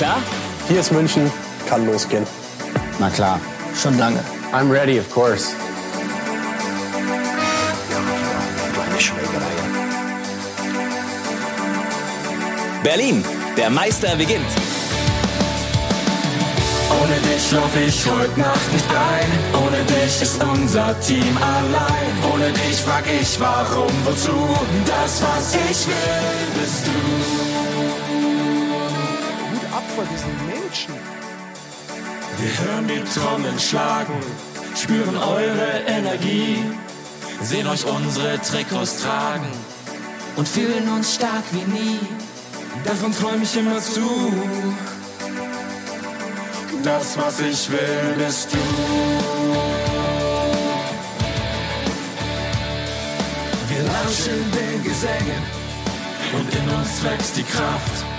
Klar? Hier ist München, kann losgehen. Na klar, schon lange. I'm ready, of course. Berlin, der Meister beginnt. Ohne dich lauf ich heute Nacht nicht ein. Ohne dich ist unser Team allein. Ohne dich frag ich warum, wozu. Das, was ich will, bist du. Vor diesen Menschen. Wir hören die Trommeln schlagen, spüren eure Energie, sehen euch unsere Trikots tragen und fühlen uns stark wie nie. Davon träum ich immer zu. Das, was ich will, bist du. Wir lauschen den Gesängen und in uns wächst die Kraft.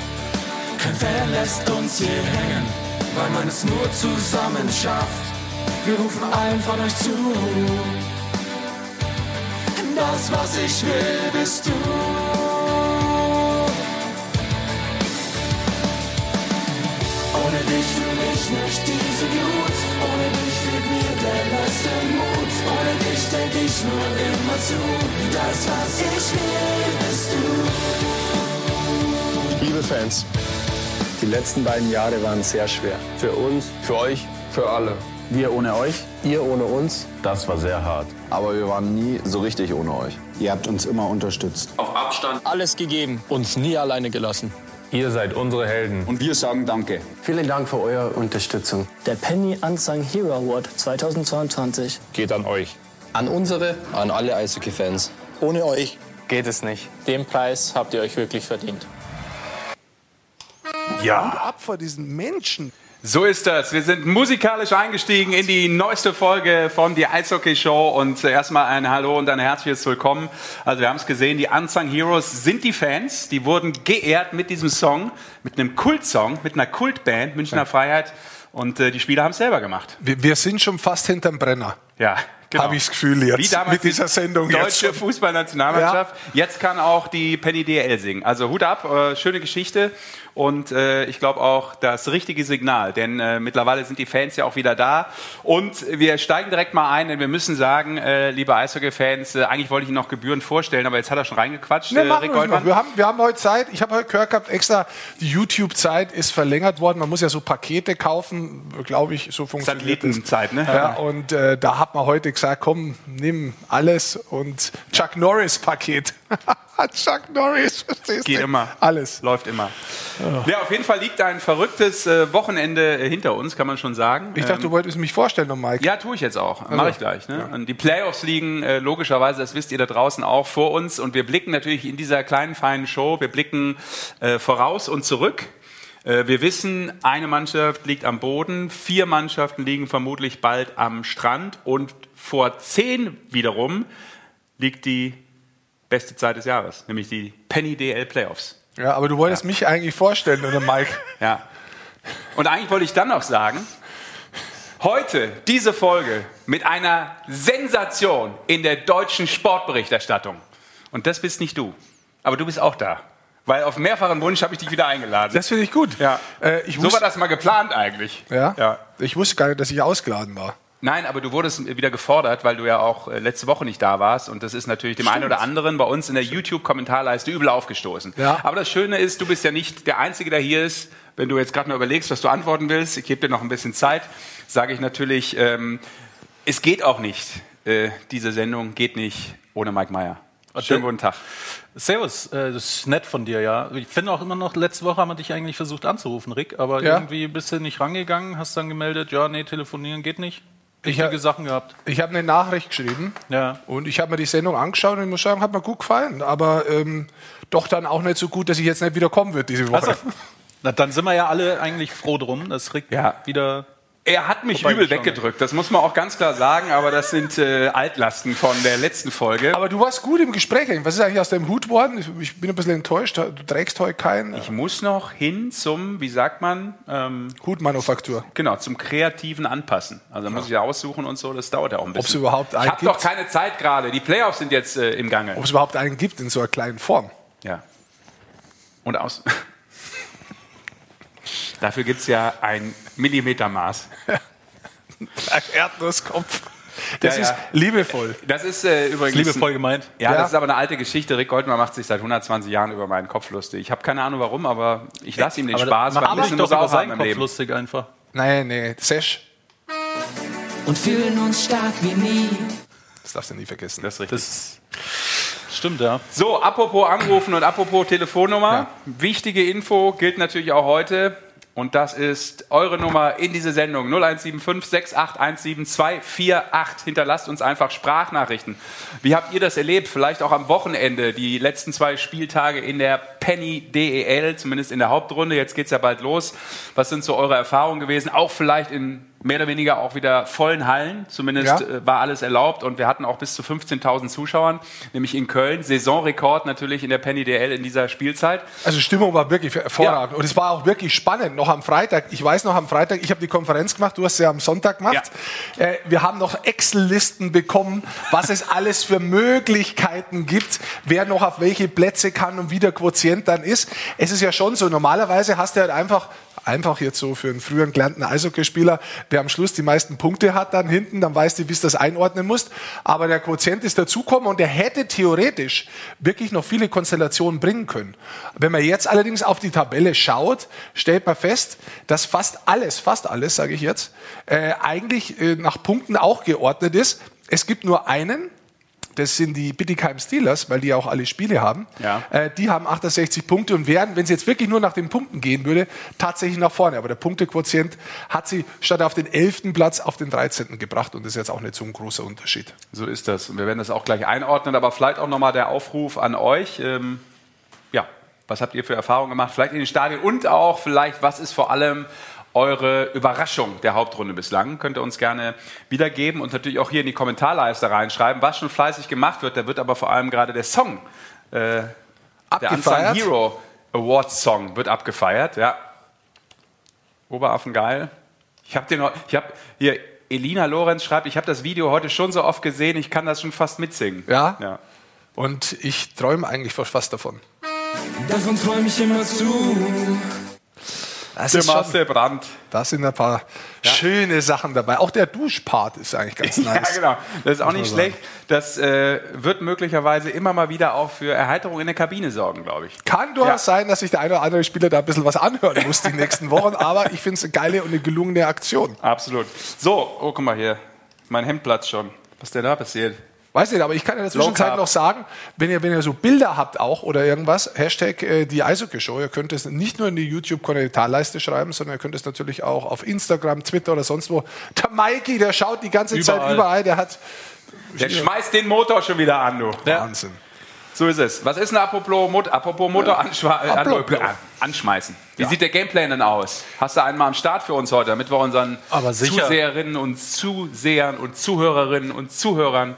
Kein Fan lässt uns hier hängen, weil man es nur zusammen schafft. Wir rufen allen von euch zu. Das, was ich will, bist du. Ohne dich fühle ich nicht diese Glut. Ohne dich fehlt mir der letzte Mut. Ohne dich denk ich nur immer zu. Das, was ich will, bist du. Liebe Fans, die letzten beiden Jahre waren sehr schwer. Für uns, für euch, für alle. Wir ohne euch, Ihr ohne uns. Das war sehr hart. Aber wir waren nie so richtig ohne euch. ihr habt uns immer unterstützt. Alles gegeben, uns nie alleine gelassen. Ihr seid unsere Helden. Und wir sagen Danke. Vielen Dank für eure Unterstützung. Der Penny Unsung Hero Award 2022 Geht an euch. An unsere, an alle Eishockey-Fans. Ohne euch Geht es nicht. Den Preis habt ihr euch wirklich verdient. Hut ab vor diesen Menschen. So ist das. Wir sind musikalisch eingestiegen in die neueste Folge von die Eishockey Show und erstmal ein Hallo und ein herzliches Willkommen. Also wir haben es gesehen, die Unsung Heroes sind die Fans. Die wurden geehrt mit diesem Song, mit einem Kultsong, mit einer Kultband Münchner Freiheit und äh, die Spieler haben es selber gemacht. Wir, wir sind schon fast hinterm Brenner. Ja. Genau. Habe ich das Gefühl jetzt Wie damals mit dieser Sendung die jetzt deutsche. Fußballnationalmannschaft. Jetzt kann auch die Penny DL singen. Also Hut ab, äh, schöne Geschichte und äh, ich glaube auch das richtige Signal, denn äh, mittlerweile sind die Fans ja auch wieder da und wir steigen direkt mal ein, denn wir müssen sagen, äh, liebe Eishockey-Fans, äh, eigentlich wollte ich ihn noch gebührend vorstellen, aber jetzt hat er schon reingequatscht, Nee, äh, Rick wir haben, wir haben heute Zeit. Ich habe heute gehört gehabt, extra die YouTube-Zeit ist verlängert worden. Man muss ja so Pakete kaufen, glaube ich, so funktioniert das. Satellitenzeit, ne? Ja, und äh, da hat man heute gesagt, komm, nimm alles und Chuck Norris-Paket. Chuck Norris, verstehst Geht du? immer. Alles. Läuft immer. Ja, auf jeden Fall liegt ein verrücktes äh, Wochenende äh, hinter uns, kann man schon sagen. Ich dachte, Ähm, du wolltest mich vorstellen noch, Mike. Ja, tue ich jetzt auch. Mache ich gleich. Ne? Und die Playoffs liegen äh, logischerweise, das wisst ihr da draußen auch, vor uns. Und wir blicken natürlich in dieser kleinen, feinen Show, wir blicken äh, voraus und zurück. Äh, wir wissen, eine Mannschaft liegt am Boden, vier Mannschaften liegen vermutlich bald am Strand. Und vor zehn wiederum liegt die beste Zeit des Jahres, nämlich die Penny DL Playoffs. Ja, aber du wolltest mich eigentlich vorstellen, oder Mike? Ja. Und eigentlich wollte ich dann noch sagen, heute diese Folge mit einer Sensation in der deutschen Sportberichterstattung. Und das bist nicht du. Aber du bist auch da. Weil auf mehrfachen Wunsch habe ich dich wieder eingeladen. Das finde ich gut. ja. Äh, ich so war das mal geplant eigentlich. ja? ja. Ich wusste gar nicht, dass ich ausgeladen war. Nein, aber du wurdest wieder gefordert, weil du ja auch äh, letzte Woche nicht da warst. Und das ist natürlich dem einen oder anderen bei uns in der YouTube-Kommentarleiste übel aufgestoßen. Ja. Aber das Schöne ist, du bist ja nicht der Einzige, der hier ist. Wenn du jetzt gerade mal überlegst, was du antworten willst, ich gebe dir noch ein bisschen Zeit, sage ich natürlich, ähm, es geht auch nicht. Äh, diese Sendung geht nicht ohne Mike Meyer. Schönen guten Tag. Servus, äh, das ist nett von dir, ja. Ich finde auch immer noch, letzte Woche haben wir dich eigentlich versucht anzurufen, Rick, aber Ja. irgendwie bist du nicht rangegangen, hast dann gemeldet, ja, nee, telefonieren geht nicht. Ich Wichtige Sachen gehabt. Ich habe eine Nachricht geschrieben Ja. und ich habe mir die Sendung angeschaut und ich muss sagen, hat mir gut gefallen. Aber ähm, doch dann auch nicht so gut, dass ich jetzt nicht wieder kommen wird diese Woche. Also, na, dann sind wir ja alle eigentlich froh drum, dass Rick Ja. wieder. Er hat mich Wobei übel ich schon- weggedrückt, das muss man auch ganz klar sagen, aber das sind äh, Altlasten von der letzten Folge. Aber du warst gut im Gespräch. Was ist eigentlich aus deinem Hut worden? Ich, ich bin ein bisschen enttäuscht. Du trägst heute keinen Ich muss noch hin zum, wie sagt man, ähm, Hutmanufaktur. genau, zum kreativen Anpassen. Also da muss ich ja aussuchen und so, das dauert ja auch ein bisschen. Ob's überhaupt ich einen habe doch keine Zeit gerade. Die Playoffs sind jetzt äh, im Gange. Ob es überhaupt einen gibt in so einer kleinen Form. Ja. Und aus. Dafür gibt es ja ein Millimetermaß. Ein Erdnusskopf. Das Ja, ist ja. liebevoll. Das ist äh, übrigens. Liebevoll gemeint. Ja, Ja. das ist aber eine alte Geschichte. Rick Goldmann macht sich seit 120 Jahren über meinen Kopf lustig. Ich habe keine Ahnung warum, aber ich lasse ihm den Aber Spaß, bisschen doch muss auch haben seinen im Kopf Leben. lustig einfach. Nein, nee, Sesh, Und fühlen uns stark wie nie. das darfst du nie vergessen. Das ist richtig. Das stimmt, ja. So, apropos Anrufen und apropos Telefonnummer. Wichtige Info gilt natürlich auch heute. Und das ist eure Nummer in diese Sendung 0175 6817 248. Hinterlasst uns einfach Sprachnachrichten. Wie habt ihr das erlebt? Vielleicht auch am Wochenende, die letzten zwei Spieltage in der Penny DEL, zumindest in der Hauptrunde. Jetzt geht's ja bald los. Was sind so eure Erfahrungen gewesen? Auch vielleicht in mehr oder weniger auch wieder vollen Hallen. Zumindest Ja. äh, war alles erlaubt und wir hatten auch bis zu 15.000 Zuschauern, nämlich in Köln. Saisonrekord natürlich in der Penny DL in dieser Spielzeit. Also Stimmung war wirklich hervorragend. Und es war auch wirklich spannend. Noch am Freitag, ich weiß noch am Freitag, ich habe die Konferenz gemacht, du hast sie am Sonntag gemacht. Äh, wir haben noch Excel-Listen bekommen, was es alles für Möglichkeiten gibt, wer noch auf welche Plätze kann und wie der Quotient dann ist. Es ist ja schon so, normalerweise hast du halt einfach Einfach jetzt so für einen früheren gelernten Eishockeyspieler, der am Schluss die meisten Punkte hat dann hinten, dann weißt du, wie du das einordnen musst. Aber der Quotient ist dazugekommen und der hätte theoretisch wirklich noch viele Konstellationen bringen können. Wenn man jetzt allerdings auf die Tabelle schaut, stellt man fest, dass fast alles, fast alles, sage ich jetzt, äh, eigentlich äh, nach Punkten auch geordnet ist. Es gibt nur einen, das sind die Bittigheim Steelers, weil die ja auch alle Spiele haben. Ja. Äh, die haben 68 Punkte und wären, wenn es jetzt wirklich nur nach den Punkten gehen würde, tatsächlich nach vorne. Aber der Punktequotient hat sie statt auf den 11. Platz auf den 13. gebracht und das ist jetzt auch nicht so ein großer Unterschied. So ist das. Und wir werden das auch gleich einordnen, aber vielleicht auch nochmal der Aufruf an euch. Ähm, ja, was habt ihr für Erfahrungen gemacht? Vielleicht in den Stadien und auch vielleicht, was ist vor allem eure Überraschung der Hauptrunde bislang? Könnt ihr uns gerne wiedergeben und natürlich auch hier in die Kommentarleiste reinschreiben, was schon fleißig gemacht wird. Da wird aber vor allem gerade der Song, äh, der Unsung Abgefeiert. Hero Awards Song wird abgefeiert. Ja, Oberaffen geil. Ich habe den, ich habe hier Elina Lorenz schreibt, ich habe das Video heute schon so oft gesehen, ich kann das schon fast mitsingen. Ja? Ja. Und ich träume eigentlich fast davon. Davon träum ich immer zu. Das, Der ist schon, Marcel Brandt. da sind ein paar schöne Sachen dabei. Auch der Duschpart ist eigentlich ganz nice. Ja, genau. Das ist auch nicht schlecht. Das äh, wird möglicherweise immer mal wieder auch für Erheiterung in der Kabine sorgen, glaube ich. Kann durchaus Ja. sein, dass sich der eine oder andere Spieler da ein bisschen was anhören muss die nächsten Wochen, aber ich finde es eine geile und eine gelungene Aktion. Absolut. So, oh, guck mal hier. Mein Hemd platzt schon. Was ist denn da passiert? Weiß nicht, aber ich kann in der Zwischenzeit noch sagen, wenn ihr, wenn ihr so Bilder habt auch oder irgendwas, Hashtag äh, die Eishockey-Show, ihr könnt es nicht nur in die YouTube-Kommentarleiste schreiben, sondern ihr könnt es natürlich auch auf Instagram, Twitter oder sonst wo. Der Mikey, der schaut die ganze Zeit Überall. überall, der hat Der schmeißt den Motor schon wieder an, du. Wahnsinn. So ist es. Was ist denn apropos, Mot apropos Motor anschwa- äh, Apropos. an- anschmeißen? Wie sieht der Gameplan denn aus? Hast du einen mal am Start für uns heute, damit wir unseren. Zuseherinnen und Zusehern und Zuhörerinnen und Zuhörern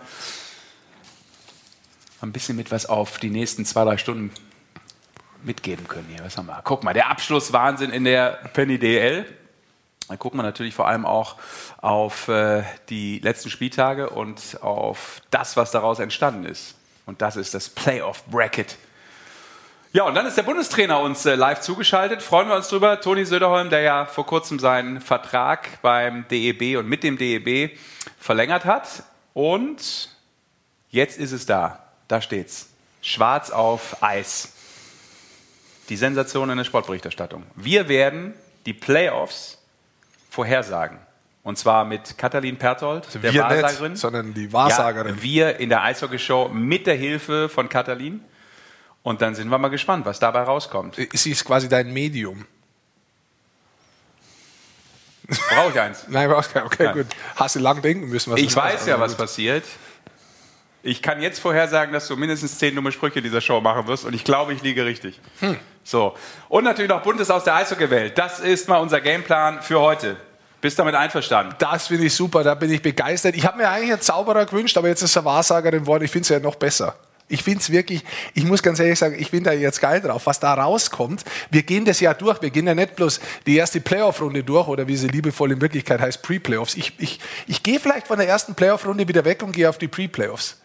ein bisschen mit was auf die nächsten zwei, drei Stunden mitgeben können hier. Was haben wir? Guck mal, der Abschlusswahnsinn in der Penny DL. Dann gucken wir natürlich vor allem auch auf äh, die letzten Spieltage und auf das, was daraus entstanden ist. Und das ist das Playoff Bracket. Ja, und dann ist der Bundestrainer uns äh, live zugeschaltet. Freuen wir uns drüber. Toni Söderholm, der ja vor kurzem seinen Vertrag beim DEB und mit dem DEB verlängert hat. Und jetzt ist es da. Da steht's. Schwarz auf Eis. Die Sensation in der Sportberichterstattung. Wir werden die Playoffs vorhersagen. Und zwar mit Katalin Pertold, der wir Wahrsagerin. nicht, sondern die Wahrsagerin. Ja, wir in der Eishockeyshow mit der Hilfe von Katalin. Und dann sind wir mal gespannt, was dabei rauskommt. Sie ist quasi dein Medium. Brauche ich eins. Nein, okay, okay Nein. gut. Hast du lang denken müssen. Was Ich weiß ja, was passiert. Ich kann jetzt vorhersagen, dass du mindestens zehn dumme Sprüche dieser Show machen wirst und ich glaube, ich liege richtig. Hm. So. Und natürlich noch Buntes aus der Eishockeywelt. Das ist mal unser Gameplan für heute. Bist damit einverstanden? Das finde ich super, da bin ich begeistert. Ich habe mir eigentlich einen Zauberer gewünscht, aber jetzt ist er Wahrsagerin geworden. Ich finde es ja noch besser. Ich finde es wirklich, ich muss ganz ehrlich sagen, ich bin da jetzt geil drauf, was da rauskommt. Wir gehen das Jahr durch. Wir gehen ja nicht bloß die erste Playoff-Runde durch oder wie sie liebevoll in Wirklichkeit heißt, Pre-Playoffs. Ich, ich, ich gehe vielleicht von der ersten Playoff-Runde wieder weg und gehe auf die Pre-Playoffs.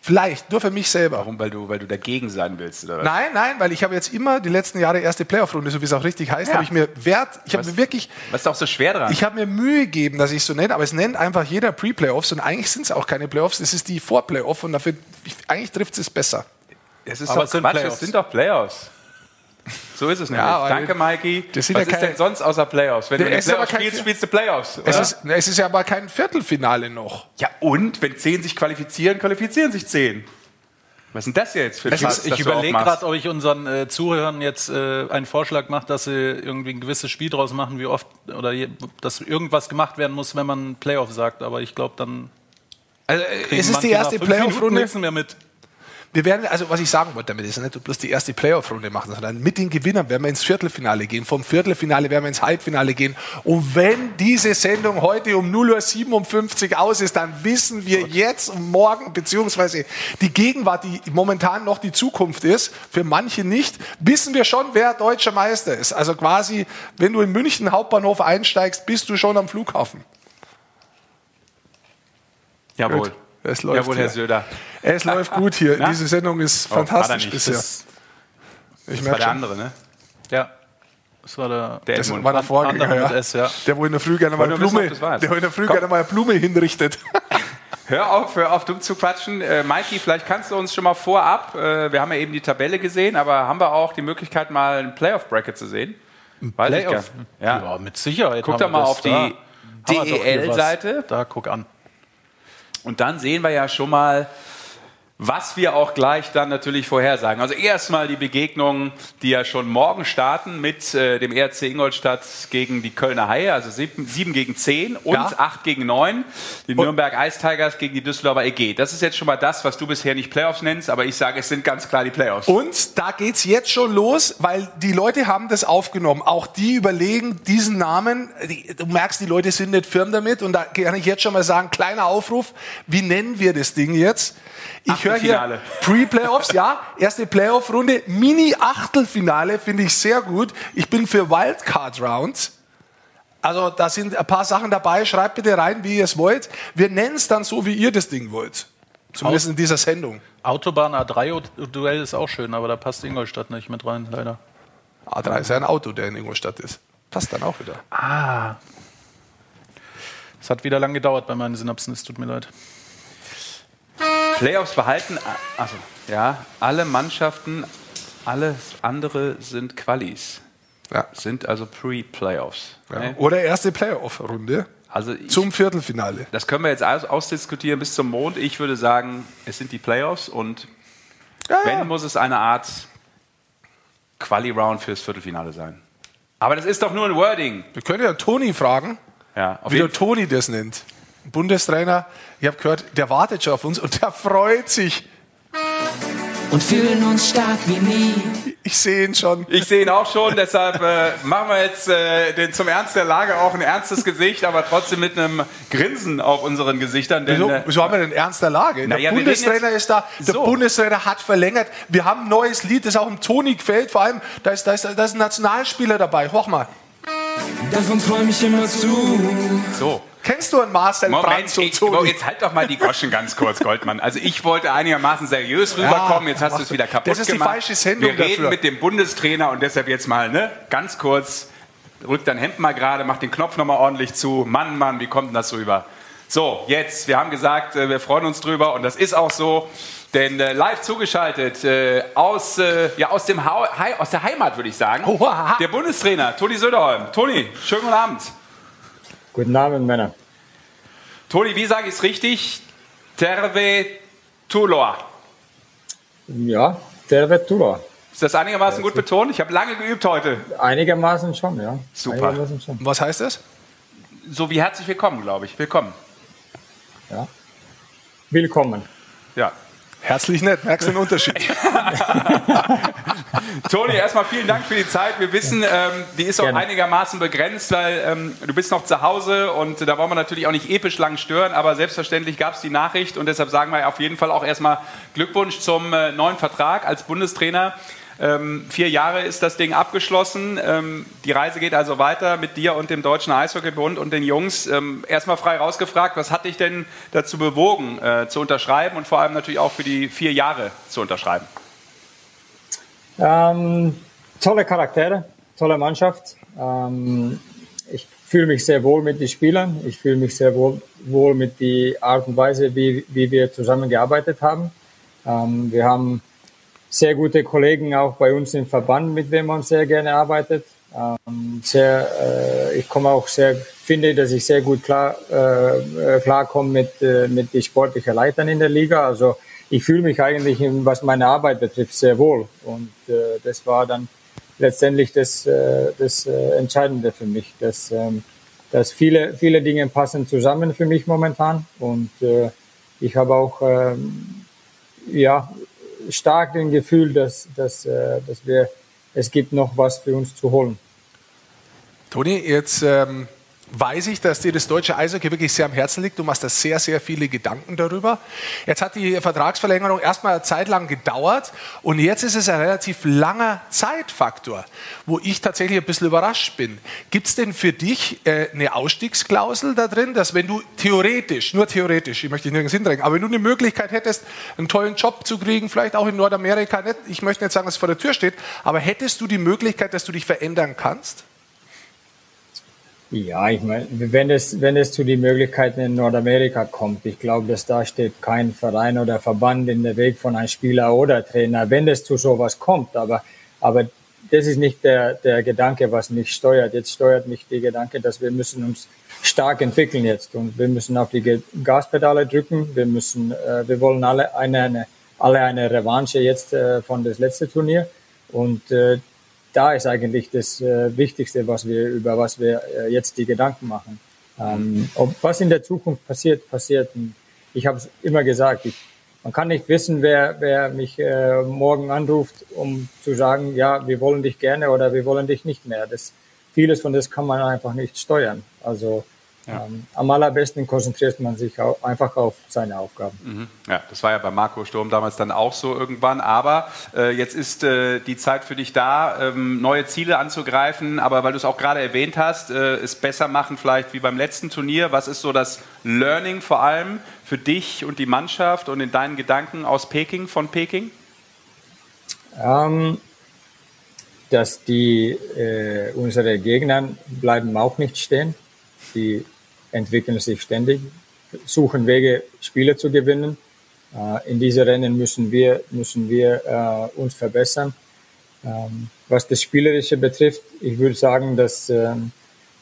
Vielleicht, nur für mich selber. Warum? Weil du, weil du dagegen sein willst, oder was? Nein, nein, weil ich habe jetzt immer die letzten Jahre erste Playoff-Runde, so wie es auch richtig heißt, Ja. habe ich mir Wert, ich habe mir wirklich, Was ist auch so schwer dran? ich habe mir Mühe gegeben, dass ich es so nenne, aber es nennt einfach jeder Pre-Playoffs und eigentlich sind es auch keine Playoffs, es ist die Vor-Playoff und dafür, ich, eigentlich trifft es besser. es ist Aber doch es sind Quatsch, Playoffs. es sind doch Playoffs. So ist es nämlich. aber Danke, Mikey. das sind Was ja ist keine- denn sonst außer Playoffs? Wenn du Es Playoffs kein- spielst, spielst du Playoffs. Es ist, es ist ja aber kein Viertelfinale noch. ja, und? Wenn zehn sich qualifizieren, qualifizieren sich zehn. Was ist denn das jetzt für ein Ich, Fass, ich überlege gerade, ob ich unseren äh, Zuhörern jetzt äh, einen Vorschlag mache, dass sie irgendwie ein gewisses Spiel draus machen, wie oft oder je, dass irgendwas gemacht werden muss, wenn man Playoff sagt. Aber ich glaube, dann Also, es ist die manche nach erste Playoff-Runde. Wir werden, also was ich sagen wollte damit, ist nicht bloß die erste Playoff-Runde machen, sondern mit den Gewinnern werden wir ins Viertelfinale gehen. Vom Viertelfinale werden wir ins Halbfinale gehen. Und wenn diese Sendung heute um 0.57 Uhr aus ist, dann wissen wir jetzt und morgen, beziehungsweise die Gegenwart, die momentan noch die Zukunft ist, für manche nicht, wissen wir schon, wer deutscher Meister ist. Also quasi, wenn du in München Hauptbahnhof einsteigst, bist du schon am Flughafen. Jawohl. Gut, es läuft Jawohl, Herr hier. Söder. Es läuft gut hier. Na? Diese Sendung ist Oh, da fantastisch bisher. Das, Ich Das war merke der schon. andere, ne? ja, das war der. Der Das Edmund. war der Vorgänger, ja. S, ja. Der, wo in der Früh gerne mal wissen, Blume, der wo in der Früh Komm. gerne mal eine Blume hinrichtet. Hör auf, hör auf, dumm zu quatschen. Äh, Mikey, vielleicht kannst du uns schon mal vorab, äh, wir haben ja eben die Tabelle gesehen, aber haben wir auch die Möglichkeit, mal ein Playoff-Bracket zu sehen? Weiß ich Playoff? nicht. Ja, mit Sicherheit. Guck wir mal auf die da. Was. DEL-Seite. Da, guck an. Und dann sehen wir ja schon mal, was wir auch gleich dann natürlich vorhersagen. Also erstmal die Begegnungen, die ja schon morgen starten mit äh, dem ERC Ingolstadt gegen die Kölner Haie, also 7, gegen 10 und Ja. 8 gegen 9. Die Nürnberg Ice Tigers gegen die Düsseldorfer EG. Das ist jetzt schon mal das, was du bisher nicht Playoffs nennst, aber ich sage, es sind ganz klar die Playoffs. Und da geht's jetzt schon los, weil die Leute haben das aufgenommen. Auch die überlegen diesen Namen. Die, du merkst, die Leute sind nicht firm damit. Und da kann ich jetzt schon mal sagen, kleiner Aufruf. Wie nennen wir das Ding jetzt? Ich höre hier. Pre-Playoffs, ja, erste Playoff-Runde, Mini-Achtelfinale, finde ich sehr gut. Ich bin für Wildcard-Rounds. Also da sind ein paar Sachen dabei. Schreibt bitte rein, wie ihr es wollt. Wir nennen es dann so, wie ihr das Ding wollt. Zumindest in dieser Sendung. Autobahn A3-Duell ist auch schön, aber da passt Ingolstadt nicht mit rein, leider. A3 ist ja ein Auto, der in Ingolstadt ist. Passt dann auch wieder. Es hat wieder lang gedauert bei meinen Synapsen, es tut mir leid. Playoffs behalten, also ja, alle Mannschaften, alles andere sind Qualis. Ja. Sind also Pre-Playoffs. Ja. ne? Oder erste Playoff-Runde Also ich, zum Viertelfinale. das können wir jetzt aus, ausdiskutieren bis zum Mond. Ich würde sagen, es sind die Playoffs und Ja, wenn muss es eine Art Quali-Round fürs Viertelfinale sein. Aber das ist doch nur ein Wording. Wir können ja Toni fragen, Ja, wie der Toni das nennt. Bundestrainer, ich habe gehört, der wartet schon auf uns und der freut sich. und fühlen uns stark wie nie. Ich sehe ihn schon. Ich sehe ihn auch schon, deshalb äh, machen wir jetzt äh, den, zum Ernst der Lage auch ein ernstes Gesicht, aber trotzdem mit einem Grinsen auf unseren Gesichtern. Denn, Wieso, äh, wieso haben wir denn ernst der Lage? Der reden Bundestrainer ist da, der So. Bundestrainer hat verlängert. Wir haben ein neues Lied, das auch im Toni gefällt. Vor allem, da ist, da, ist, da ist ein Nationalspieler dabei. Hoch mal. Davon träum ich immer zu. so. Kennst du einen Marcel Moment, Brandt und ich, Toni? jetzt halt doch mal die Goschen ganz kurz, Goldmann. Also ich wollte einigermaßen seriös rüberkommen, jetzt hast du es wieder kaputt das ist die gemacht. falsche Sendung Wir reden dafür. mit dem Bundestrainer und deshalb jetzt mal, ne, ganz kurz, rück dein Hemd mal gerade, mach den Knopf nochmal ordentlich zu. Mann, Mann, wie kommt denn das rüber? So, jetzt, wir haben gesagt, äh, wir freuen uns drüber und das ist auch so. Denn äh, live zugeschaltet äh, aus, äh, ja, aus, dem Hei aus der Heimat, würde ich sagen. Oha. Der Bundestrainer, Toni Söderholm. Toni, schönen guten Abend. Guten Abend, Männer. Toni, wie sage ich es richtig? Terve Tuloa. Ja, wird Tour. Ist das einigermaßen gut betont? Ich habe lange geübt heute. Einigermaßen schon, ja. Super. Schon. Was heißt das? So wie herzlich willkommen, glaube ich. Willkommen. Ja. Willkommen. Ja. Herzlich nett, merkst du den Unterschied? Toni, erstmal vielen Dank für die Zeit. Wir wissen, ähm, die ist auch Gerne. einigermaßen begrenzt, weil ähm, du bist noch zu Hause und da wollen wir natürlich auch nicht episch lang stören, aber selbstverständlich gab es die Nachricht und deshalb sagen wir auf jeden Fall auch erstmal Glückwunsch zum äh, neuen Vertrag als Bundestrainer. Ähm, vier Jahre ist das Ding abgeschlossen. Ähm, die Reise geht also weiter mit dir und dem Deutschen Eishockeybund und den Jungs. Ähm, erstmal frei rausgefragt, was hat dich denn dazu bewogen, äh, zu unterschreiben und vor allem natürlich auch für die vier Jahre zu unterschreiben? Ähm, tolle Charaktere, tolle Mannschaft. Ähm, ich fühle mich sehr wohl mit den Spielern. Ich fühle mich sehr wohl, wohl mit der Art und Weise, wie, wie wir zusammengearbeitet haben. Ähm, wir haben sehr gute Kollegen auch bei uns im Verband, mit denen man sehr gerne arbeitet. Ähm, sehr, äh, ich komme auch sehr, finde, dass ich sehr gut klar äh, klarkomme mit äh, mit den sportlichen Leitern in der Liga. Also ich fühle mich eigentlich, was meine Arbeit betrifft, sehr wohl. Und äh, das war dann letztendlich das, äh, das äh, Entscheidende für mich, dass, ähm, dass viele, viele Dinge passen zusammen für mich momentan. Und äh, ich habe auch ähm, ja, stark den Gefühl, dass, dass, äh, dass wir, es gibt noch was für uns zu holen. Toni, jetzt ähm, weiß ich, dass dir das deutsche Eishockey wirklich sehr am Herzen liegt. Du machst da sehr, sehr viele Gedanken darüber. Jetzt hat die Vertragsverlängerung erstmal eine Zeit lang gedauert und jetzt ist es ein relativ langer Zeitfaktor, wo ich tatsächlich ein bisschen überrascht bin. Gibt es denn für dich äh, eine Ausstiegsklausel da drin, dass wenn du theoretisch, nur theoretisch, ich möchte dich nirgends hindrängen, aber wenn du eine Möglichkeit hättest, einen tollen Job zu kriegen, vielleicht auch in Nordamerika, nicht, ich möchte nicht sagen, dass es vor der Tür steht, aber hättest du die Möglichkeit, dass du dich verändern kannst? Ja, ich meine, wenn es, wenn es zu den Möglichkeiten in Nordamerika kommt, ich glaube, dass da steht kein Verein oder Verband in der Weg von einem Spieler oder Trainer, wenn es zu sowas kommt. Aber, aber das ist nicht der, der Gedanke, was mich steuert. Jetzt steuert mich der Gedanke, dass wir müssen uns stark entwickeln jetzt und wir müssen auf die Gaspedale drücken. Wir müssen, äh, wir wollen alle eine, eine, alle eine Revanche jetzt äh, von das letzte Turnier und äh, da ist eigentlich das äh, Wichtigste, was wir, über was wir äh, jetzt die Gedanken machen. Ähm, ob was in der Zukunft passiert, passiert. Ich habe es immer gesagt, ich, man kann nicht wissen, wer, wer mich äh, morgen anruft, um zu sagen, ja, wir wollen dich gerne oder wir wollen dich nicht mehr. Das, vieles von das kann man einfach nicht steuern. Also ja. Ähm, am allerbesten konzentriert man sich auch einfach auf seine Aufgaben. Mhm. Ja, das war ja bei Marco Sturm damals dann auch so irgendwann. Aber äh, jetzt ist äh, die Zeit für dich da, ähm, neue Ziele anzugreifen. Aber weil du es auch gerade erwähnt hast, äh, es besser machen vielleicht wie beim letzten Turnier. Was ist so das Learning vor allem für dich und die Mannschaft und in deinen Gedanken aus Peking, von Peking? Ähm, dass die äh, unsere Gegner bleiben auch nicht stehen. Die entwickeln sich ständig, suchen Wege, Spiele zu gewinnen. Äh, in diese Rennen müssen wir, müssen wir äh, uns verbessern. Ähm, was das Spielerische betrifft, ich würde sagen, dass ähm,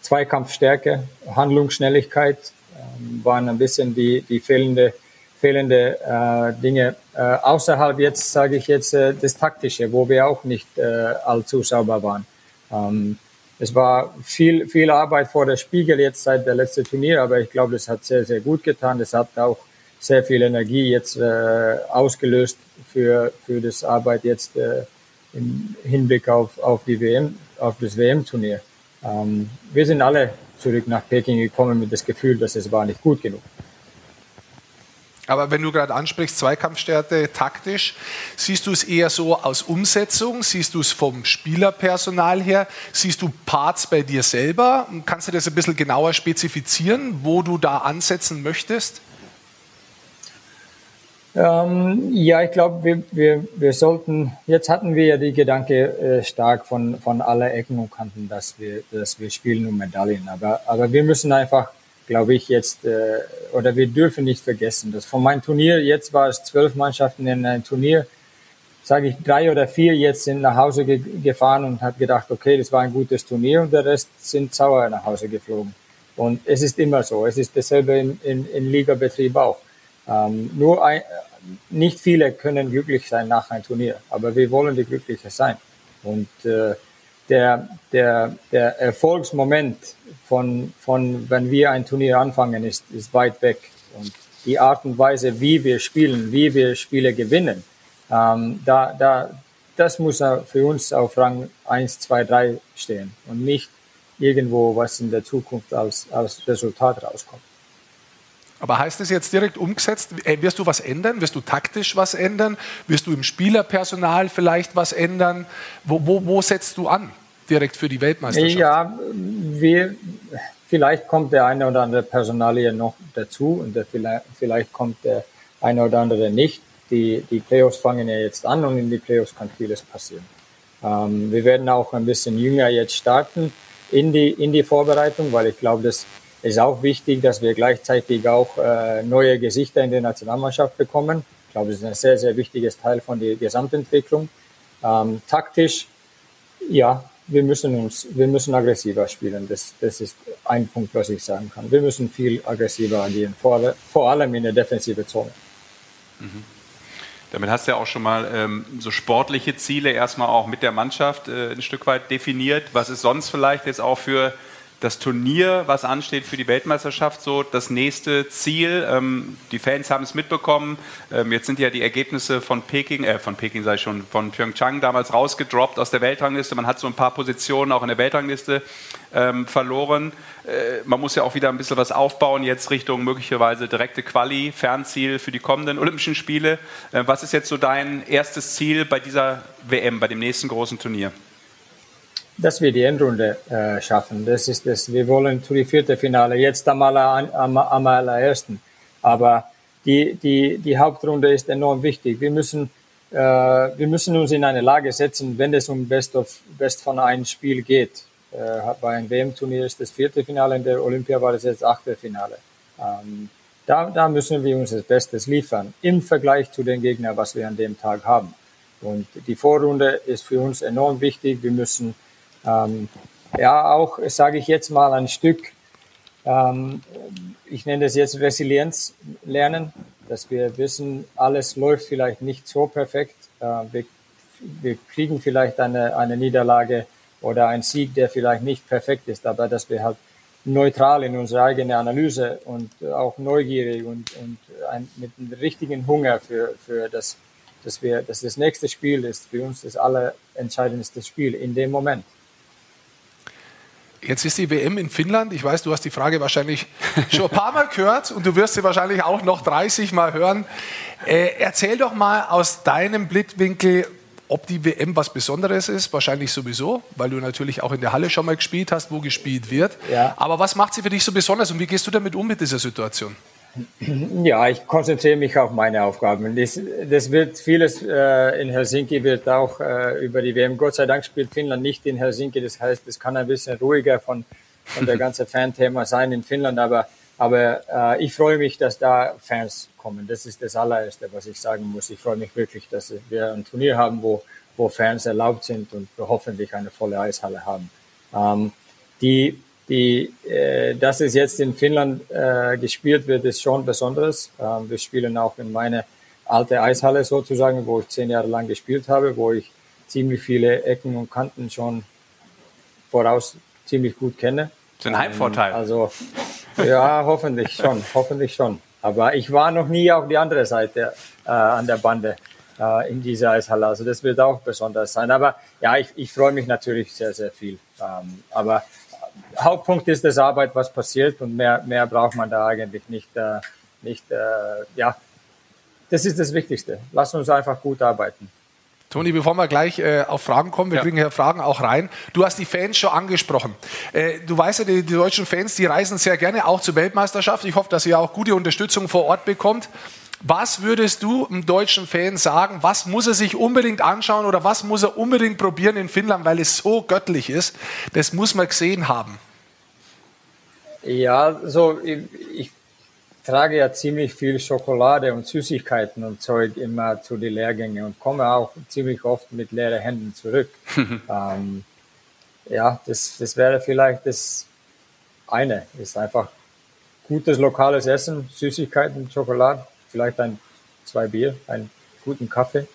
Zweikampfstärke, Handlungsschnelligkeit ähm, waren ein bisschen die, die fehlende, fehlende äh, Dinge. Äh, außerhalb jetzt, sage ich jetzt, äh, das Taktische, wo wir auch nicht äh, allzu sauber waren. Ähm, es war viel, viel Arbeit vor der Spiegel jetzt seit der letzten Turnier, aber ich glaube, das hat sehr, sehr gut getan. Das hat auch sehr viel Energie jetzt äh, ausgelöst für, für das Arbeit jetzt äh, im Hinblick auf, auf die WM, auf das WM-Turnier. Ähm, wir sind alle zurück nach Peking gekommen mit das Gefühl, dass es war nicht gut genug. Aber wenn du gerade ansprichst, Zweikampfstärke taktisch, siehst du es eher so aus Umsetzung? Siehst du es vom Spielerpersonal her? Siehst du Parts bei dir selber? Kannst du das ein bisschen genauer spezifizieren, wo du da ansetzen möchtest? Ähm, ja, ich glaube, wir, wir, wir sollten, jetzt hatten wir ja die Gedanke äh, stark von, von aller Ecken und Kanten, dass wir, dass wir spielen um Medaillen. Aber, aber wir müssen einfach glaube ich, jetzt, äh, oder wir dürfen nicht vergessen, dass von meinem Turnier, jetzt war es zwölf Mannschaften in einem Turnier, sage ich, drei oder vier jetzt sind nach Hause ge gefahren und hat gedacht, okay, das war ein gutes Turnier und der Rest sind sauer nach Hause geflogen. Und es ist immer so, es ist dasselbe in, in, in Ligabetrieb auch. Ähm, nur ein, nicht viele können glücklich sein nach einem Turnier, aber wir wollen die Glückliche sein. Und äh, der, der, der Erfolgsmoment von, von, wenn wir ein Turnier anfangen, ist, ist weit weg. Und die Art und Weise, wie wir spielen, wie wir Spiele gewinnen, ähm, da, da, das muss für uns auf Rang 1, 2, 3 stehen und nicht irgendwo, was in der Zukunft als, als Resultat rauskommt. Aber heißt das jetzt direkt umgesetzt? Äh, wirst du was ändern? Wirst du taktisch was ändern? Wirst du im Spielerpersonal vielleicht was ändern? Wo, wo, wo setzt du an direkt für die Weltmeisterschaft? Ja, wir, vielleicht kommt der eine oder andere Personalie noch dazu und vielleicht, vielleicht kommt der eine oder andere nicht. Die, die Playoffs fangen ja jetzt an und in die Playoffs kann vieles passieren. Ähm, wir werden auch ein bisschen jünger jetzt starten in die, in die Vorbereitung, weil ich glaube, das ist auch wichtig, dass wir gleichzeitig auch äh, neue Gesichter in der Nationalmannschaft bekommen. Ich glaube, das ist ein sehr, sehr wichtiges Teil von der Gesamtentwicklung. Ähm, taktisch, ja, wir müssen uns, wir müssen aggressiver spielen. Das, das ist ein Punkt, was ich sagen kann. Wir müssen viel aggressiver agieren, vor, vor allem in der defensive Zone. Mhm. Damit hast du ja auch schon mal ähm, so sportliche Ziele erstmal auch mit der Mannschaft äh, ein Stück weit definiert. Was ist sonst vielleicht jetzt auch für das Turnier, was ansteht für die Weltmeisterschaft, so das nächste Ziel. Ähm, die Fans haben es mitbekommen. Ähm, jetzt sind ja die Ergebnisse von Peking, äh, von Peking sei schon, von Pyeongchang damals rausgedroppt aus der Weltrangliste. Man hat so ein paar Positionen auch in der Weltrangliste ähm, verloren. Äh, man muss ja auch wieder ein bisschen was aufbauen jetzt Richtung möglicherweise direkte Quali, Fernziel für die kommenden Olympischen Spiele. Äh, was ist jetzt so dein erstes Ziel bei dieser WM, bei dem nächsten großen Turnier? Dass wir die Endrunde äh, schaffen. Das ist das. Wir wollen zu die vierte Finale jetzt am, aller, am, allerersten. Aber die, die, die Hauptrunde ist enorm wichtig. Wir müssen, äh, wir müssen uns in eine Lage setzen, wenn es um Best of Best von einem Spiel geht. Äh, bei einem WM-Turnier ist das vierte Finale, in der Olympia war das jetzt achte Finale. Ähm, da, da müssen wir uns das Bestes liefern im Vergleich zu den Gegnern, was wir an dem Tag haben. Und die Vorrunde ist für uns enorm wichtig. Wir müssen ähm, ja, auch, sage ich jetzt mal, ein Stück, ähm, ich nenne das jetzt Resilienz lernen, dass wir wissen, alles läuft vielleicht nicht so perfekt. Äh, wir, wir kriegen vielleicht eine, eine Niederlage oder einen Sieg, der vielleicht nicht perfekt ist, aber dass wir halt neutral in unsere eigene Analyse und auch neugierig und, und ein, mit einem richtigen Hunger für, für das, dass wir, dass das nächste Spiel ist für uns das allerentscheidendste Spiel in dem Moment. Jetzt ist die WM in Finnland. Ich weiß, du hast die Frage wahrscheinlich schon ein paar Mal gehört und du wirst sie wahrscheinlich auch noch 30 Mal hören. Äh, erzähl doch mal aus deinem Blickwinkel, ob die WM was Besonderes ist. Wahrscheinlich sowieso, weil du natürlich auch in der Halle schon mal gespielt hast, wo gespielt wird. Ja. Aber was macht sie für dich so besonders und wie gehst du damit um mit dieser Situation? Ja, ich konzentriere mich auf meine Aufgaben. Das, das wird vieles äh, in Helsinki wird auch äh, über die WM. Gott sei Dank spielt Finnland nicht in Helsinki. Das heißt, es kann ein bisschen ruhiger von, von der ganze Fan-Thema sein in Finnland. Aber, aber äh, ich freue mich, dass da Fans kommen. Das ist das allererste, was ich sagen muss. Ich freue mich wirklich, dass wir ein Turnier haben, wo, wo Fans erlaubt sind und wir hoffentlich eine volle Eishalle haben. Ähm, die die, äh, dass es jetzt in Finnland äh, gespielt wird, ist schon Besonderes. Ähm, wir spielen auch in meine alte Eishalle sozusagen, wo ich zehn Jahre lang gespielt habe, wo ich ziemlich viele Ecken und Kanten schon voraus ziemlich gut kenne. Das ist ein Heimvorteil. Ähm, also ja, hoffentlich schon, hoffentlich schon. Aber ich war noch nie auf die andere Seite äh, an der Bande äh, in dieser Eishalle. Also das wird auch besonders sein. Aber ja, ich, ich freue mich natürlich sehr, sehr viel. Ähm, aber Hauptpunkt ist das Arbeit, was passiert und mehr, mehr braucht man da eigentlich nicht. Äh, nicht äh, ja, das ist das Wichtigste. Lass uns einfach gut arbeiten. Toni, bevor wir gleich äh, auf Fragen kommen, wir ja. kriegen hier Fragen auch rein. Du hast die Fans schon angesprochen. Äh, du weißt ja, die, die, deutschen Fans, die reisen sehr gerne auch zur Weltmeisterschaft. Ich hoffe, dass ihr auch gute Unterstützung vor Ort bekommt. Was würdest du einem deutschen Fan sagen? Was muss er sich unbedingt anschauen oder was muss er unbedingt probieren in Finnland, weil es so göttlich ist? Das muss man gesehen haben. Ja, so ich, ich trage ja ziemlich viel Schokolade und Süßigkeiten und Zeug immer zu den Lehrgängen und komme auch ziemlich oft mit leeren Händen zurück. ähm, ja, das, das wäre vielleicht das eine. Ist einfach gutes lokales Essen, Süßigkeiten, Schokolade vielleicht ein, zwei Bier, einen guten Kaffee.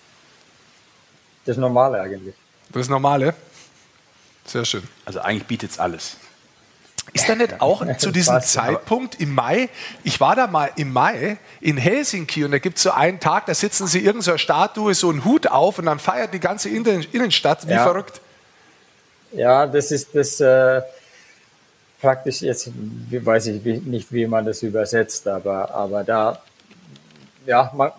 Das Normale eigentlich. Das Normale? Sehr schön. Also eigentlich bietet es alles. Ist da nicht auch zu diesem Zeitpunkt im Mai, ich war da mal im Mai in Helsinki und da gibt es so einen Tag, da sitzen sie irgendeiner Statue so einen Hut auf und dann feiert die ganze Innenstadt wie ja. verrückt. Ja, das ist das, äh, praktisch jetzt, weiß ich nicht, wie man das übersetzt, aber, aber da, ja, man,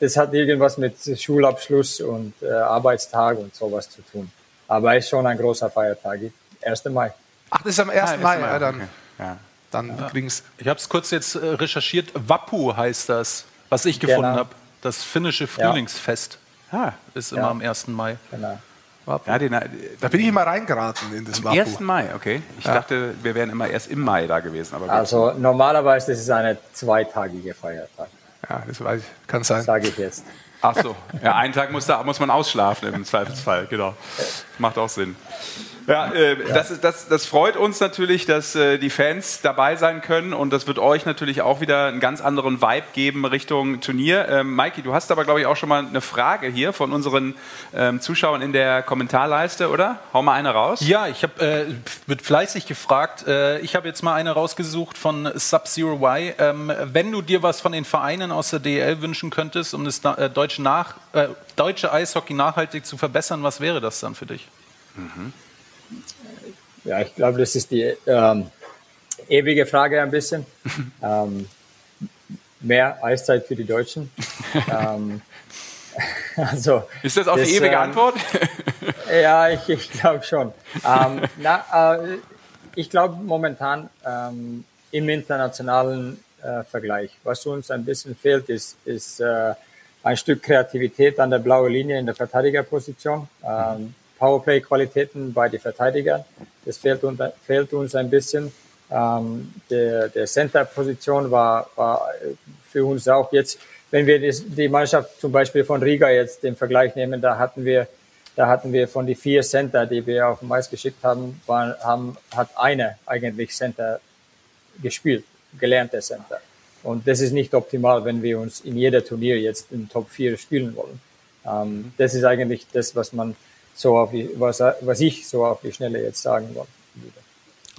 das hat irgendwas mit Schulabschluss und äh, Arbeitstag und sowas zu tun. Aber ist schon ein großer Feiertag, 1. Mai. Ach, das ist am 1. Ah, Mai, Mai, ja, dann, okay. Ja. dann Ja. kriegen's. Ich habe es kurz jetzt äh, recherchiert. Wappu heißt das, was ich gefunden Genau. habe. Das finnische Frühlingsfest Ah, ist immer Ja. am 1. Mai. Genau. ja, den, Da bin ich immer reingeraten in das am Wapu. 1. Mai, okay. Ich Ja. dachte, wir wären immer erst im Mai da gewesen. Also normalerweise ist es eine zweitagige Feiertag, Ja, das weiß ich. Kann sein. sage ich jetzt. Ach so, ja, einen Tag muss, da, muss man ausschlafen im Zweifelsfall, genau. Macht auch Sinn. Ja, äh, Das, ist, das, das freut uns natürlich, dass äh, die Fans dabei sein können und das wird euch natürlich auch wieder einen ganz anderen Vibe geben Richtung Turnier. Ähm, Maiki, du hast aber, glaube ich, auch schon mal eine Frage hier von unseren ähm, Zuschauern in der Kommentarleiste, oder? Hau mal eine raus. Ja, ich habe äh, wird fleißig gefragt. Äh, ich habe jetzt mal eine rausgesucht von Sub-Zero Y. Ähm, wenn du dir was von den Vereinen aus der DEL wünschen könntest, um das äh, deutsche, nach, äh, deutsche Eishockey nachhaltig zu verbessern, was wäre das dann für dich? Ja, ich glaube, das ist die ähm, ewige Frage ein bisschen. ähm, mehr Eiszeit für die Deutschen. ähm, also, Ist das auch die das, ewige ähm, Antwort? Ja, ich, ich glaube schon. Ähm, na, äh, ich glaube momentan ähm, im internationalen äh, Vergleich, was uns ein bisschen fehlt, ist, ist äh, ein Stück Kreativität an der blauen Linie in der Verteidigerposition. Ähm, Powerplay-Qualitäten bei den Verteidigern, das fehlt, uns- fehlt uns ein bisschen. Ähm, der der Center-Position war, war für uns auch jetzt, wenn wir die Mannschaft zum Beispiel von Riga jetzt den Vergleich nehmen, da hatten wir da hatten wir von die vier Center, die wir auf dem Eis geschickt haben, waren, haben hat eine eigentlich Center gespielt, gelernte Center. Und das ist nicht optimal, wenn wir uns in jeder Turnier jetzt in Top 4 spielen wollen. Ähm, das ist eigentlich das, was man so auf die, was, was ich so auf die Schnelle jetzt sagen wollte.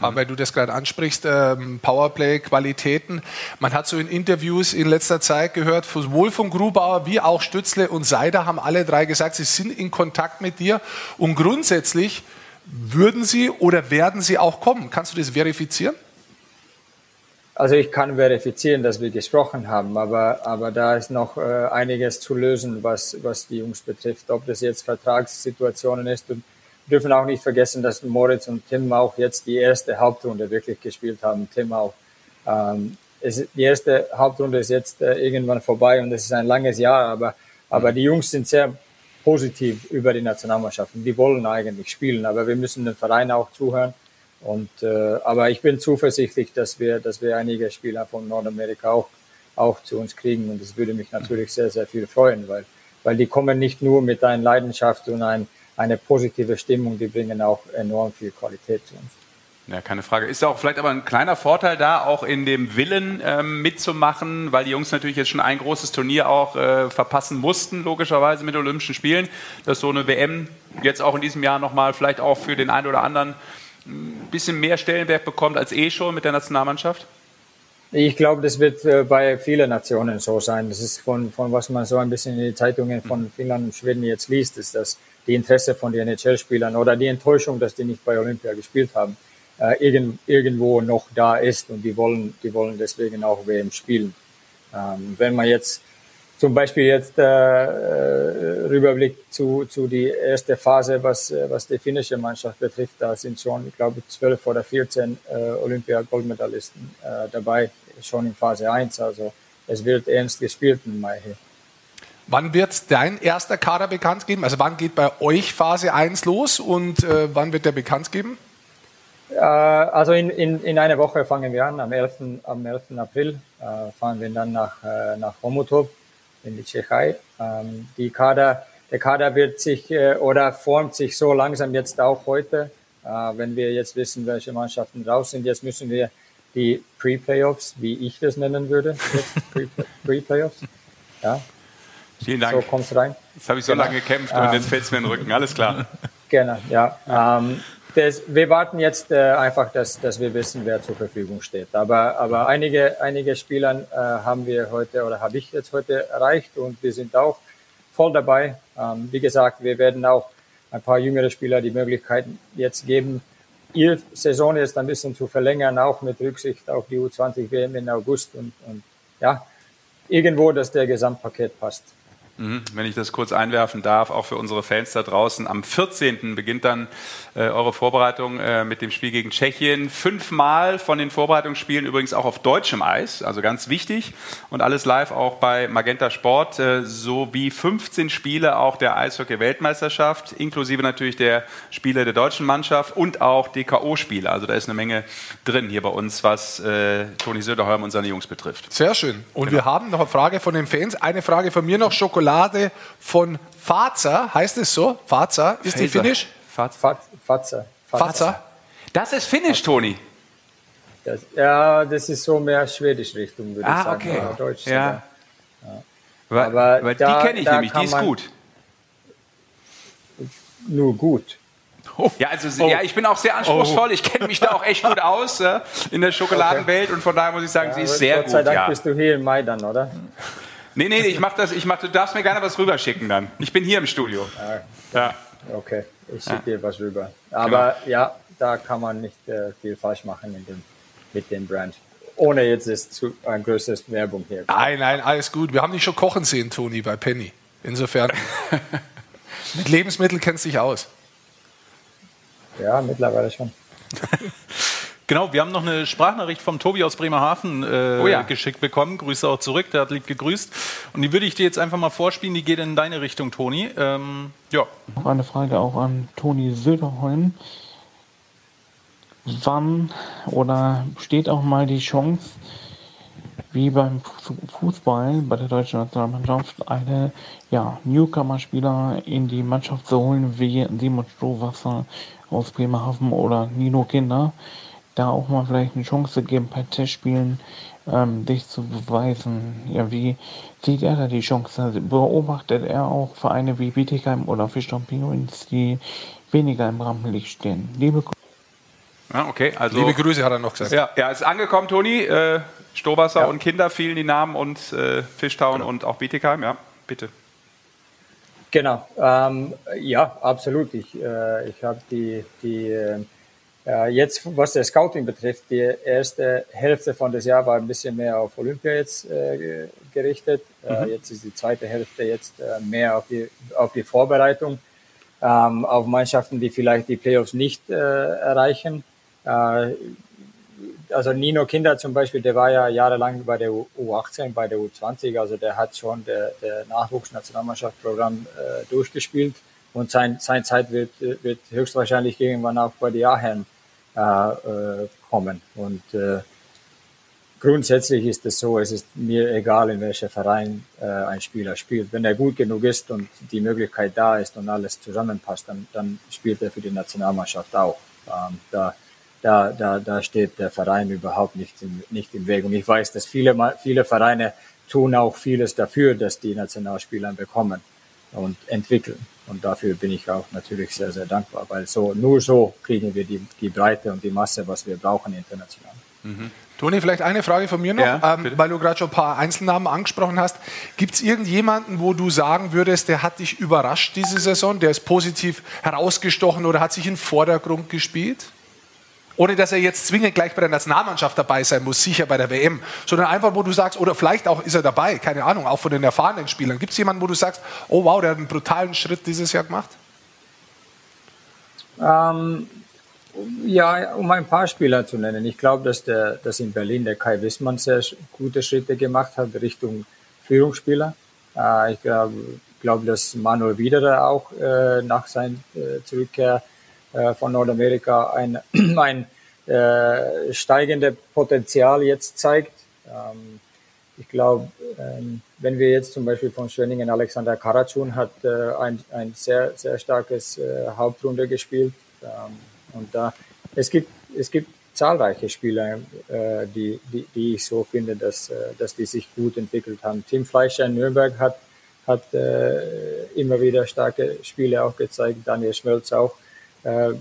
Aber weil du das gerade ansprichst, ähm, Powerplay-Qualitäten. Man hat so in Interviews in letzter Zeit gehört, sowohl von Grubauer wie auch Stützle und Seider haben alle drei gesagt, sie sind in Kontakt mit dir und grundsätzlich würden sie oder werden sie auch kommen. Kannst du das verifizieren? Also ich kann verifizieren, dass wir gesprochen haben, aber, aber da ist noch äh, einiges zu lösen, was, was die Jungs betrifft. Ob das jetzt Vertragssituationen ist und wir dürfen auch nicht vergessen, dass Moritz und Tim auch jetzt die erste Hauptrunde wirklich gespielt haben. Tim auch. Ähm, es, die erste Hauptrunde ist jetzt äh, irgendwann vorbei und es ist ein langes Jahr, aber, aber die Jungs sind sehr positiv über die Nationalmannschaften. Die wollen eigentlich spielen, aber wir müssen den Verein auch zuhören. Und, äh, aber ich bin zuversichtlich, dass wir, dass wir einige Spieler von Nordamerika auch, auch zu uns kriegen. Und das würde mich natürlich sehr, sehr viel freuen, weil, weil die kommen nicht nur mit einer Leidenschaft und ein, eine positive Stimmung, die bringen auch enorm viel Qualität zu uns. Ja, keine Frage. Ist auch vielleicht aber ein kleiner Vorteil da, auch in dem Willen ähm, mitzumachen, weil die Jungs natürlich jetzt schon ein großes Turnier auch äh, verpassen mussten, logischerweise mit Olympischen Spielen, dass so eine WM jetzt auch in diesem Jahr nochmal vielleicht auch für den einen oder anderen ein bisschen mehr Stellenwert bekommt als eh schon mit der Nationalmannschaft? Ich glaube, das wird äh, bei vielen Nationen so sein. Das ist von, von was man so ein bisschen in den Zeitungen von Finnland und Schweden jetzt liest, ist, dass die Interesse von den NHL-Spielern oder die Enttäuschung, dass die nicht bei Olympia gespielt haben, äh, irgend, irgendwo noch da ist und die wollen, die wollen deswegen auch WM spielen. Ähm, wenn man jetzt zum Beispiel jetzt äh, äh, rüberblickt zu, zu die erste Phase, was, äh, was die finnische Mannschaft betrifft, da sind schon, ich glaube, 12 oder 14 äh, Olympia-Goldmedaillisten äh, dabei, schon in Phase 1. Also es wird ernst gespielt im Mai hier. Wann wird dein erster Kader bekannt geben? Also wann geht bei euch Phase 1 los und äh, wann wird der bekannt geben? Äh, also in, in, in einer Woche fangen wir an, am 11. Am 11. April fahren wir dann nach, nach Homotov in die Tschechei. Ähm, die Kader, der Kader wird sich äh, oder formt sich so langsam jetzt auch heute, äh, wenn wir jetzt wissen, welche Mannschaften raus sind. Jetzt müssen wir die Pre-Playoffs, wie ich das nennen würde, Pre-Playoffs. Ja, Vielen Dank. so kommt's rein. Jetzt habe ich so Genau. lange gekämpft und Ähm, jetzt fällt es mir in den Rücken. Alles klar. Genau, ja. Ähm, das, wir warten jetzt äh, einfach, dass, dass wir wissen, wer zur Verfügung steht. Aber, aber einige, einige Spieler äh, haben wir heute oder habe ich jetzt heute erreicht und wir sind auch voll dabei. Ähm, wie gesagt, wir werden auch ein paar jüngere Spieler die Möglichkeit jetzt geben, ihre Saison jetzt ein bisschen zu verlängern, auch mit Rücksicht auf die U20 WM im August und, und ja, irgendwo, dass der Gesamtpaket passt. Mhm. Wenn ich das kurz einwerfen darf, auch für unsere Fans da draußen. Am 14. beginnt dann äh, eure Vorbereitung äh, mit dem Spiel gegen Tschechien. Fünfmal von den Vorbereitungsspielen übrigens auch auf deutschem Eis, also ganz wichtig. Und alles live auch bei Magenta Sport, äh, sowie 15 Spiele auch der Eishockey-Weltmeisterschaft, inklusive natürlich der Spiele der deutschen Mannschaft und auch DKO-Spiele. Also da ist eine Menge drin hier bei uns, was äh, Toni Söderholm und seine Jungs betrifft. Sehr schön. Und genau. wir haben noch eine Frage von den Fans. Eine Frage von mir noch, Schokolade. Schokolade von Fazer, heißt es so? Fazer, ist Faser. die finnisch? Fazer. Fazer. Fazer. Das ist finnisch, Toni. Das, ja, das ist so mehr schwedisch Richtung, würde ah, ich sagen. Okay. Deutsch. Ja. ja. Aber weil da, die kenne ich nämlich, die ist gut. Nur gut. Oh. Ja, also oh. ja, ich bin auch sehr anspruchsvoll. Oh. Ich kenne mich da auch echt gut aus äh, in der Schokoladenwelt okay. und von daher muss ich sagen, ja, sie ist sehr Gott gut. Gott sei Dank ja. bist du hier in Maidan, oder? Nee, nee, ich mach das, ich mach, du darfst mir gerne was rüberschicken dann. Ich bin hier im Studio. Ja. Okay, ich schicke dir was rüber. Aber genau. ja, da kann man nicht äh, viel falsch machen dem, mit dem Brand. Ohne jetzt ist zu, ein größeres Werbung hier. Nein, nein, alles gut. Wir haben dich schon kochen sehen, Toni, bei Penny. Insofern, mit Lebensmitteln kennst du dich aus. Ja, mittlerweile schon. Genau, wir haben noch eine Sprachnachricht vom Tobi aus Bremerhaven äh, oh ja. geschickt bekommen. Grüße auch zurück, der hat lieb gegrüßt. Und die würde ich dir jetzt einfach mal vorspielen, die geht in deine Richtung, Toni. Ähm, ja. Noch eine Frage auch an Toni Söderholm. Wann oder besteht auch mal die Chance, wie beim Fußball bei der deutschen Nationalmannschaft eine ja, Newcomer-Spieler in die Mannschaft zu holen, wie Simon Strohwasser aus Bremerhaven oder Nino Kinder? Da auch mal vielleicht eine Chance geben, bei Testspielen ähm, dich zu beweisen. Ja, wie sieht er da die Chance? Beobachtet er auch Vereine wie Bietigheim oder Fischtown Penguins, die weniger im Rampenlicht stehen? Liebe Grüße. Ja, okay, also, Liebe Grüße hat er noch gesagt. Ja, ja ist angekommen, Toni. Äh, Stohwasser ja. und Kinder fielen die Namen und äh, Fischtown genau. und auch Bietigheim. Ja, bitte. Genau, ähm, ja, absolut. Ich, äh, ich habe die, die äh, jetzt, was der Scouting betrifft, die erste Hälfte von das Jahr war ein bisschen mehr auf Olympia jetzt äh, gerichtet. Äh, mhm. jetzt ist die zweite Hälfte jetzt äh, mehr auf die, auf die Vorbereitung, ähm, auf Mannschaften, die vielleicht die Playoffs nicht äh, erreichen. Äh, also Nino Kinder zum Beispiel, der war ja jahrelang bei der U18, bei der U20, also der hat schon der, der Nachwuchsnationalmannschaftsprogramm äh, durchgespielt und sein, sein Zeit wird, wird höchstwahrscheinlich irgendwann auch bei den Aherren äh, kommen. Und äh, grundsätzlich ist es so, es ist mir egal, in welcher Verein äh, ein Spieler spielt. Wenn er gut genug ist und die Möglichkeit da ist und alles zusammenpasst, dann, dann spielt er für die Nationalmannschaft auch. Ähm, da, da, da, da steht der Verein überhaupt nicht im, nicht im Weg. Und ich weiß, dass viele, viele Vereine tun auch vieles dafür, dass die Nationalspieler bekommen und entwickeln. Und dafür bin ich auch natürlich sehr, sehr dankbar, weil so, nur so kriegen wir die, die Breite und die Masse, was wir brauchen international. Mhm. Toni, vielleicht eine Frage von mir noch, ja, ähm, weil du gerade schon ein paar Einzelnamen angesprochen hast. Gibt es irgendjemanden, wo du sagen würdest, der hat dich überrascht diese Saison, der ist positiv herausgestochen oder hat sich in den Vordergrund gespielt? Ohne dass er jetzt zwingend gleich bei der Nationalmannschaft dabei sein muss, sicher bei der WM, sondern einfach, wo du sagst, oder vielleicht auch ist er dabei, keine Ahnung, auch von den erfahrenen Spielern. Gibt es jemanden, wo du sagst, oh wow, der hat einen brutalen Schritt dieses Jahr gemacht? Ähm, ja, um ein paar Spieler zu nennen. Ich glaube, dass, dass in Berlin der Kai Wissmann sehr gute Schritte gemacht hat Richtung Führungsspieler. Äh, ich glaube, glaub, dass Manuel Wiederer auch äh, nach seiner äh, Zurückkehr von Nordamerika ein, ein äh, steigende Potenzial jetzt zeigt. Ähm, ich glaube, ähm, wenn wir jetzt zum Beispiel von Schwenningen Alexander Karacun hat äh, ein, ein sehr, sehr starkes äh, Hauptrunde gespielt. Ähm, und da, es gibt, es gibt zahlreiche Spieler, äh, die, die, die ich so finde, dass, äh, dass die sich gut entwickelt haben. Tim Fleischer in Nürnberg hat, hat äh, immer wieder starke Spiele auch gezeigt, Daniel Schmölz auch äh,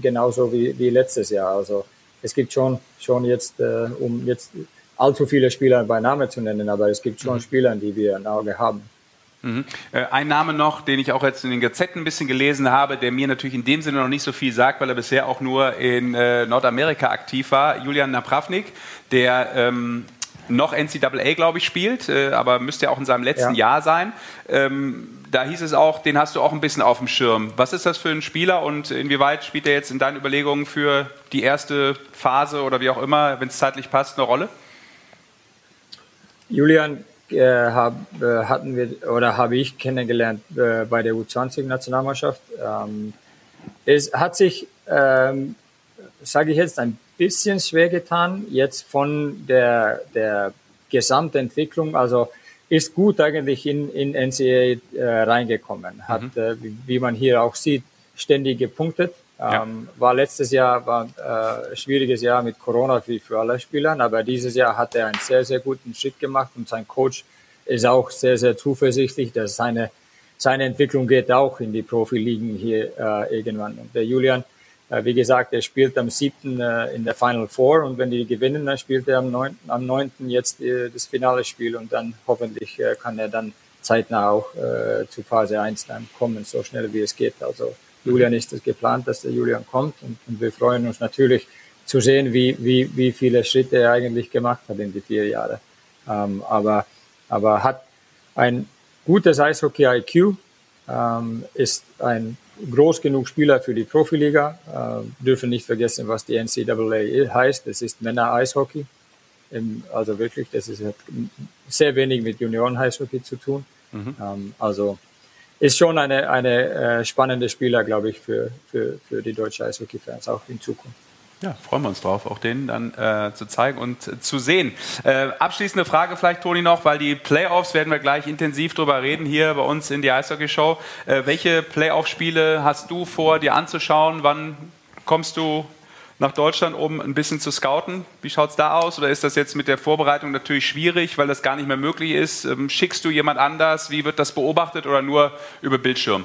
genauso wie, wie letztes Jahr. Also es gibt schon, schon jetzt, äh, um jetzt allzu viele Spieler bei Name zu nennen, aber es gibt schon mhm. Spieler, die wir im Auge haben. Mhm. Äh, ein Name noch, den ich auch jetzt in den Gazetten ein bisschen gelesen habe, der mir natürlich in dem Sinne noch nicht so viel sagt, weil er bisher auch nur in äh, Nordamerika aktiv war. Julian Napravnik, der ähm, noch NCAA, glaube ich, spielt, äh, aber müsste ja auch in seinem letzten ja. Jahr sein. Ähm, da hieß es auch, den hast du auch ein bisschen auf dem Schirm. Was ist das für ein Spieler und inwieweit spielt er jetzt in deinen Überlegungen für die erste Phase oder wie auch immer, wenn es zeitlich passt, eine Rolle? Julian äh, hab, äh, hatten wir oder habe ich kennengelernt äh, bei der U20-Nationalmannschaft. Ähm, es hat sich, ähm, sage ich jetzt, ein bisschen schwer getan, jetzt von der, der Gesamtentwicklung, also ist gut eigentlich in, in NCAA äh, reingekommen, hat, mhm. äh, wie, wie, man hier auch sieht, ständig gepunktet. Ja. Ähm, war letztes Jahr war äh, schwieriges Jahr mit Corona für, für alle Spieler, aber dieses Jahr hat er einen sehr, sehr guten Schritt gemacht und sein Coach ist auch sehr, sehr zuversichtlich, dass seine, seine Entwicklung geht auch in die Profiligen hier äh, irgendwann. Und der Julian, wie gesagt, er spielt am 7. Äh, in der Final Four und wenn die gewinnen, dann spielt er am 9. Am 9. jetzt äh, das finale Spiel und dann hoffentlich äh, kann er dann zeitnah auch äh, zu Phase 1 dann kommen, so schnell wie es geht. Also Julian ist es geplant, dass der Julian kommt und, und wir freuen uns natürlich zu sehen, wie, wie, wie viele Schritte er eigentlich gemacht hat in die vier Jahre. Ähm, aber, aber hat ein gutes Eishockey-IQ, ähm, ist ein groß genug Spieler für die Profiliga. Äh, dürfen nicht vergessen, was die NCAA heißt. Das ist Männer-Eishockey. Also wirklich, das ist, hat sehr wenig mit Junioren-Eishockey zu tun. Mhm. Ähm, also ist schon eine, eine äh, spannende Spieler, glaube ich, für, für, für die deutsche Eishockey-Fans auch in Zukunft. Ja, freuen wir uns drauf, auch den dann äh, zu zeigen und äh, zu sehen. Äh, abschließende Frage vielleicht, Toni, noch, weil die Playoffs werden wir gleich intensiv drüber reden hier bei uns in die Eishockey-Show. Äh, welche Playoff-Spiele hast du vor, dir anzuschauen? Wann kommst du nach Deutschland, um ein bisschen zu scouten? Wie schaut es da aus? Oder ist das jetzt mit der Vorbereitung natürlich schwierig, weil das gar nicht mehr möglich ist? Ähm, schickst du jemand anders? Wie wird das beobachtet oder nur über Bildschirm?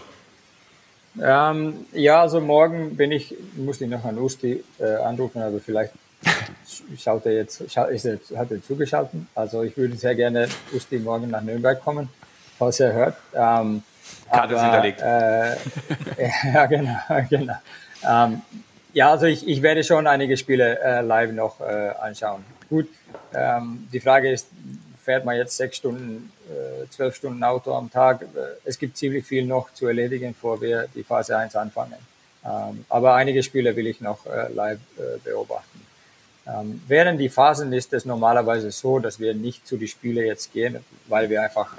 Ähm, ja, also morgen bin ich, muss ich noch an Usti äh, anrufen, aber vielleicht schaut er jetzt, scha ist er, hat er zugeschaltet. Also ich würde sehr gerne Usti morgen nach Nürnberg kommen, falls er hört. Ähm, Karte aber, hinterlegt. Äh, ja, genau, genau. Ähm, ja, also ich, ich werde schon einige Spiele äh, live noch äh, anschauen. Gut, ähm, die Frage ist, fährt man jetzt sechs Stunden, äh, zwölf Stunden Auto am Tag? Es gibt ziemlich viel noch zu erledigen, bevor wir die Phase 1 anfangen. Ähm, aber einige Spiele will ich noch äh, live äh, beobachten. Ähm, während die Phasen ist es normalerweise so, dass wir nicht zu den Spielen jetzt gehen, weil wir einfach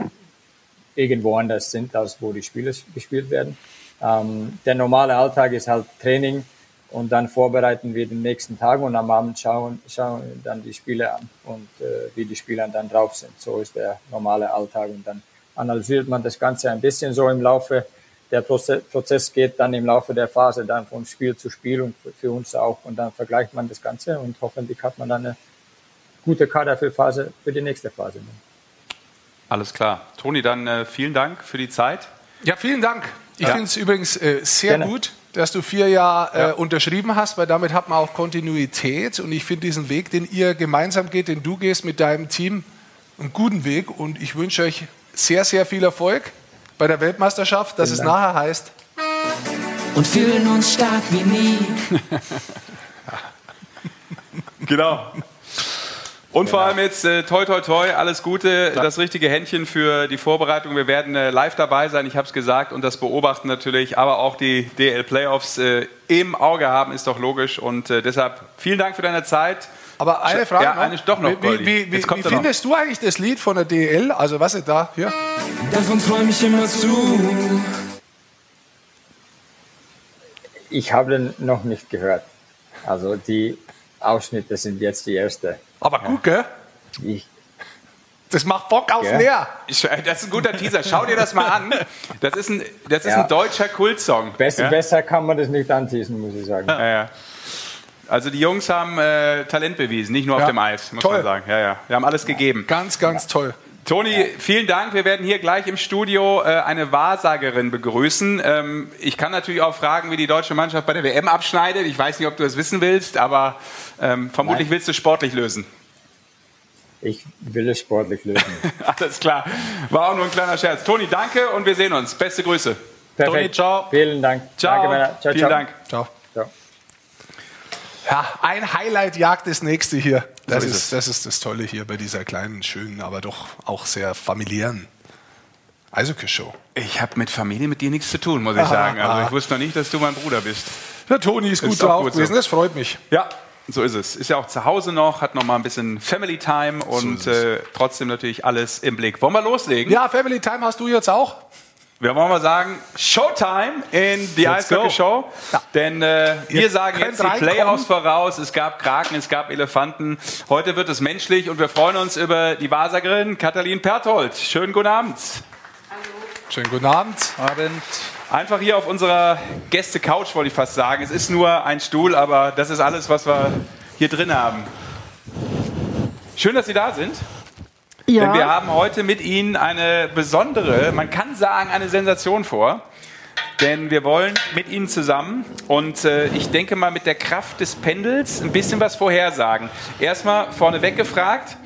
irgendwo anders sind, als wo die Spiele gespielt werden. Ähm, der normale Alltag ist halt Training, und dann vorbereiten wir den nächsten Tag und am Abend schauen, schauen dann die Spiele an und äh, wie die Spieler dann drauf sind. So ist der normale Alltag und dann analysiert man das Ganze ein bisschen so im Laufe. Der Prozess, Prozess geht dann im Laufe der Phase dann von Spiel zu Spiel und für uns auch und dann vergleicht man das Ganze und hoffentlich hat man dann eine gute Kader für Phase für die nächste Phase. Alles klar. Toni, dann äh, vielen Dank für die Zeit. Ja, vielen Dank. Ich ja. finde es übrigens äh, sehr Gerne. gut, dass du vier Jahre äh, ja. unterschrieben hast, weil damit hat man auch Kontinuität. Und ich finde diesen Weg, den ihr gemeinsam geht, den du gehst mit deinem Team, einen guten Weg. Und ich wünsche euch sehr, sehr viel Erfolg bei der Weltmeisterschaft, dass Vielen es Dank. nachher heißt. Und fühlen uns stark wie nie. genau. Und vor allem jetzt äh, toi toi toi, alles Gute, Klar. das richtige Händchen für die Vorbereitung. Wir werden äh, live dabei sein, ich habe es gesagt, und das beobachten natürlich, aber auch die DL Playoffs äh, im Auge haben, ist doch logisch. Und äh, deshalb vielen Dank für deine Zeit. Aber eine Frage ja, eine, doch noch. Wie, wie, wie, wie findest du eigentlich das Lied von der DL? Also was ist da? Hier. Davon träume ich immer zu. Ich habe den noch nicht gehört. Also die Ausschnitte sind jetzt die erste. Aber gut, gell? Ich. Das macht Bock auf ja. mehr. Das ist ein guter Teaser. Schau dir das mal an. Das ist ein, das ist ja. ein deutscher Kultsong. Besser, ja? besser kann man das nicht anteasen, muss ich sagen. Ja, also die Jungs haben äh, Talent bewiesen, nicht nur auf dem Eis, muss toll. man sagen. Ja, ja. Wir haben alles gegeben. Ganz, ganz toll. Toni, vielen Dank. Wir werden hier gleich im Studio äh, eine Wahrsagerin begrüßen. Ähm, ich kann natürlich auch fragen, wie die deutsche Mannschaft bei der WM abschneidet. Ich weiß nicht, ob du das wissen willst, aber ähm, vermutlich Nein. willst du sportlich lösen. Ich will es sportlich lösen. Alles klar. War auch nur ein kleiner Scherz. Toni, danke und wir sehen uns. Beste Grüße. Perfekt. Toni, ciao. Vielen Dank. Ciao. Danke, ciao, Vielen ciao. Dank. Ciao. Ciao. Ja, ein Highlight jagt das nächste hier. Das, So ist ist, das ist das Tolle hier bei dieser kleinen, schönen, aber doch auch sehr familiären Eishockey-Show. Ich habe mit Familie mit dir nichts zu tun, muss ich Aha, sagen. Also aha. ich wusste noch nicht, dass du mein Bruder bist. Der Toni ist gut Ist auch drauf gut so. gewesen, das freut mich. Ja, so ist es. Ist ja auch zu Hause noch, hat noch mal ein bisschen Family Time und es. äh, trotzdem natürlich alles im Blick. Wollen wir loslegen? Ja, Family Time hast du jetzt auch. Wir wollen mal sagen, Showtime in die. Eishockey Show. Denn äh, wir sagen jetzt die. Playoffs voraus. Es gab Kraken, es gab Elefanten. Heute wird es menschlich und wir freuen uns über die Wahrsagerin Katalin Perthold. Schönen guten Abend. Schönen guten Abend. Abend. Einfach hier auf unserer Gäste-Couch, wollte ich fast sagen. Es ist nur ein Stuhl, aber das ist alles, was wir hier drin haben. Schön, dass Sie da sind. Ja. Denn wir haben heute mit Ihnen eine besondere, man kann sagen, eine Sensation vor. Denn wir wollen mit Ihnen zusammen und äh, ich denke mal mit der Kraft des Pendels ein bisschen was vorhersagen. Erstmal vorneweg gefragt,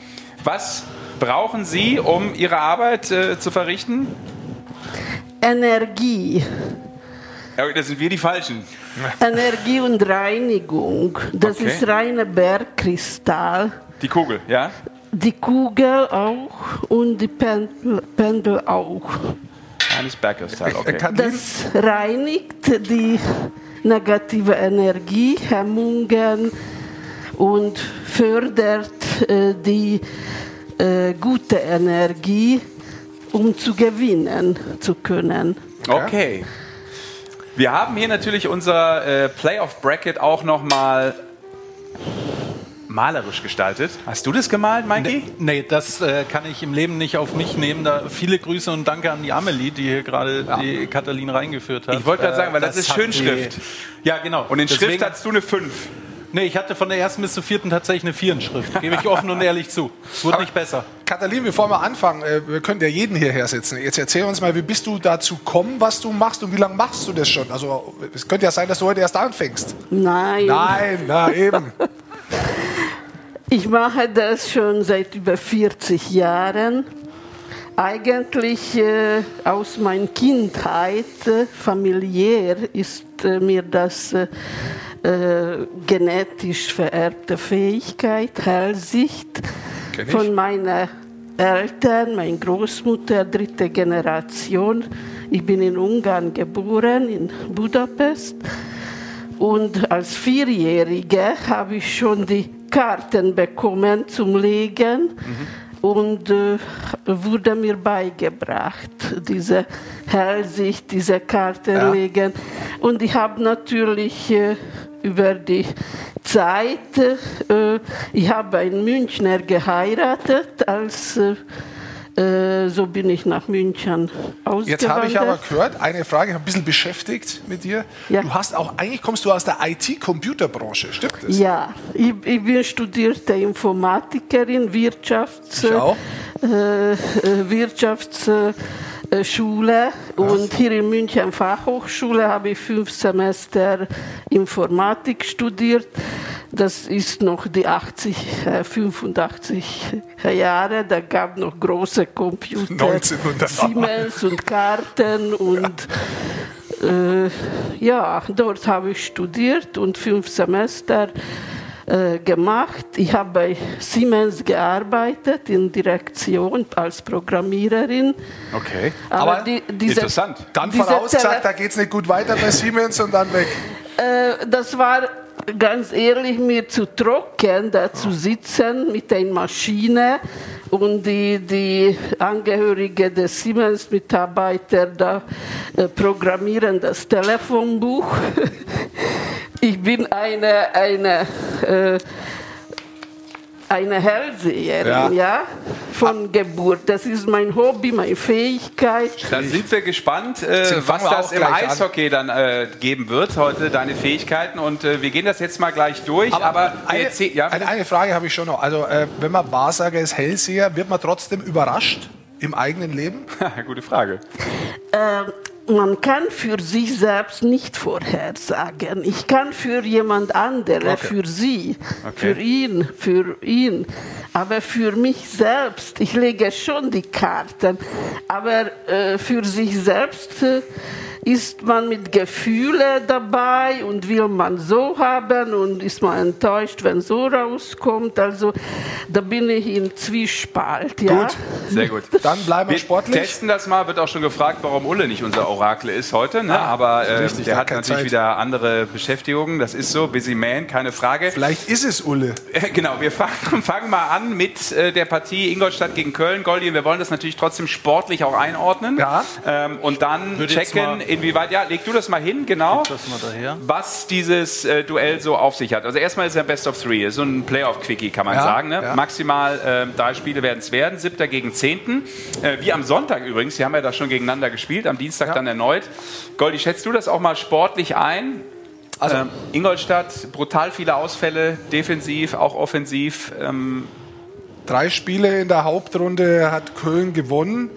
was brauchen Sie, um Ihre Arbeit äh, zu verrichten? Energie. Ja, das sind wir die Falschen. Energie und Reinigung. Das Okay. ist reine Bergkristall. Die Kugel, ja? Die Kugel auch und die Pendel, Pendel auch. Eines Bergkristall, okay. Das reinigt die negative Energie, Hemmungen und fördert äh, die äh, gute Energie, um zu gewinnen zu können. Okay. Wir haben hier natürlich unser äh, Playoff Bracket auch noch mal malerisch gestaltet. Hast du das gemalt, Mikey? Nee, das äh, kann ich im Leben nicht auf mich nehmen. Da viele Grüße und danke an die Amelie, die hier gerade die Katalin reingeführt hat. Ich wollte gerade sagen, weil das ist hat Schönschrift. Die, ja, genau. Und in Deswegen- Schrift hast du eine 5. Nee, ich hatte von der ersten bis zur vierten tatsächlich eine vier in Schrift. Gebe ich offen und ehrlich zu. Es wurde nicht besser. Katalin, bevor wir anfangen, äh, wir können ja jeden hierher setzen. Jetzt erzähl uns mal, wie bist du dazu gekommen, was du machst und wie lange machst du das schon? Also es könnte ja sein, dass du heute erst anfängst. Nein. Nein, na eben. Ich mache das schon seit über 40 Jahren. Eigentlich äh, aus meiner Kindheit, äh, familiär, ist äh, mir das äh, äh, genetisch vererbte Fähigkeit, Hellsicht von meinen Eltern, meine Großmutter, dritte Generation. Ich bin in Ungarn geboren, in Budapest. Und als Vierjährige habe ich schon die Karten bekommen zum Legen und äh, wurde mir beigebracht, diese Hellsicht, diese Karten Ja. legen. Und ich habe natürlich äh, über die Zeit, äh, ich habe einen Münchner geheiratet, als äh, so bin ich nach München ausgewandert. Jetzt habe ich aber gehört, eine Frage, ich habe ein bisschen beschäftigt mit dir. Du hast auch, eigentlich kommst du aus der IT-Computerbranche, stimmt das? Ja, ich, ich bin studierte Informatikerin, Wirtschafts, Ich auch. Äh, äh, Wirtschaftsschule äh, Schule. und hier in München Fachhochschule habe ich fünf Semester Informatik studiert. Das ist noch die 80, äh, 85 Jahre, da gab noch große Computer, 1900. Siemens und Karten und äh, ja, dort habe ich studiert und fünf Semester äh, gemacht. Ich habe bei Siemens gearbeitet in Direktion als Programmiererin. Okay. Aber die- diese- interessant. Dann vorausgesagt, da geht es nicht gut weiter bei Siemens und dann weg. Äh, das war ganz ehrlich mir zu trocken, da zu sitzen mit einer Maschine und die, die Angehörige des Siemens-Mitarbeiter da äh, programmieren das Telefonbuch. ich bin eine, eine, äh, eine Hellseherin, Ja. ja. von Geburt. Das ist mein Hobby, meine Fähigkeit. Dann sind wir gespannt, äh, was das im gleich an. Eishockey dann äh, geben wird, heute deine Fähigkeiten. Und äh, wir gehen das jetzt mal gleich durch. Aber, eine, erzähl- ja, eine, eine Frage habe ich schon noch. Also, äh, wenn man Wahrsager ist, Hellseher, wird man trotzdem überrascht im eigenen Leben? Gute Frage. Man kann für sich selbst nicht vorhersagen. Ich kann für jemand anderen, Okay. für sie, Okay. für ihn, für ihn. Aber für mich selbst, ich lege schon die Karten, aber äh, für sich selbst äh, ist man mit Gefühlen dabei und will man so haben und ist man enttäuscht, wenn so rauskommt. Also da bin ich in Zwiespalt. Ja? Gut, sehr gut. Dann bleiben wir, Wir sportlich. testen das mal. Wird auch schon gefragt, warum Ulle nicht unser Orakel ist heute. Ne? Ah, Aber äh, richtig, der hat natürlich Zeit. wieder andere Beschäftigungen. Das ist so. Busy Man, keine Frage. Vielleicht ist es Ulle. Äh, Genau, wir fangen, fangen mal an mit äh, der Partie Ingolstadt gegen Köln. Goldi, wir wollen das natürlich trotzdem sportlich auch einordnen. Ja. Ähm, und dann checken, mal- inwieweit, ja, leg du das mal hin, genau. Mal. Was dieses äh, Duell so auf sich hat. Also erstmal ist es ja Best of Three, ist so ein Playoff-Quickie, kann man Ja, sagen. Ne? ja. Maximal äh, drei Spiele werden es werden, siebter gegen zehnten. Äh, wie am Sonntag übrigens, die haben ja da schon gegeneinander gespielt, am Dienstag dann erneut. Goldi, schätzt du das auch mal sportlich ein? Also- ähm, Ingolstadt, brutal viele Ausfälle, defensiv, auch offensiv. Ähm, Drei Spiele in der Hauptrunde hat Köln gewonnen.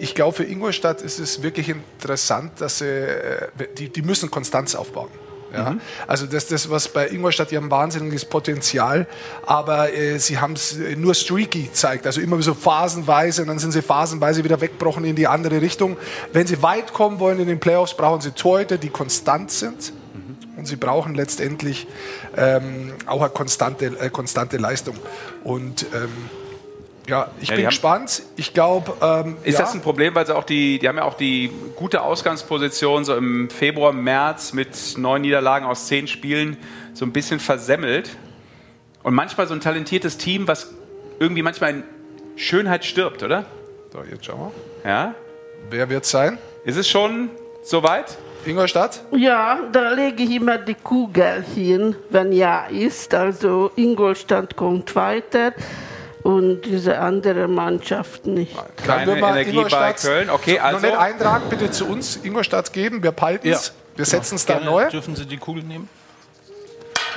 Ich glaube, für Ingolstadt ist es wirklich interessant, dass sie, äh, die, die müssen Konstanz aufbauen. Ja? Also das, das, was bei Ingolstadt, die haben wahnsinniges Potenzial, aber äh, sie haben es nur streaky gezeigt, also immer so phasenweise und dann sind sie phasenweise wieder weggebrochen in die andere Richtung. Wenn sie weit kommen wollen in den Playoffs, brauchen sie Torhüter, die konstant sind und sie brauchen letztendlich ähm, auch eine konstante, äh, konstante Leistung. Und ähm, ja, ich Ja, die bin gespannt. Ich glaube, ähm, Ist ja, das ein Problem, weil sie auch die, die haben ja auch die gute Ausgangsposition so im Februar, März mit neun Niederlagen aus zehn Spielen so ein bisschen versemmelt. Und manchmal so ein talentiertes Team, was irgendwie manchmal in Schönheit stirbt, oder? So, jetzt schauen Ja? wir. Wer wird sein? Ist es schon soweit? Ingolstadt? Ja, da lege ich immer die Kugel hin, wenn ja ist. Also Ingolstadt kommt weiter und diese andere Mannschaft nicht. Keine wir mal Energie bei Köln. Okay, noch also nicht eintragen, bitte zu uns Ingolstadt geben. Wir behalten es. Wir setzen es da Gerne neu. Dürfen Sie die Kugel nehmen?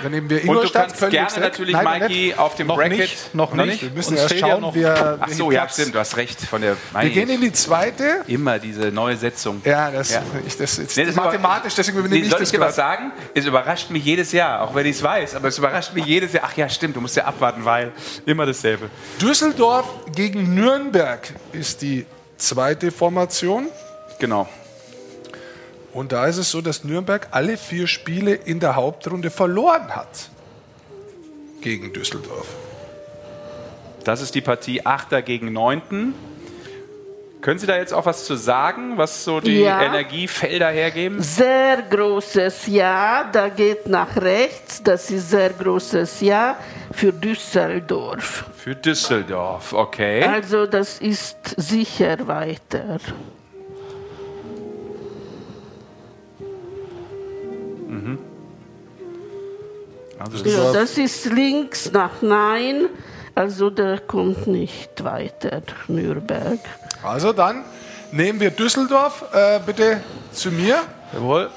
Dann nehmen wir und du Ingolstadt. kannst gerne natürlich, Nein, noch Mikey, nicht. auf dem Noch Bracket. nicht, noch nicht. Wir müssen Uns erst ja schauen, noch- wer. Ach so, ja, stimmt, du hast recht. Von der, Wir gehen in die zweite. immer diese neue Setzung. Ja, das, Ja. Ich, das ist Nee, das mathematisch, deswegen übernehme Nee, ich soll das ich dir was sagen? Es überrascht mich jedes Jahr, auch wenn ich es weiß, aber es überrascht mich jedes Jahr. Ach ja, stimmt, du musst ja abwarten, weil immer dasselbe. Düsseldorf gegen Nürnberg ist die zweite Formation. Genau. Und da ist es so, dass Nürnberg alle vier Spiele in der Hauptrunde verloren hat gegen Düsseldorf. Das ist die Partie 8. gegen 9. Können Sie da jetzt auch was zu sagen, was so die Ja. Energiefelder hergeben? Sehr großes Ja, da geht nach rechts, das ist sehr großes Ja für Düsseldorf. Für Düsseldorf, okay. Also das ist sicher weiter. Also Ja, das ist links nach Nein, also der kommt nicht weiter, Nürnberg. Also dann nehmen wir Düsseldorf äh, bitte zu mir. Jawohl.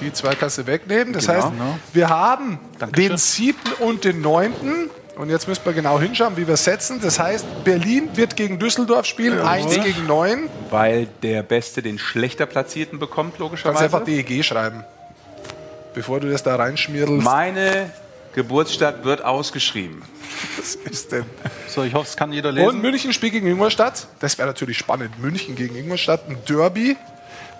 Die zwei kannst du wegnehmen. Das Genau. heißt, wir haben Dankeschön. den siebten und den neunten. Und jetzt müssen wir genau hinschauen, wie wir setzen. Das heißt, Berlin wird gegen Düsseldorf spielen, 1 gegen 9. Weil der Beste den schlechter Platzierten bekommt, Kannst logischerweise. einfach DEG schreiben, bevor du das da reinschmierdelst. Meine Geburtsstadt wird ausgeschrieben. Was ist denn? So, ich hoffe, es kann jeder Und lesen. München spielt gegen Ingolstadt. Das wäre natürlich spannend. München gegen Ingolstadt, ein Derby.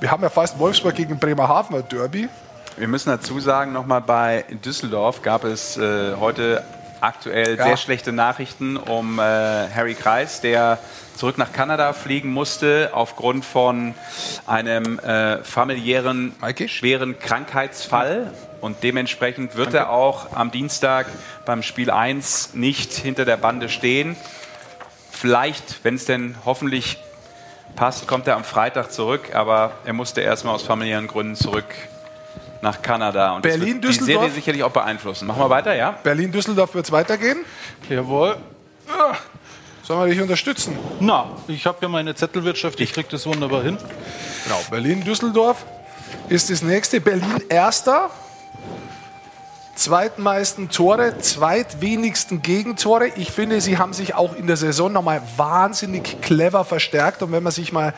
Wir haben ja fast Wolfsburg gegen Bremerhaven ein Derby. Wir müssen dazu sagen, nochmal bei Düsseldorf gab es äh, heute aktuell Ja. sehr schlechte Nachrichten um äh, Harry Kreis, der zurück nach Kanada fliegen musste aufgrund von einem äh, familiären Maike? schweren Krankheitsfall. Und dementsprechend wird er auch am Dienstag beim Spiel 1 nicht hinter der Bande stehen. Vielleicht, wenn es denn hoffentlich passt, kommt er am Freitag zurück, aber er musste erstmal aus familiären Gründen zurück nach Kanada. Und das Berlin, wird die Serie Düsseldorf? sicherlich auch beeinflussen. Machen wir weiter, ja? Berlin-Düsseldorf wird es weitergehen. Jawohl. Sollen wir dich unterstützen? Na, ich habe ja meine Zettelwirtschaft, ich krieg das wunderbar hin. Genau, Berlin-Düsseldorf ist das nächste. Berlin erster. Zweitmeisten Tore, zweitwenigsten Gegentore. Ich finde, sie haben sich auch in der Saison nochmal wahnsinnig clever verstärkt. Und wenn man sich mal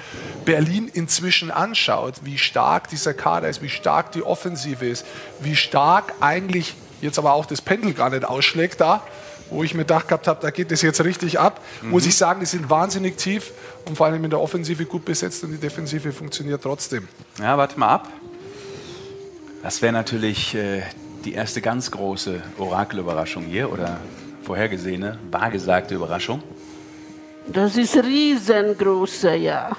Berlin inzwischen anschaut, wie stark dieser Kader ist, wie stark die Offensive ist, wie stark eigentlich jetzt aber auch das Pendel gar nicht ausschlägt da, wo ich mir gedacht gehabt habe, da geht es jetzt richtig ab, muss ich sagen, die sind wahnsinnig tief und vor allem in der Offensive gut besetzt und die Defensive funktioniert trotzdem. Ja, warte mal ab. Das wäre natürlich äh, die erste ganz große Orakelüberraschung hier oder vorhergesehene, wahrgesagte Überraschung. Das ist riesengroße, ja.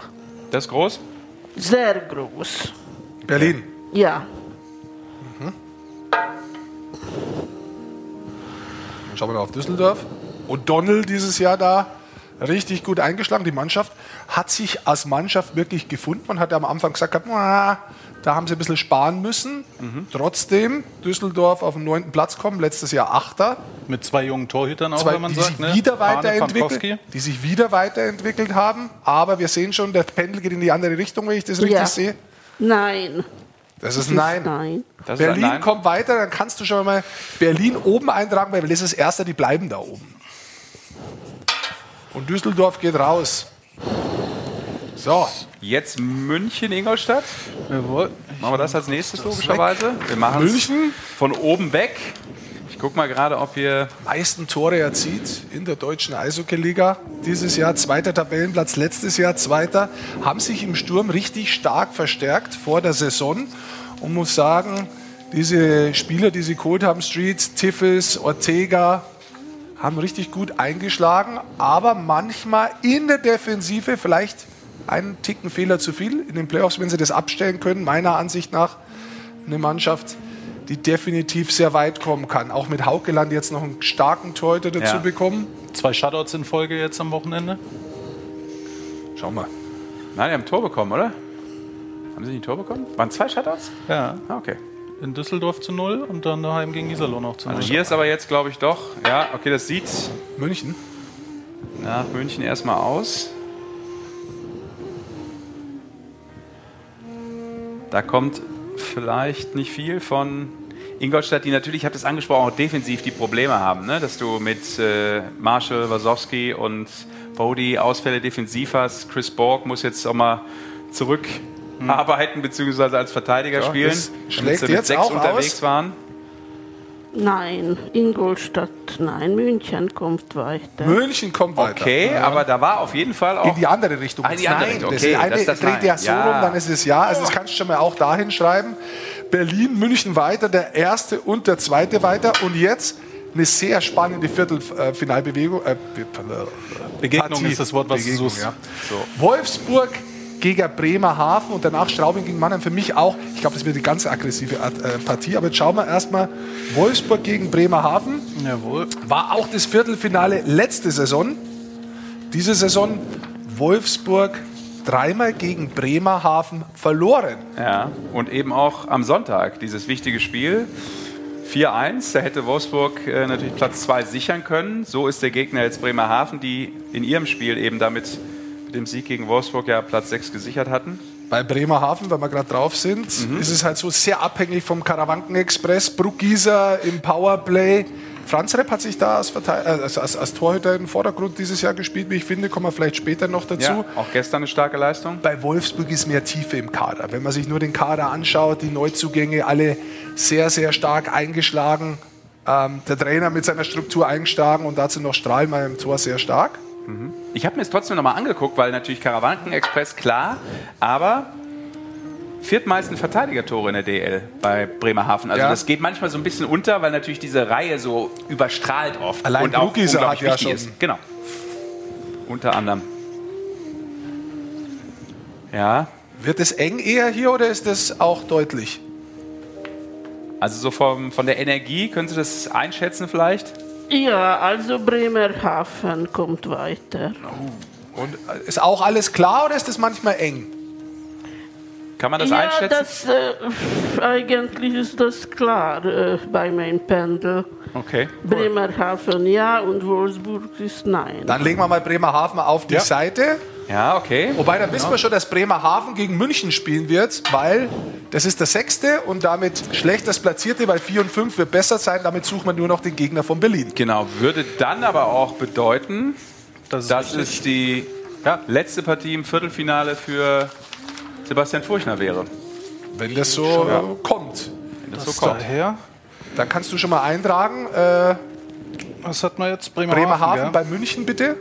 Das ist groß? Sehr groß. Berlin. Ja. Dann schauen wir mal auf Düsseldorf. O'Donnell dieses Jahr da richtig gut eingeschlagen. Die Mannschaft hat sich als Mannschaft wirklich gefunden. Man hat ja am Anfang gesagt, gehabt, "Ah, da haben sie ein bisschen sparen müssen. Trotzdem Düsseldorf auf den neunten Platz kommen, letztes Jahr Achter. Mit zwei jungen Torhütern auch, Zwei, wenn man die sagt. sich ne? wieder weiterentwickelt, die sich wieder weiterentwickelt haben. Aber wir sehen schon, der Pendel geht in die andere Richtung, wenn ich das richtig Ja. sehe. Nein. Das ist Nein. Nein. Das ist Berlin Nein. kommt weiter, dann kannst du schon mal Berlin oben eintragen, weil das ist das Erste, die bleiben da oben. Und Düsseldorf geht raus. So, Jetzt München, Ingolstadt. Jawohl. Machen wir das als nächstes logischerweise. Wir machen München. von oben weg. Ich gucke mal gerade, ob wir meisten Tore erzielt in der deutschen Eishockey-Liga. Dieses Jahr zweiter Tabellenplatz, letztes Jahr zweiter. Haben sich im Sturm richtig stark verstärkt vor der Saison. Und muss sagen, diese Spieler, die sie geholt haben, Streets, Tiffels, Ortega, haben richtig gut eingeschlagen. Aber manchmal in der Defensive vielleicht einen Ticken Fehler zu viel. In den Playoffs, wenn sie das abstellen können, meiner Ansicht nach eine Mannschaft, die definitiv sehr weit kommen kann. Auch mit Haukeland jetzt noch einen starken Torhüter dazu Ja. bekommen. Zwei Shutouts in Folge jetzt am Wochenende. Schauen wir. Nein, die haben ein Tor bekommen, oder? Haben sie nicht ein Tor bekommen? Waren zwei Shutouts? Ja. Ah, okay. In Düsseldorf zu null und dann daheim gegen Iserlohn noch zu null. Also hier ist aber jetzt, glaube ich, doch. Ja, okay, das sieht München. nach München erstmal aus. Da kommt vielleicht nicht viel von Ingolstadt, die natürlich, ich habe das angesprochen, auch defensiv die Probleme haben, ne? dass du mit äh, Marshall, Wasowski und Bodie Ausfälle defensiv hast. Chris Borg muss jetzt auch mal zurückarbeiten, beziehungsweise als Verteidiger Ja, spielen, damit sie mit jetzt sechs auch unterwegs aus. waren. Nein. Ingolstadt, nein. München kommt weiter. München kommt weiter. Okay, aber da war auf jeden Fall auch In die andere Richtung. Ah, in die andere Nein, Richtung, das okay, ist eine das das dreht Nein. ja so Ja. rum, dann ist es ja. Also das kannst du schon mal auch dahin schreiben. Berlin, München weiter, der erste und der zweite weiter. Und jetzt eine sehr spannende Viertelfinalbewegung. Äh, Begegnung Partie. ist das Wort, was Begegnung, du suchst. ja. Wolfsburg gegen Bremerhaven und danach Straubing gegen Mannheim. Für mich auch, ich glaube, das wird eine ganz aggressive äh, Partie. Aber jetzt schauen wir erstmal Wolfsburg gegen Bremerhaven. Jawohl. War auch das Viertelfinale letzte Saison. Diese Saison Wolfsburg dreimal gegen Bremerhaven verloren. Ja, und eben auch am Sonntag dieses wichtige Spiel. 4-1, da hätte Wolfsburg äh, natürlich Platz 2 sichern können. So ist der Gegner jetzt Bremerhaven, die in ihrem Spiel eben damit mit dem Sieg gegen Wolfsburg ja Platz 6 gesichert hatten. Bei Bremerhaven, wenn wir gerade drauf sind, ist es halt so sehr abhängig vom Karawanken-Express. Bruckgieser im Powerplay. Franz Repp hat sich da als, äh, als, als, als Torhüter im Vordergrund dieses Jahr gespielt, wie ich finde. Kommen wir vielleicht später noch dazu. Ja, auch gestern eine starke Leistung. Bei Wolfsburg ist mehr Tiefe im Kader. Wenn man sich nur den Kader anschaut, die Neuzugänge alle sehr, sehr stark eingeschlagen. Ähm, der Trainer mit seiner Struktur eingeschlagen und dazu noch Strahlmeier im Tor sehr stark. Ich habe mir es trotzdem nochmal angeguckt, weil natürlich Karawanken Express klar, aber viertmeisten Verteidigertore in der DL bei Bremerhaven. Also Ja. das geht manchmal so ein bisschen unter, weil natürlich diese Reihe so überstrahlt oft Allein und auch Bruckgieser unglaublich hat ja schon- ist. Genau. Unter anderem. Ja, Wird es eng eher hier oder ist es auch deutlich? also so vom, von der Energie, können Sie das einschätzen vielleicht? Ja, also Bremerhaven kommt weiter. Und äh, ist auch alles klar oder ist es manchmal eng? Kann man das ja, einschätzen? das, äh, eigentlich ist das klar äh, bei meinem Pendel. Okay. Bremerhaven ja und Wolfsburg ist nein. Dann legen wir mal Bremerhaven auf die Seite. Ja, okay. Wobei, dann wissen wir schon, dass Bremerhaven gegen München spielen wird, weil das ist der sechste und damit schlechtest Platzierte, weil 4 und 5 wird besser sein. Damit sucht man nur noch den Gegner von Berlin. Genau, würde dann aber auch bedeuten, Das ist dass es die ja, letzte Partie im Viertelfinale für Sebastian Furchner wäre. Wenn das so äh, kommt. Wenn das, Das so kommt. daher. Dann kannst du schon mal eintragen. Äh, Was hat man jetzt? Bremerhaven, Bremerhaven bei München bitte.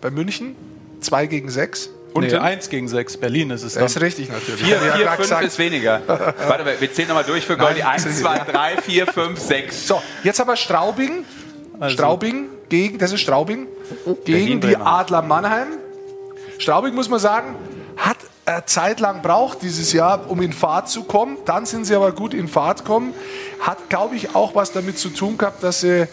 Bei München 2 gegen 6. Nee, 1 gegen 6. Berlin ist es dann. Das ist richtig natürlich. 4, Hab ich ja 4, grad 5 gesagt. ist weniger. Warte, mal, wir zählen nochmal durch für Goldi. Nein, 1, ist 2, nicht. 3, 4, 5, 6. So, jetzt haben wir Straubing. Also- Straubing gegen, das ist Straubing, gegen die Bremerhaven. Adler Mannheim. Straubing, muss man sagen, hat Zeit lang braucht dieses Jahr, um in Fahrt zu kommen. Dann sind sie aber gut in Fahrt gekommen. Hat, glaube ich, auch was damit zu tun gehabt, dass sie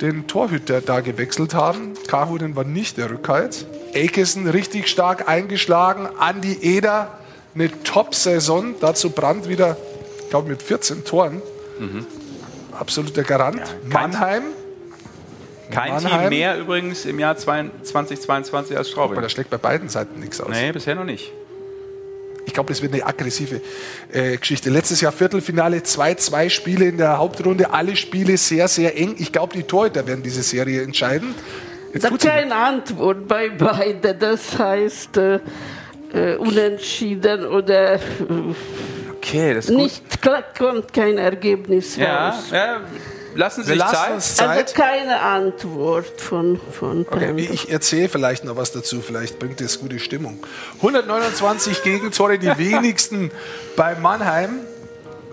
den Torhüter da gewechselt haben. Kahunen war nicht der Rückhalt. Aikison richtig stark eingeschlagen. Andi Eder eine Top-Saison. Dazu Brandt wieder, ich glaube, mit 14 Toren. Absoluter Garant. kein- Mannheim. Kein Mannheim. Team mehr übrigens im Jahr 2022 als Straubing. Aber das schlägt bei beiden Seiten nichts aus. Nee, bisher noch nicht. Ich glaube, das wird eine aggressive äh, Geschichte. Letztes Jahr Viertelfinale, 2-2 Spiele in der Hauptrunde, alle Spiele sehr, sehr eng. Ich glaube, die Torhüter werden diese Serie entscheiden. Jetzt Da keine Antwort bei beiden. Das heißt äh, äh, unentschieden oder äh, Okay, das ist gut. nicht klar, kommt kein Ergebnis Ja, raus. ja, lassen Sie Wir sich lassen Zeit. uns Zeit. Also keine Antwort von, von Okay, ich erzähle vielleicht noch was dazu, vielleicht bringt das gute Stimmung. 129 Gegentore, die wenigsten bei Mannheim.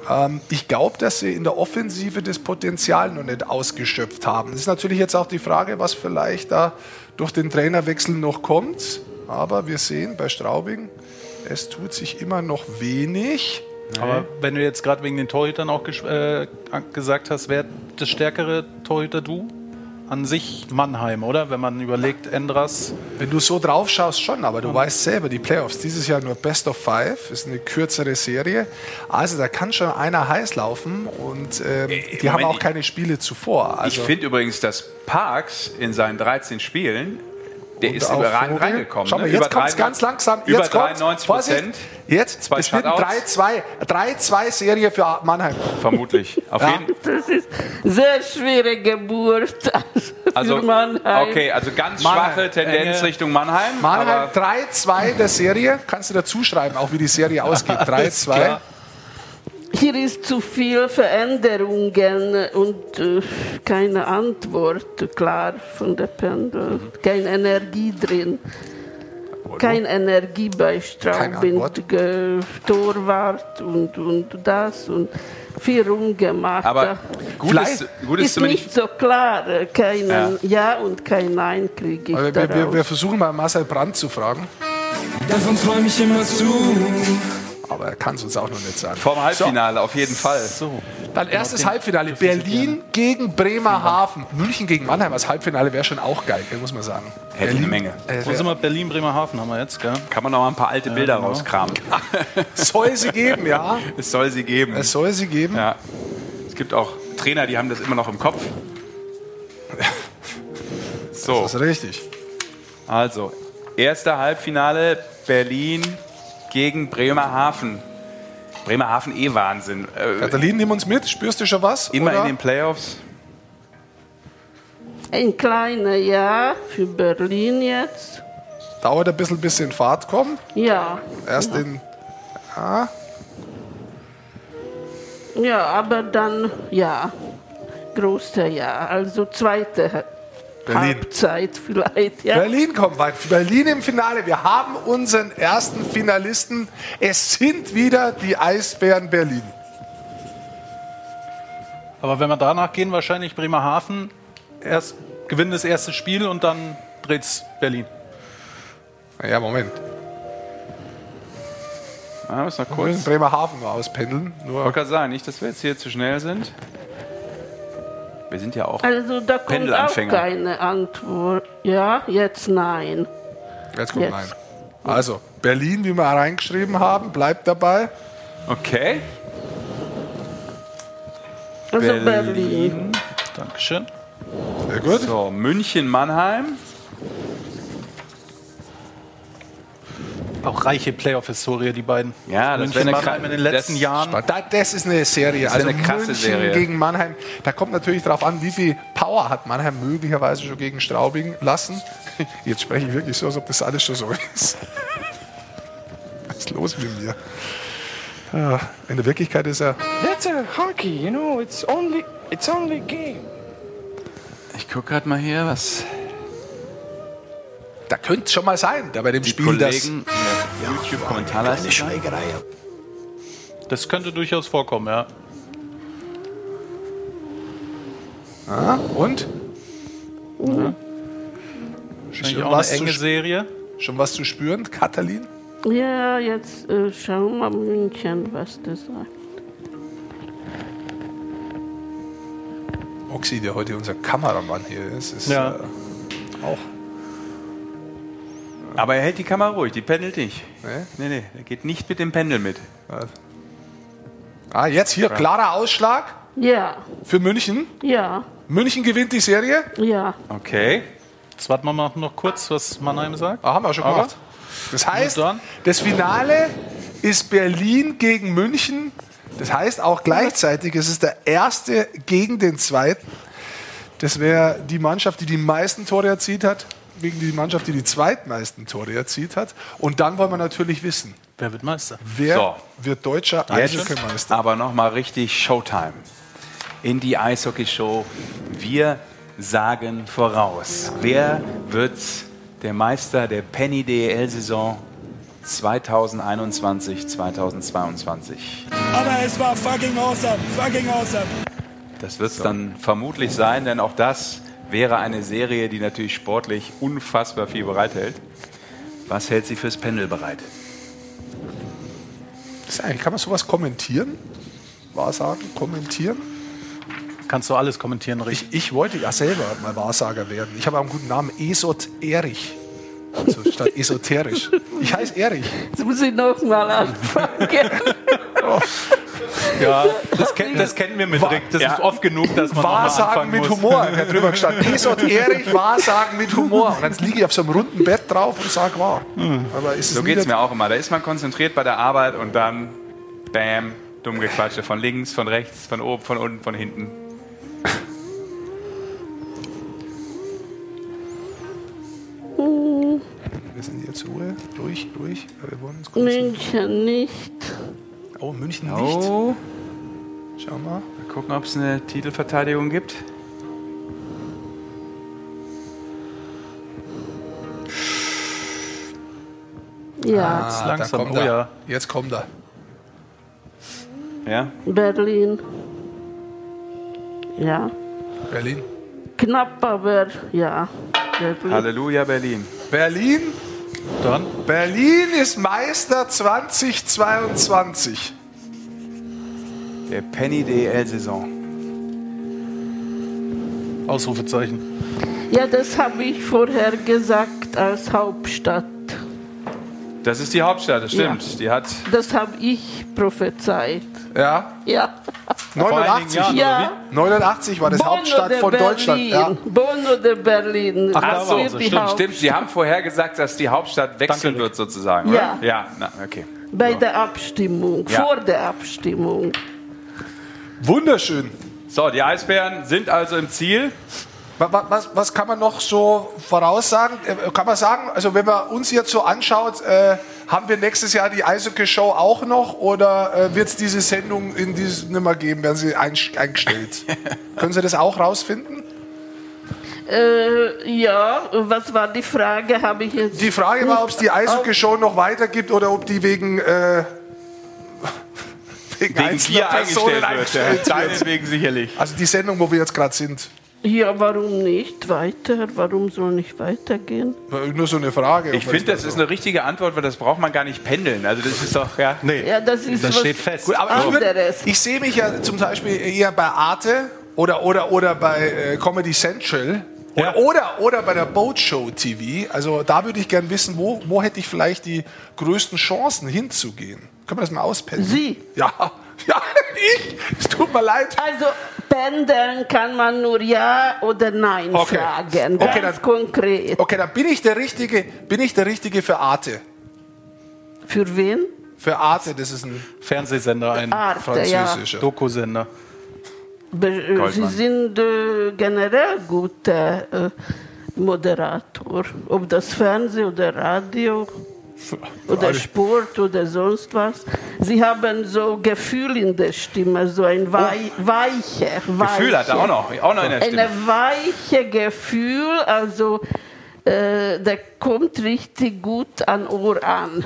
Ähm, ich glaube, dass sie in der Offensive das Potenzial noch nicht ausgeschöpft haben. Es ist natürlich jetzt auch die Frage, was vielleicht da durch den Trainerwechsel noch kommt. Aber wir sehen bei Straubing, es tut sich immer noch wenig. Aber wenn du jetzt gerade wegen den Torhütern auch ges- äh, gesagt hast, wer das stärkere Torhüter du? An sich Mannheim, oder? Wenn man überlegt, Endras. Wenn du so drauf schaust, schon, aber du weißt selber, die Playoffs dieses Jahr nur Best of Five, ist eine kürzere Serie. Also da kann schon einer heiß laufen und ähm, die haben Moment, auch ich- keine Spiele zuvor. Also, ich finde übrigens, dass Parks in seinen 13 Spielen, der Und ist überragend Vogel. reingekommen. Schau mal, ne? jetzt Über kommt es ganz langsam. Über Jetzt kommt's. 93 Vorsicht. Prozent. Jetzt, Zwei es wird ein Shutouts. 3-2 3-2 Serie für Vermutlich. Auf Ja. jeden Das ist sehr schwere Geburt Also, für Mannheim. okay, also ganz Mannheim. schwache Tendenz Enge. Richtung Mannheim. Mannheim aber 3-2 der Serie. Kannst du dazu schreiben, auch wie die Serie ausgeht. 3-2. Hier ist zu viel Veränderungen und äh, keine Antwort klar von der Pendel. Keine Energie drin. Keine Energie bei Straubing, Torwart und, und das und viel rumgemacht. Aber gut ist, gut ist ist nicht so klar. äh, Kein Ja. ja. und kein Nein kriege ich Aber wir, wir, wir versuchen mal Marcel Brandt zu fragen, Davon träum ich immer zu. Aber er kann es uns auch noch nicht sagen. vorm Halbfinale auf jeden Fall. Dann erstes Halbfinale. Berlin gegen Bremerhaven. München gegen Mannheim als Halbfinale wäre schon auch geil, muss man sagen. Hätte eine Menge. Äh, Wo sind wir? Berlin, Bremerhaven haben wir jetzt, gell? Kann man noch mal ein paar alte Bilder genau. rauskramen. soll sie geben, ja. Es soll sie geben. Es soll sie geben. Ja. Es gibt auch Trainer, die haben das immer noch im Kopf. So, Das ist richtig. also, erste Halbfinale Berlin gegen Bremerhaven. Bremerhaven eh Wahnsinn. Äh, Katalin, nimm uns mit. Spürst du schon was? immer Oder? in den Playoffs. Ein kleiner Ja für Berlin jetzt. Dauert ein bisschen, bis sie in Fahrt kommen. Ja. Erst in. Ja, Ja, aber dann ja. Großer Ja. Also zweite Berlin. Halbzeit vielleicht. Ja. Berlin kommt weit. Berlin im Finale. Wir haben unseren ersten Finalisten. Es sind wieder die Eisbären Berlin. Aber wenn wir danach gehen, wahrscheinlich Bremerhaven erst gewinnen das erste Spiel und dann dreht's Berlin. Ja, Moment. Ah, muss noch Wir müssen kurz. Bremerhaven nur auspendeln. Nur Wollte gerade sagen, nicht, dass wir jetzt hier zu schnell sind. Wir sind ja auch. Also da kommt auch Pendelanfänger. keine Antwort. Ja, jetzt nein. jetzt kommt Jetzt. nein. Also, Berlin, wie wir reingeschrieben haben, bleibt dabei. Okay. Also Berlin. Berlin. Dankeschön. Sehr gut. So, München, Mannheim. Auch reiche Playoff-Historie, die beiden. Ja, das München, wäre eine Mannheim in den letzten das- Jahren. Da, das ist eine Serie. ist also eine krasse München Serie. gegen Mannheim. Da kommt natürlich darauf an, wie viel Power hat Mannheim möglicherweise schon gegen Straubing lassen. Jetzt spreche ich wirklich so, als ob das alles schon so ist. Was ist los mit mir? Ja, in der Wirklichkeit ist er. That's a hockey, you know. It's only, it's only game. Ich gucke gerade mal hier, was Da könnte es schon mal sein, da bei dem die Spiel Kollegen das. in der YouTube-Kommentarleiste sagen. Das könnte durchaus vorkommen, ja. Ah, und? ja. Wahrscheinlich Schon auch was eine zu enge Serie. Schon was zu spüren, Katalin? Ja, jetzt äh, schauen wir München, was das sagt. Oxy, der heute unser Kameramann hier ist, ist Ja. äh, auch. Aber er hält die Kamera ruhig, die pendelt nicht. Ne? Nee, nee, er geht nicht mit dem Pendel mit. Ah, jetzt hier, klarer Ausschlag Ja, für München. ja, München gewinnt die Serie. ja. Okay. Jetzt warten wir mal noch kurz, was Mannheim sagt. Ah, haben wir schon Aber- gemacht. Das heißt, das Finale ist Berlin gegen München. Das heißt auch gleichzeitig, es ist der erste gegen den zweiten. Das wäre die Mannschaft, die die meisten Tore erzielt hat, gegen die Mannschaft, die die zweitmeisten Tore erzielt hat. Und dann wollen wir natürlich wissen, Wer wird Meister? wer So. wird deutscher Eishockeymeister? aber nochmal richtig Showtime. In die Eishockey-Show. Wir sagen voraus. Wer wird der Meister der Penny DEL-Saison 2021, 2022? Aber es war fucking awesome, fucking awesome. Das wird es dann vermutlich sein, denn auch das wäre eine Serie, die natürlich sportlich unfassbar viel bereithält. Was hält sie fürs Pendel bereit? Kann man sowas kommentieren? Wahrsagen, kommentieren? Kannst du alles kommentieren, richtig? Ich, ich wollte ja selber mal Wahrsager werden. Ich habe auch einen guten Namen, Esot Erich. Also statt esoterisch. Ich heiße Erich. Jetzt muss ich noch mal anfangen. Ja, das, ken das kennen wir mit Rick. Das ist oft genug, dass man Wahrsagen mit muss. Humor. Ich habe drüber gestanden. Esot Erich, Wahrsagen mit Humor. Und dann liege ich auf so einem runden Bett drauf und sage wahr. Aber ist es So geht es mir auch immer. Da ist man konzentriert bei der Arbeit und dann, bam, dumm gequatsche. Von links, von rechts, von oben, von unten, von hinten. Wir sind jetzt Ruhe. Ruhig, ruhig. Wir wollen uns konzentrieren. München nicht. Oh, München nicht. Oh, Schau mal. mal gucken, ob es eine Titelverteidigung gibt. Ja, ist Ah, langsam. kommt Oh er. ja. Jetzt kommt er. Ja? Berlin. Ja, Berlin. knapp, aber ja. Berlin. Halleluja, Berlin. Berlin. Dann Berlin ist Meister 2022. Der Penny DEL-Saison. Ausrufezeichen. Ja, das habe ich vorher gesagt als Hauptstadt. Das ist die Hauptstadt, das stimmt. Die hat Das habe ich prophezeit. Ja. Ja. 89. Jahren, Ja. 89 war das Bonn Hauptstadt von Berlin. Deutschland. Ja. Bonn oder Berlin. Ach, das die stimmt, Hauptstadt. Stimmt, Sie haben vorher gesagt, dass die Hauptstadt wechseln Danke, wird, sozusagen. Ja. Oder? Ja, na, okay. Bei der Abstimmung, Ja. vor der Abstimmung. Wunderschön. So, die Eisbären sind also im Ziel. Wa- wa- Was, was kann man noch so voraussagen? Äh, Kann man sagen, also wenn man uns jetzt so anschaut, äh, haben wir nächstes Jahr die Eishockey-Show auch noch oder äh, wird es diese Sendung in dieses nimmer geben? Werden sie einsch- eingestellt? Können Sie das auch rausfinden? Äh, ja, was war die Frage? Habe ich jetzt. Die Frage war, ob es die Eishockey-Show noch weitergibt oder ob die wegen, äh, wegen, Wegen einzelner Gier Personen eingestellt wird. Ja. Deinetwegen sicherlich. Also die Sendung, wo wir jetzt gerade sind. Ja, warum nicht weiter? Warum soll nicht weitergehen? Nur so eine Frage. Ich finde, das ist eine richtige Antwort, weil das braucht man gar nicht pendeln. Also das ist doch, ja. Nee, Ja, das ist das was steht fest. Gut, aber ich, würd- ich sehe mich ja zum Beispiel eher bei Arte oder, oder, oder bei äh, Comedy Central oder, Ja. oder, oder bei der Boat Show TV. Also da würde ich gern wissen, wo, wo hätte ich vielleicht die größten Chancen hinzugehen. Können wir das mal auspendeln? Sie. Ja, ja, ich. Es tut mir leid. Also, pendeln kann man nur Ja oder Nein Okay. fragen. Okay, Ganz dann- konkret. Okay, dann bin ich der Richtige, bin ich der Richtige für Arte. Für wen? Für Arte, das ist ein Fernsehsender, ein Arte, ja. französischer. Dokusender. Be äh, Sie sind äh, generell guter äh, Moderator. Ob das Fernsehen oder Radio. Oder Sport oder sonst was. Sie haben so Gefühl in der Stimme, so ein wei weiche, weiche. Gefühl hat er auch noch, auch noch in der Stimme. Eine weiche Gefühl, also äh, der kommt richtig gut an Ohr an,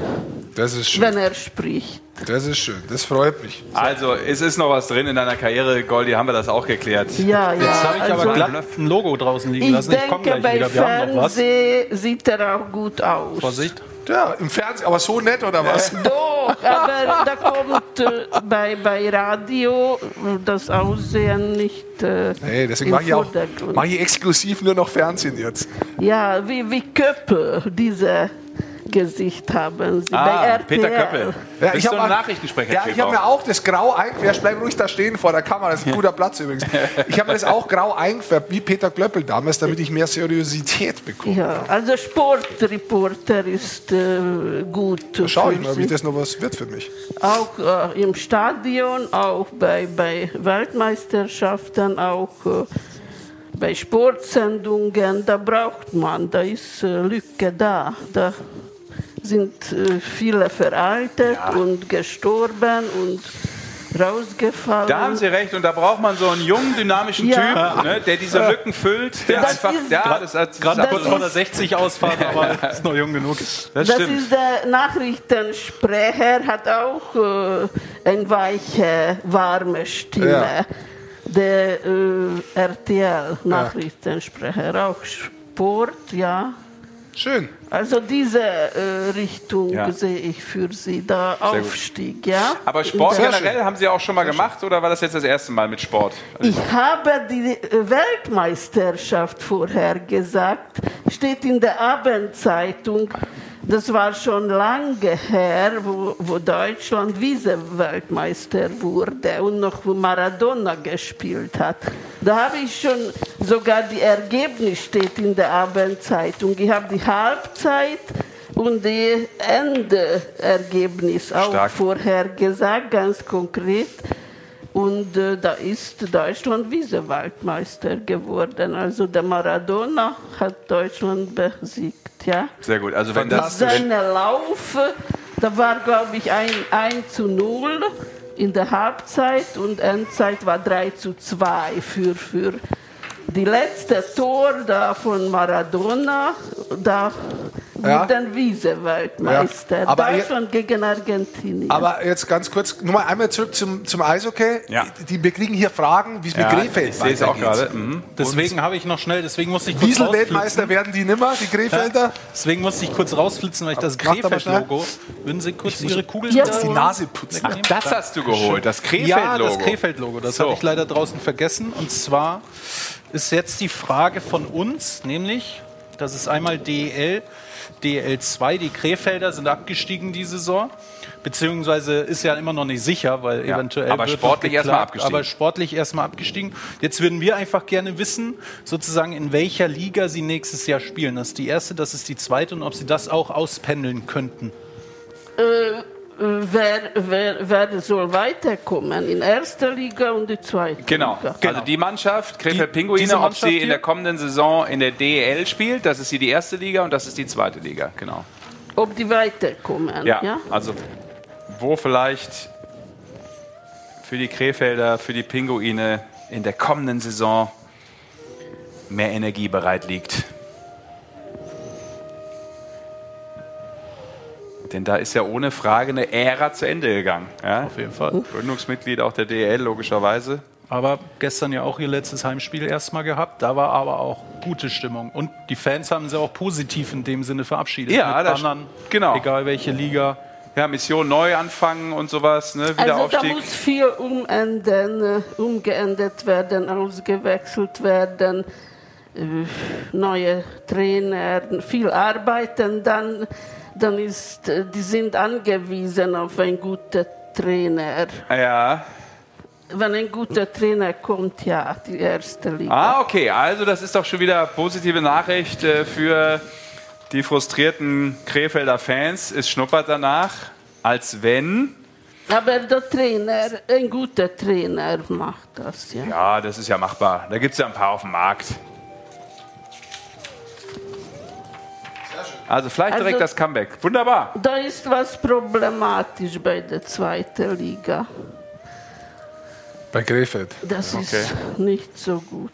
Das ist schön. wenn er spricht. Das ist schön. Das freut mich. Also, es ist noch was drin in deiner Karriere, Goldi, haben wir das auch geklärt. Ja, ja. Jetzt habe ich also, aber glatt ein Logo draußen liegen Ich lassen. Ich komme denke, gleich bei wieder. Wir haben noch was. Sieht er auch gut aus. Vorsicht. Ja, im Fernsehen, aber so nett oder was? Doch, aber da kommt äh, bei, bei Radio das Aussehen nicht äh, Nee, deswegen mache ich auch mache ich exklusiv nur noch Fernsehen jetzt. Ja, wie, wie Köppe, diese Gesicht haben sie. bei Ah, RTL. Peter Köppel. Ja, ich du hab ein Nachrichtensprecher? Ja, ich habe mir auch das Grau eingefärbt. Bleib ruhig da stehen vor der Kamera. Das ist ein guter Platz übrigens. Ich habe mir das auch grau eingefärbt, wie Peter Klöppel damals, damit ich mehr Seriosität bekomme. Ja, also Sportreporter ist äh, gut. Schau ich für mal, wie das noch was wird für mich. Auch äh, im Stadion, auch bei, bei Weltmeisterschaften, auch äh, bei Sportsendungen, da braucht man, da ist äh, Lücke da. Da sind äh, viele veraltet und gestorben und rausgefallen. Da haben Sie recht und da braucht man so einen jungen, dynamischen Ja. Typ, ne, der diese Lücken füllt, der Das einfach, ist- ja, das, das, Gerade kurz vor der 60 ausfahren, aber ist noch jung genug. das Das stimmt. ist der Nachrichtensprecher, hat auch äh, eine weiche, warme Stimme. Ja. Der äh, RTL-Nachrichtensprecher, auch Sport, ja. Schön. Also diese äh, Richtung Ja. sehe ich für Sie, der Sehr gut. Aufstieg, ja. Aber Sport der- generell haben Sie auch schon mal gemacht oder war das jetzt das erste Mal mit Sport? Ich habe die äh, Weltmeisterschaft vorher gesagt, steht in der Abendzeitung. Das war schon lange her, wo, wo Deutschland Vize-Weltmeister wurde und noch Maradona gespielt hat. Da habe ich schon sogar die Ergebnis steht in der Abendzeitung. Ich habe die Halbzeit und die Endergebnis auch vorher gesagt, ganz konkret. Und äh, da ist Deutschland Vize-Weltmeister geworden. Also der Maradona hat Deutschland besiegt. Ja? Sehr gut. Also wenn das, Seine Lauf, da war glaube ich ein 1 zu 0 in der Halbzeit und Endzeit war 3 zu 2 für, für die letzte Tor da von Maradona, da Ja. mit den Vize-Weltmeister. Ja, aber ihr- Deutschland gegen Argentinien. Aber jetzt ganz kurz, nur mal einmal zurück zum, zum Eishockey. Ja. Die, wir kriegen hier Fragen, wie es ja, mit Krefeld ich sehe es auch gerade. Mhm. Deswegen habe ich noch schnell, deswegen musste ich kurz Wieselweltmeister werden die nimmer, die Krefelder. Deswegen musste ich kurz rausflitzen, weil ich das. Krefeld-Logo. Würden Sie kurz Ihre Kugel Ja. wieder Die Nase putzen. Ach, das hast du geholt, das Ja, Krefeld-Logo. das Krefeld-Logo. Das So. habe ich leider draußen vergessen. Und zwar ist jetzt die Frage von uns, nämlich, das ist einmal DEL, DEL2, die Krefelder sind abgestiegen die Saison. Beziehungsweise ist ja immer noch nicht sicher, weil Ja, eventuell. aber sportlich erstmal abgestiegen. Aber sportlich erstmal abgestiegen. Jetzt würden wir einfach gerne wissen, sozusagen, in welcher Liga sie nächstes Jahr spielen. Das ist die erste, das ist die zweite und ob sie das auch auspendeln könnten. äh, wer, wer, wer soll weiterkommen? In erster Liga und die zweite Genau. Liga. Also die Mannschaft, Krefeld Die- Pinguine, ob Mannschaft sie in hier? der kommenden Saison in der DEL spielt, das ist hier die erste Liga und das ist die zweite Liga, genau. Ob die weiterkommen, Ja, ja? also wo vielleicht für die Krefelder, für die Pinguine in der kommenden Saison mehr Energie bereit liegt. Denn da ist ja ohne Frage eine Ära zu Ende gegangen. Ja? Auf jeden Fall. Gründungsmitglied auch der DEL, logischerweise. Aber gestern ja auch ihr letztes Heimspiel erstmal gehabt. Da war aber auch gute Stimmung. Und die Fans haben sie auch positiv in dem Sinne verabschiedet. Ja, Mit Bannern, genau. Egal welche Liga. Ja, Mission neu anfangen und sowas, ne? Also da Wiederaufstieg. muss viel umändern, äh, umgeändert werden, ausgewechselt werden, äh, neue Trainer, viel arbeiten, dann, dann ist, äh, die sind angewiesen auf einen guten Trainer. ja. Wenn ein guter Trainer kommt, ja, die erste Liga. Ah, okay. Also das ist doch schon wieder positive Nachricht äh, für die frustrierten Krefelder Fans. Es schnuppert danach, als wenn. Aber der Trainer, ein guter Trainer macht das, ja. Ja, das ist ja machbar. Da gibt es ja ein paar auf dem Markt. Also vielleicht direkt Also- das Comeback. Wunderbar. Da ist was problematisch bei der zweiten Liga. Bei Krefeld. Das ist Okay. nicht so gut.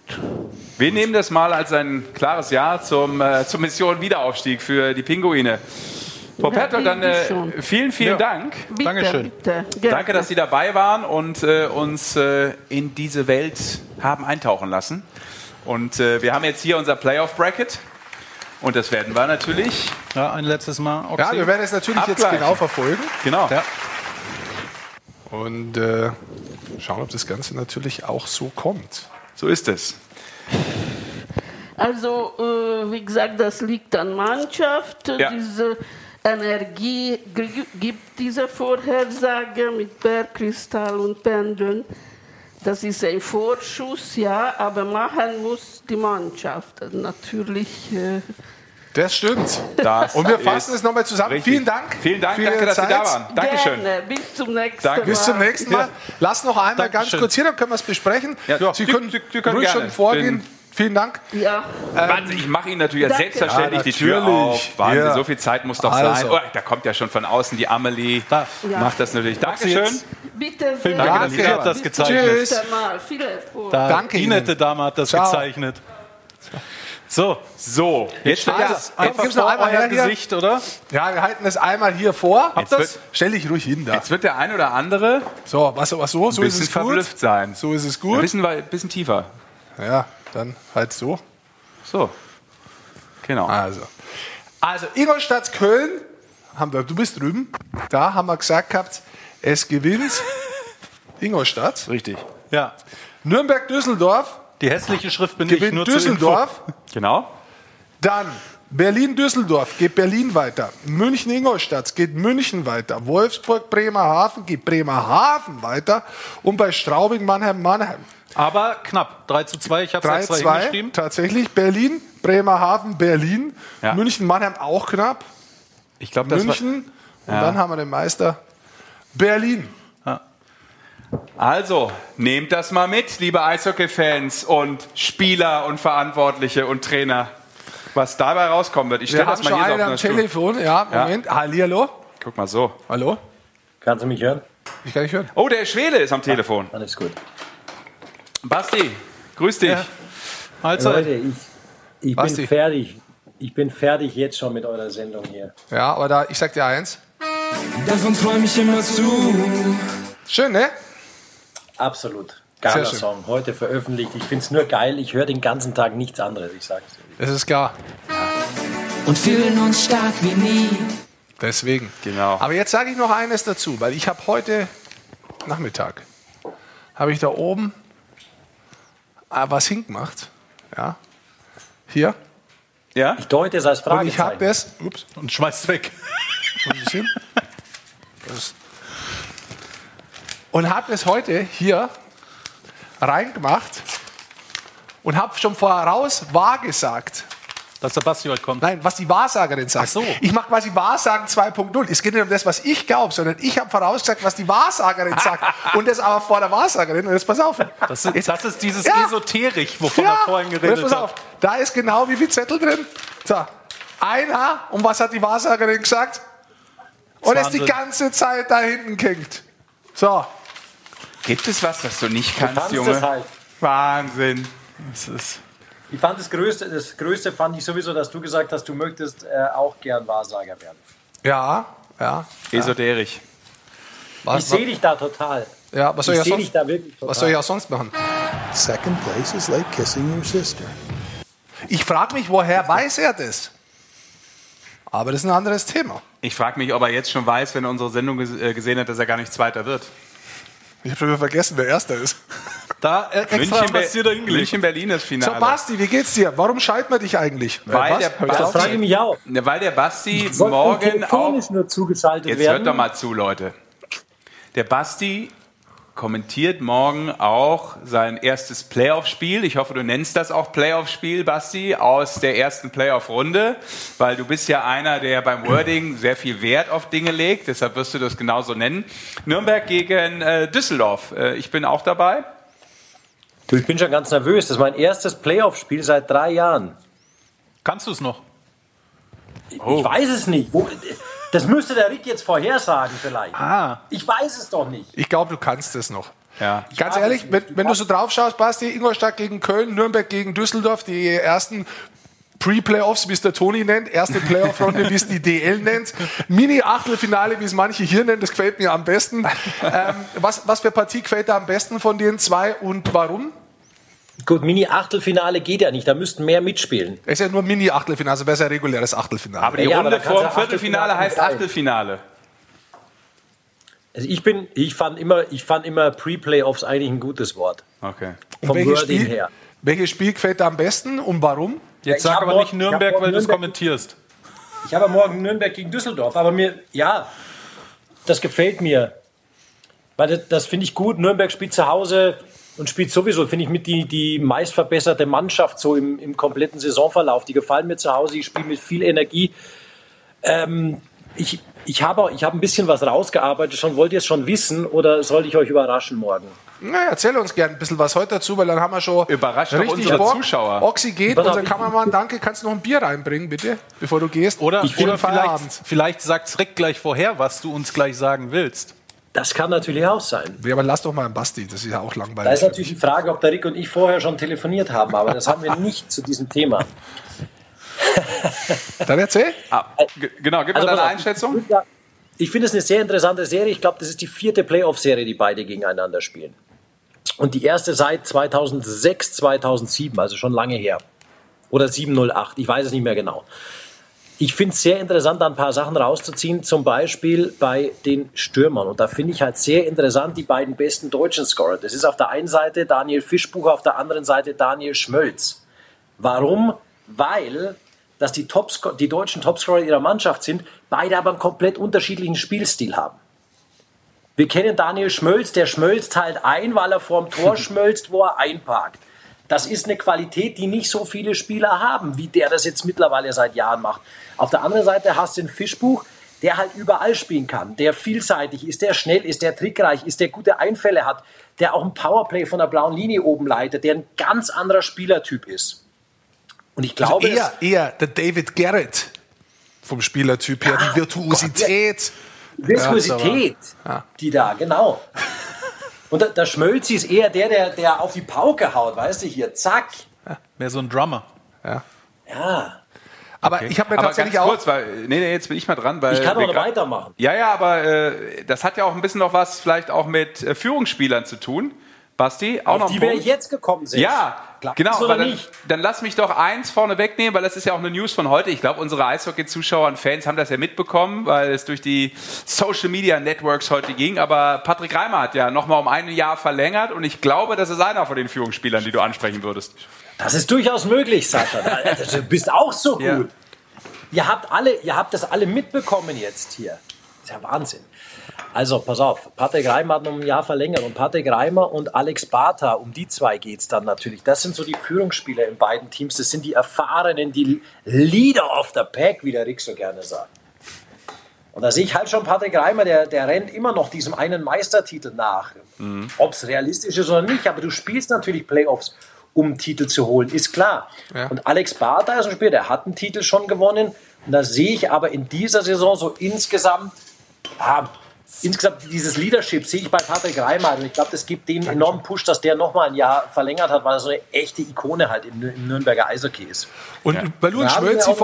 Wir nehmen das mal als ein klares Ja zum, äh, zur Mission Wiederaufstieg für die Pinguine. Frau Ja, Pertol, dann äh, vielen, vielen Ja. Dank. Bitte, Dankeschön. bitte. Danke, dass Sie dabei waren und äh, uns äh, in diese Welt haben eintauchen lassen. Und äh, wir haben jetzt hier unser Playoff-Bracket. Und das werden wir natürlich. Ja, ein letztes Mal. Oxy. Ja, wir werden es natürlich jetzt Abgleich. genau verfolgen. Genau. Ja. Und äh, schauen, ob das Ganze natürlich auch so kommt. So ist es. Also, äh, wie gesagt, das liegt an Mannschaft. Ja. Diese Energie gibt diese Vorhersage mit Bergkristall und Pendeln. Das ist ein Vorschuss, ja, aber machen muss die Mannschaft. Natürlich. Äh, Das stimmt. Das Und wir fassen es nochmal zusammen. richtig. Vielen Dank. Vielen Dank, für danke, Ihre dass Sie da Zeit. waren. Dankeschön. Gerne. Bis zum nächsten Danke. Mal. Bis zum nächsten Mal. Lass noch einmal ganz Dankeschön. kurz hier, dann können wir es besprechen. Ja, Sie können, Sie- Sie können ruhig gerne. schon vorgehen. Den- Vielen Dank. Ja. Wahnsinn, ich mache Ihnen natürlich Danke. selbstverständlich Ja, die Tür natürlich. auf. Wahnsinn, Ja. so viel Zeit muss doch Also. sein. Oh, da kommt ja schon von außen die Amelie. Da. Ja. Macht das natürlich. Dankeschön. Bitte Vielen sehr. Dank, dass Danke. ihr das Bis gezeichnet zum Tschüss. Danke die Ihnen. nette Dame hat das Ciao. gezeichnet. So, So, jetzt steht Also, das. einfach gib's noch einmal euer her hier. Gesicht, oder? Ja, wir halten es einmal hier vor. Jetzt wird- Stell dich ruhig hin da. Jetzt wird der ein oder andere So, was, was so? So ein ist es gut. verblüfft sein. So ist es Ein gut. bisschen, wei- bisschen tiefer. Ja, dann halt so. So. Genau. Also, also Ingolstadt Köln, haben wir, du bist drüben, da haben wir gesagt gehabt, es gewinnt Ingolstadt. Richtig. Ja. Nürnberg Düsseldorf Die hässliche Schrift bin ich gewinnt nur zur Düsseldorf. Genau. Dann Berlin Düsseldorf geht Berlin weiter. München Ingolstadt geht München weiter. Wolfsburg Bremerhaven geht Bremerhaven weiter und bei Straubing Mannheim Mannheim. Info. Aber knapp. 3 zu 2. Ich habe es extra 3-2 hingeschrieben. tatsächlich Berlin Bremerhaven Berlin. Ja. München Mannheim auch knapp. Ich glaube, das war, München und Ja. dann haben wir den Meister Berlin. Also, nehmt das mal mit, liebe Eishockey-Fans und Spieler und Verantwortliche und Trainer. Was dabei rauskommen wird. Ich stelle das mal hier so auf am Stuhl. Telefon. Ja, Ja. Moment. Hallihallo. Guck mal so. Hallo? Kannst du mich hören? Ich kann nicht hören. Oh, der Schwede ist am Telefon. Alles gut. Basti, grüß dich. Ja. Mahlzeit. Leute, ich, ich Basti. bin fertig. Ich bin fertig jetzt schon mit eurer Sendung hier. Ja, aber da, ich sag dir eins. Davon träum ich immer zu. Schön, ne? Absolut. Geiler. Song. Heute veröffentlicht. Ich finde es nur geil. Ich höre den ganzen Tag nichts anderes. Ich sag's dir. Das ist klar. Und fühlen uns stark wie nie. Deswegen. Genau. Aber jetzt sage ich noch eines dazu, weil ich habe heute Nachmittag habe ich da oben äh, was hingemacht. Ja. Hier. Ja? Ich deute es als Und ich habe das. Ups. Und schmeißt weg. Wo ist es hin? Das. Und habe das heute hier reingemacht und habe schon voraus wahrgesagt. Dass der Basti heute kommt. Nein, was die Wahrsagerin sagt. Ach so. Ich mache quasi Wahrsagen 2.0. Es geht nicht um das, was ich glaube, sondern ich habe vorausgesagt, was die Wahrsagerin sagt. Und das aber vor der Wahrsagerin. Und jetzt pass auf. Das ist, das ist dieses Ja. Esoterik, wovon er vorhin und geredet jetzt pass hat. auf. Da ist genau wie viel Zettel drin. So, ein Haar. Und was hat die Wahrsagerin gesagt? Und ist die ganze Zeit da hinten kinkt. So, Gibt es was, was du nicht Du kannst, kannst Junge? es halt. Wahnsinn. Das ist Ich fand das Größte, das Größte fand ich sowieso, dass du gesagt hast, du möchtest äh, auch gern Wahrsager werden. ja, ja. esoterisch. Was, ich sehe dich da total. ja, was soll ich, ich sonst, dich da wirklich total. was soll ich auch sonst machen? Second place is like kissing your sister. Ich frage mich, woher weiß er das? Aber das ist ein anderes Thema. Ich frage mich, ob er jetzt schon weiß, wenn er unsere Sendung äh, gesehen hat, dass er gar nicht Zweiter wird. Ich habe schon wieder vergessen, wer Erster ist. Da äh, extra München, es dir da hingelegt. München, Berlin das So, Finale. Basti, wie geht's dir? Warum schalten wir dich eigentlich? Weil was? der auch- frage ich mich auch. Ne, Weil der Basti morgen auch. nur zugeschaltet Jetzt werden. hört doch mal zu, Leute. Der Basti kommentiert morgen auch sein erstes Playoff-Spiel. Ich hoffe, du nennst das auch Playoff-Spiel, Basti, aus der ersten Playoff-Runde, weil du bist ja einer, der beim Wording sehr viel Wert auf Dinge legt. Deshalb wirst du das genauso nennen. Nürnberg gegen äh, Düsseldorf. Äh, ich bin auch dabei. Du, ich bin schon ganz nervös. Das ist mein erstes Playoff-Spiel seit drei Jahren. Kannst du es noch? Ich weiß es nicht. Wo, das müsste der Rick jetzt vorhersagen vielleicht. Ah. Ich weiß es doch nicht. Ich glaube, du kannst es noch. Ja. Ganz ehrlich, wenn, wenn du so drauf schaust, Basti, Ingolstadt gegen Köln, Nürnberg gegen Düsseldorf, die ersten Pre-Playoffs, wie es der Toni nennt, erste Playoff-Runde, wie es die DL nennt, Mini-Achtelfinale, wie es manche hier nennen, das gefällt mir am besten. Ähm, was, was für Partie gefällt dir am besten von den zwei und warum? Gut, Mini-Achtelfinale geht ja nicht, da müssten mehr mitspielen. Es ist ja nur Mini-Achtelfinale, also wäre es ja reguläres Achtelfinale. Aber die Ja, Runde vor dem Viertelfinale heißt. Achtelfinale. Also ich bin, ich fand immer, ich fand immer Pre-Playoffs eigentlich ein gutes Wort. Okay. Vom welches Wording Spiel, her. welches Spiel gefällt dir am besten und warum? Jetzt ich sag aber morgen- nicht ich Nürnberg, weil du es kommentierst. Ich habe morgen Nürnberg gegen Düsseldorf, aber mir, Ja, das gefällt mir. Weil das, das finde ich gut. Nürnberg spielt zu Hause und spielt sowieso, finde ich, mit die, die meist verbesserte Mannschaft so im, im kompletten Saisonverlauf. Die gefallen mir zu Hause, ich spiele mit viel Energie. Ähm, ich ich habe ich hab ein bisschen was rausgearbeitet schon. Wollt ihr es schon wissen oder soll ich euch überraschen morgen? Na, erzähl uns gerne ein bisschen was heute dazu, weil dann haben wir schon Überrascht richtig unsere Bock. Zuschauer. Oxy geht, unser Kameramann, danke. Kannst du noch ein Bier reinbringen, bitte, bevor du gehst? Oder, ich oder vielleicht, vielleicht sagt Rick gleich vorher, was du uns gleich sagen willst. Das kann natürlich auch sein. Ja, aber lass doch mal einen Basti, das ist ja auch langweilig. Da ist natürlich die Frage, ob der Rick und ich vorher schon telefoniert haben, aber das haben wir nicht zu diesem Thema. Dann erzähl. Ah, genau, gib mal Also deine pass auf, Einschätzung. Ich finde es eine sehr interessante Serie. Ich glaube, das ist die vierte Playoff-Serie, die beide gegeneinander spielen. Und die erste seit 2006, 2007, also schon lange her. Oder 708, ich weiß es nicht mehr genau. Ich finde es sehr interessant, da ein paar Sachen rauszuziehen, zum Beispiel bei den Stürmern. Und da finde ich halt sehr interessant die beiden besten deutschen Scorer. Das ist auf der einen Seite Daniel Fischbucher, auf der anderen Seite Daniel Schmölz. Warum? Weil dass die, Topsco die deutschen Topscorer ihrer Mannschaft sind, beide aber einen komplett unterschiedlichen Spielstil haben. Wir kennen Daniel Schmölz, der schmölzt halt ein, weil er vorm Tor schmölzt, wo er einparkt. Das ist eine Qualität, die nicht so viele Spieler haben, wie der das jetzt mittlerweile seit Jahren macht. Auf der anderen Seite hast du den Fischbuch, der halt überall spielen kann, der vielseitig ist, der schnell ist, der trickreich ist, der gute Einfälle hat, der auch ein Powerplay von der blauen Linie oben leitet, der ein ganz anderer Spielertyp ist. Und ich glaube, also eher, eher der David Garrett vom Spielertyp her, die Virtuosität. Virtuosität, Ja. die da, genau. Und der, der Schmölzi ist eher der, der, der auf die Pauke haut, weißt du, hier, zack. Mehr so ein Drummer. Ja. Ja. Aber ich habe mir Aber tatsächlich ganz auch. kurz, weil, nee, nee, jetzt bin ich mal dran. Weil Ich kann auch weitermachen. Ja, ja, aber äh, das hat ja auch ein bisschen noch was vielleicht auch mit äh, Führungsspielern zu tun. Basti, auch Auf noch die ein wir Punkt. jetzt gekommen sind. Ja, Glaubst genau. oder dann, nicht? dann lass mich doch eins vorne wegnehmen, weil das ist ja auch eine News von heute. Ich glaube, unsere Eishockey-Zuschauer und Fans haben das ja mitbekommen, weil es durch die Social Media Networks heute ging. Aber Patrick Reimer hat ja nochmal um ein Jahr verlängert und ich glaube, das ist einer von den Führungsspielern, die du ansprechen würdest. Das ist durchaus möglich, Sascha. Du bist auch so gut. Ja. Ihr habt alle, ihr habt das alle mitbekommen jetzt hier. Das ist ja Wahnsinn. Also, pass auf, Patrick Reimer hat noch ein Jahr verlängert und Patrick Reimer und Alex Bartha, um die zwei geht es dann natürlich. Das sind so die Führungsspieler in beiden Teams. Das sind die erfahrenen, die Leader of the Pack, wie der Rick so gerne sagt. Und da sehe ich halt schon Patrick Reimer, der, der rennt immer noch diesem einen Meistertitel nach. Ob es realistisch ist oder nicht, aber du spielst natürlich Playoffs, um Titel zu holen, ist klar. Ja. Und Alex Bartha ist ein Spieler, der hat einen Titel schon gewonnen. Und da sehe ich aber in dieser Saison so insgesamt, ja, insgesamt dieses Leadership sehe ich bei Patrick Reimer. Und ich glaube, das gibt den enormen Push, dass der nochmal ein Jahr verlängert hat, weil er so eine echte Ikone halt im, im Nürnberger Eishockey ist. Und Da haben wir Schmölzi auch-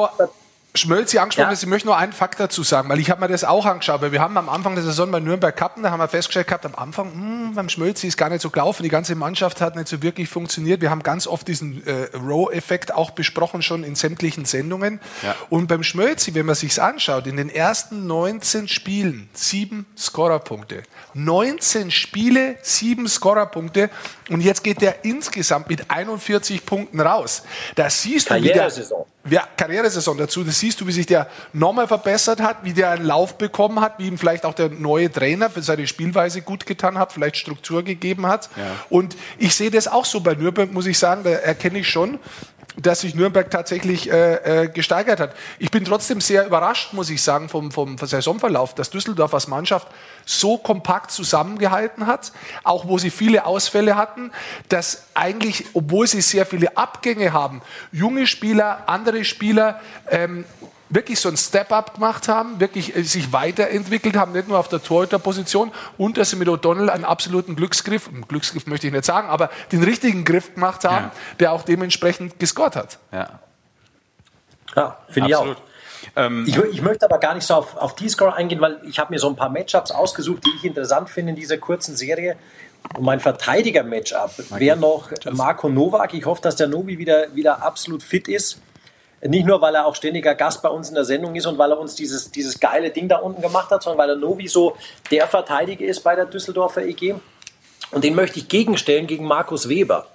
vor. Schmölzi angesprochen Ja. hast, ich möchte nur einen Fakt dazu sagen, weil ich habe mir das auch angeschaut, weil wir haben am Anfang der Saison bei Nürnberg Cup, da haben wir festgestellt gehabt, am Anfang, hm, beim Schmölzi ist gar nicht so gelaufen, die ganze Mannschaft hat nicht so wirklich funktioniert. Wir haben ganz oft diesen äh, Row-Effekt auch besprochen, schon in sämtlichen Sendungen. Ja. Und beim Schmölzi, wenn man sich's anschaut, in den ersten 19 Spielen sieben Scorerpunkte. 19 Spiele, sieben Scorerpunkte und jetzt geht der insgesamt mit 41 Punkten raus. Da siehst du, wie der, Karrieresaison. Ja, Karrieresaison dazu. Das siehst du, wie sich der nochmal verbessert hat, wie der einen Lauf bekommen hat, wie ihm vielleicht auch der neue Trainer für seine Spielweise gut getan hat, vielleicht Struktur gegeben hat. Und ich sehe das auch so bei Nürnberg, muss ich sagen, da erkenne ich schon, dass sich Nürnberg tatsächlich äh, äh, gesteigert hat. Ich bin trotzdem sehr überrascht, muss ich sagen, vom, vom Saisonverlauf, dass Düsseldorf als Mannschaft so kompakt zusammengehalten hat, auch wo sie viele Ausfälle hatten, dass eigentlich, obwohl sie sehr viele Abgänge haben, junge Spieler, andere Spieler ähm, wirklich so ein Step-up gemacht haben, wirklich äh, sich weiterentwickelt haben, nicht nur auf der Torhüterposition und dass sie mit O'Donnell einen absoluten Glücksgriff, einen Glücksgriff möchte ich nicht sagen, aber den richtigen Griff gemacht haben, ja. der auch dementsprechend gescored hat. Ja, ja finde ich auch. Ähm, ich, ich, möchte aber gar nicht so auf, auf die Score eingehen, weil ich habe mir so ein paar Matchups ausgesucht, die ich interessant finde in dieser kurzen Serie. Und mein Verteidiger-Matchup wäre noch Marco Novak. Ich hoffe, dass der Novi wieder, wieder absolut fit ist. Nicht nur, weil er auch ständiger Gast bei uns in der Sendung ist und weil er uns dieses, dieses geile Ding da unten gemacht hat, sondern weil er Novi so der Verteidiger ist bei der Düsseldorfer EG. Und den möchte ich gegenstellen gegen Markus Weber.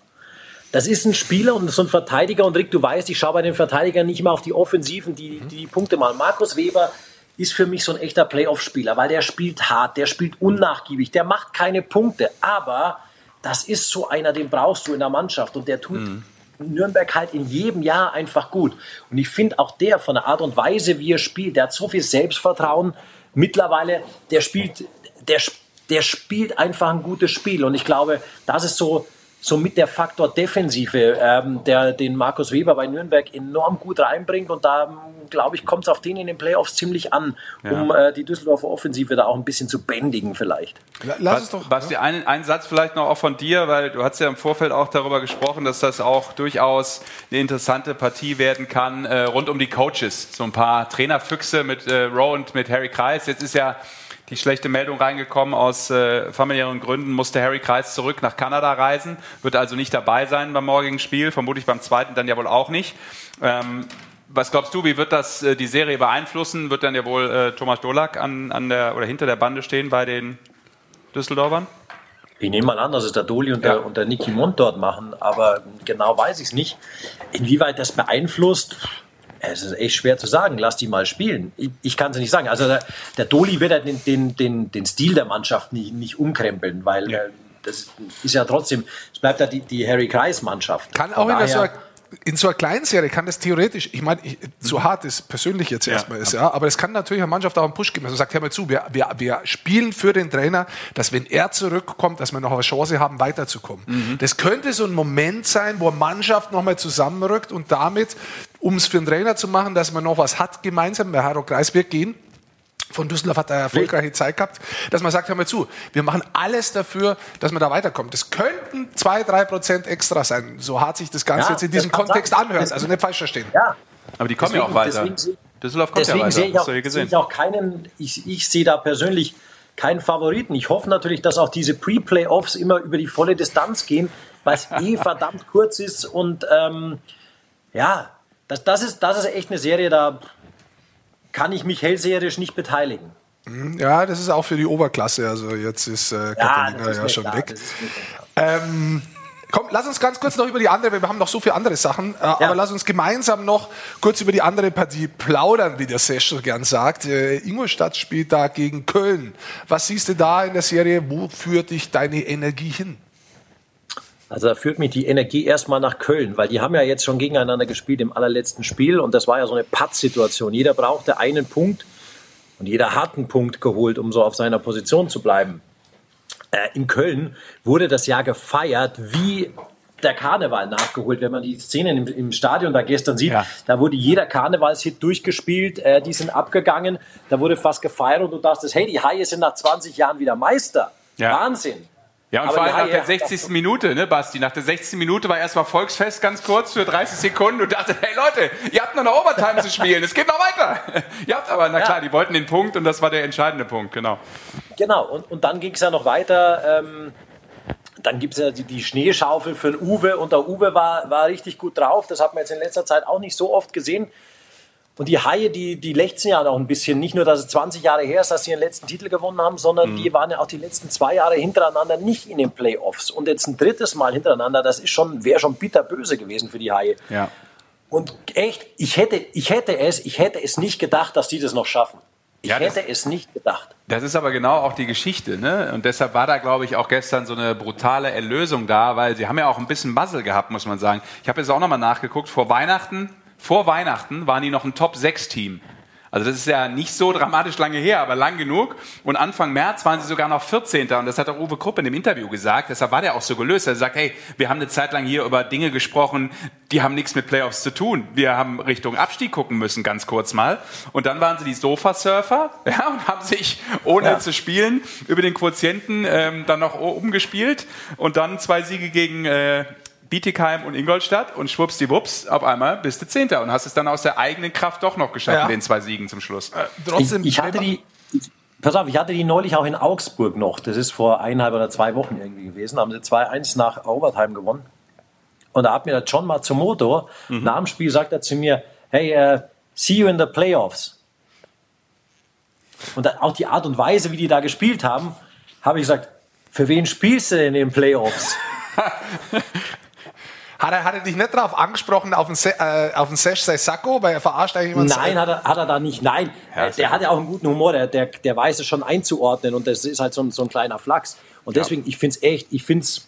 Das ist ein Spieler und so ein Verteidiger. Und Rick, du weißt, ich schaue bei den Verteidigern nicht immer auf die Offensiven, die, die, die Punkte mal. Markus Weber ist für mich so ein echter Playoff-Spieler, weil der spielt hart, der spielt unnachgiebig, der macht keine Punkte. Aber das ist so einer, den brauchst du in der Mannschaft und der tut mhm. Nürnberg halt in jedem Jahr einfach gut. Und ich finde auch der von der Art und Weise, wie er spielt, der hat so viel Selbstvertrauen. Mittlerweile, der spielt, der, der spielt einfach ein gutes Spiel. Und ich glaube, das ist so somit der Faktor Defensive, ähm, der den Markus Weber bei Nürnberg enorm gut reinbringt. Und da, ähm, glaube ich, kommt es auf den in den Playoffs ziemlich an, um ja. äh, die Düsseldorfer Offensive da auch ein bisschen zu bändigen vielleicht. Lass es doch. Basti, ein, ein Satz vielleicht noch auch von dir, weil du hast ja im Vorfeld auch darüber gesprochen, dass das auch durchaus eine interessante Partie werden kann, äh, rund um die Coaches. So ein paar Trainerfüchse mit äh, Rowe und mit Harry Kreis. Jetzt ist ja die schlechte Meldung reingekommen. Aus äh, familiären Gründen musste Harry Kreis zurück nach Kanada reisen, wird also nicht dabei sein beim morgigen Spiel, vermutlich beim zweiten dann ja wohl auch nicht. Ähm, was glaubst du, wie wird das äh, die Serie beeinflussen? Wird dann ja wohl äh, Thomas Dolak an, an der oder hinter der Bande stehen bei den Düsseldorfern? Ich nehme mal an, dass es der Doli und, ja. der, und der Niki Mond dort machen, aber genau weiß ich es nicht. Inwieweit das beeinflusst, es ist echt schwer zu sagen. Lass die mal spielen. Ich, ich kann es nicht sagen. Also der, der Doli wird ja den, den, den, den Stil der Mannschaft nicht, nicht umkrempeln, weil ja. Äh, das ist ja trotzdem, es bleibt ja die, die Harry Kreis Mannschaft. Kann auch in so in so einer kleinen Serie kann das theoretisch, ich meine, zu hart ist persönlich jetzt ja, erstmal ist, ja, aber es kann natürlich einer Mannschaft auch einen Push geben. Also sagt, hör mal zu, wir, wir, wir spielen für den Trainer, dass wenn er zurückkommt, dass wir noch eine Chance haben, weiterzukommen. Mhm. Das könnte so ein Moment sein, wo eine Mannschaft nochmal zusammenrückt und damit, um es für den Trainer zu machen, dass man noch was hat gemeinsam, bei Haro Kreisberg gehen, von Düsseldorf hat er erfolgreiche Zeit gehabt, dass man sagt, hör mal zu, wir machen alles dafür, dass man da weiterkommt. Das könnten zwei, drei Prozent extra sein, so hart sich das Ganze ja, jetzt in diesem Kontext sein. anhört, also nicht falsch verstehen. Ja. Aber die kommen deswegen, ja auch weiter. Deswegen, Düsseldorf kommt deswegen ja weiter, sehe ich auch, sehe ich auch keinen, ich, ich sehe da persönlich keinen Favoriten. Ich hoffe natürlich, dass auch diese Pre-Playoffs immer über die volle Distanz gehen, weil es eh verdammt kurz ist und ähm, ja, das, das, ist, das ist echt eine Serie, da kann ich mich hellseherisch nicht beteiligen. Mhm, ja, das ist auch für die Oberklasse. Also jetzt ist äh, Catalina ja, ja schon klar, weg. Ähm, komm, lass uns ganz kurz noch über die andere, wir haben noch so viele andere Sachen, äh, ja. aber lass uns gemeinsam noch kurz über die andere Partie plaudern, wie der Session gern sagt. Äh, Ingolstadt spielt da gegen Köln. Was siehst du da in der Serie? Wo führt dich deine Energie hin? Also da führt mich die Energie erstmal nach Köln, weil die haben ja jetzt schon gegeneinander gespielt im allerletzten Spiel und das war ja so eine Pattsituation. Jeder brauchte einen Punkt und jeder hat einen Punkt geholt, um so auf seiner Position zu bleiben. Äh, in Köln wurde das Jahr gefeiert wie der Karneval nachgeholt. Wenn man die Szenen im, im Stadion da gestern sieht, ja. da wurde jeder Karnevalshit durchgespielt, äh, die sind abgegangen, da wurde fast gefeiert und du dachtest, hey, die Haie sind nach 20 Jahren wieder Meister. Ja. Wahnsinn. Ja, und aber vor allem nach der 60. Minute, ne, Basti? Nach der 60. Minute war erstmal Volksfest ganz kurz für 30 Sekunden und dachte, hey Leute, ihr habt noch eine Overtime zu spielen, es geht noch weiter. ihr habt aber, na klar, die wollten den Punkt und das war der entscheidende Punkt, genau. Genau, und, und dann ging es ja noch weiter. Ähm, dann gibt es ja die, die, Schneeschaufel für den Uwe und der Uwe war, war richtig gut drauf. Das hat man jetzt in letzter Zeit auch nicht so oft gesehen. Und die Haie, die, die lechzen ja noch ein bisschen. Nicht nur, dass es 20 Jahre her ist, dass sie ihren letzten Titel gewonnen haben, sondern mhm. die waren ja auch die letzten zwei Jahre hintereinander nicht in den Playoffs. Und jetzt ein drittes Mal hintereinander, das ist schon, wäre schon bitterböse gewesen für die Haie. Ja. Und echt, ich hätte, ich hätte es, ich hätte es nicht gedacht, dass die das noch schaffen. Ich ja, hätte es nicht gedacht. Das ist aber genau auch die Geschichte, ne? Und deshalb war da, glaube ich, auch gestern so eine brutale Erlösung da, weil sie haben ja auch ein bisschen Muzzle gehabt, muss man sagen. Ich habe jetzt auch nochmal nachgeguckt. Vor Weihnachten vor Weihnachten waren die noch ein Top-6-Team. Also das ist ja nicht so dramatisch lange her, aber lang genug. Und Anfang März waren sie sogar noch 14. Und das hat auch Uwe Krupp in dem Interview gesagt. Deshalb war der auch so gelöst. Er sagt, hey, wir haben eine Zeit lang hier über Dinge gesprochen, die haben nichts mit Playoffs zu tun. Wir haben Richtung Abstieg gucken müssen, ganz kurz mal. Und dann waren sie die Sofasurfer ja, und haben sich, ohne Ja. zu spielen, über den Quotienten ähm, dann noch umgespielt. Und dann zwei Siege gegen äh, Bietigheim und Ingolstadt und schwuppsdiwupps, auf einmal bist du Zehnter und hast es dann aus der eigenen Kraft doch noch geschafft, Ja. mit den zwei Siegen zum Schluss. ich, ich hatte die, ich, pass auf, ich hatte die neulich auch in Augsburg noch. Das ist vor eineinhalb oder zwei Wochen irgendwie gewesen. Haben sie 2-1 nach Overtime gewonnen. Und da hat mir der John Matsumoto nach dem Spiel sagt er zu mir, hey, äh, see you in the playoffs. Und auch die Art und Weise, wie die da gespielt haben, habe ich gesagt, für wen spielst du denn in den Playoffs? Hat er, hat er dich nicht darauf angesprochen, auf den, Se äh, auf den Sesh Sako, weil er verarscht eigentlich jemand? Nein, hat er, hat er da nicht. Nein, Äh, der hat ja auch einen guten Humor, der, der, der weiß es schon einzuordnen und das ist halt so ein, so ein kleiner Flachs. Und deswegen, ich finde es echt, ich finde es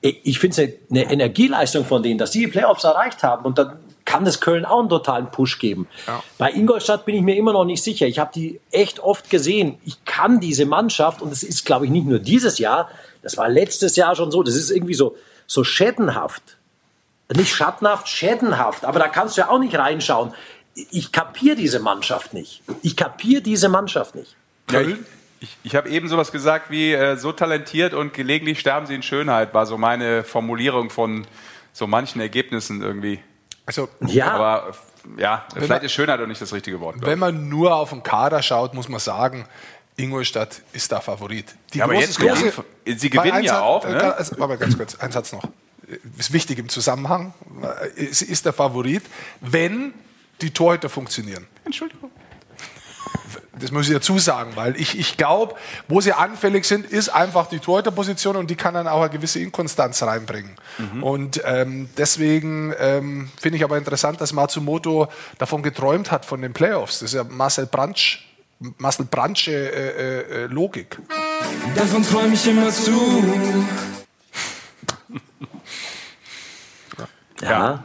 ich find's eine, eine Energieleistung von denen, dass die die Playoffs erreicht haben und dann kann das Köln auch einen totalen Push geben. Bei Ingolstadt bin ich mir immer noch nicht sicher. Ich habe die echt oft gesehen. Ich kann diese Mannschaft, und es ist, glaube ich, nicht nur dieses Jahr, das war letztes Jahr schon so, das ist irgendwie so, so schädenhaft nicht schattenhaft, schädenhaft, aber da kannst du ja auch nicht reinschauen. Ich kapiere diese Mannschaft nicht. Ich kapiere diese Mannschaft nicht. Ja, ich ich, ich habe eben sowas gesagt wie äh, so talentiert und gelegentlich sterben sie in Schönheit, war so meine Formulierung von so manchen Ergebnissen irgendwie. Also, ja. Aber ja, Wenn vielleicht man- ist Schönheit auch nicht das richtige Wort. Wenn man nur auf den Kader schaut, muss man sagen, Ingolstadt ist der Favorit. Die Ja, aber große- jetzt große- gewinnen- sie gewinnen ja auch, äh, ne? Also, aber ganz kurz, ein Satz noch. Ist wichtig im Zusammenhang. Sie ist der Favorit, wenn die Torhüter funktionieren. Entschuldigung. Das muss ich dazu sagen, weil ich, ich glaube, wo sie anfällig sind, ist einfach die Torhüterposition und die kann dann auch eine gewisse Inkonstanz reinbringen. Und ähm, deswegen ähm, finde ich aber interessant, dass Matsumoto davon geträumt hat, von den Playoffs. Das ist ja Marcel Brandsch, Marcel Brandsche äh, äh, Logik. Davon träum ich immer zu. Ja.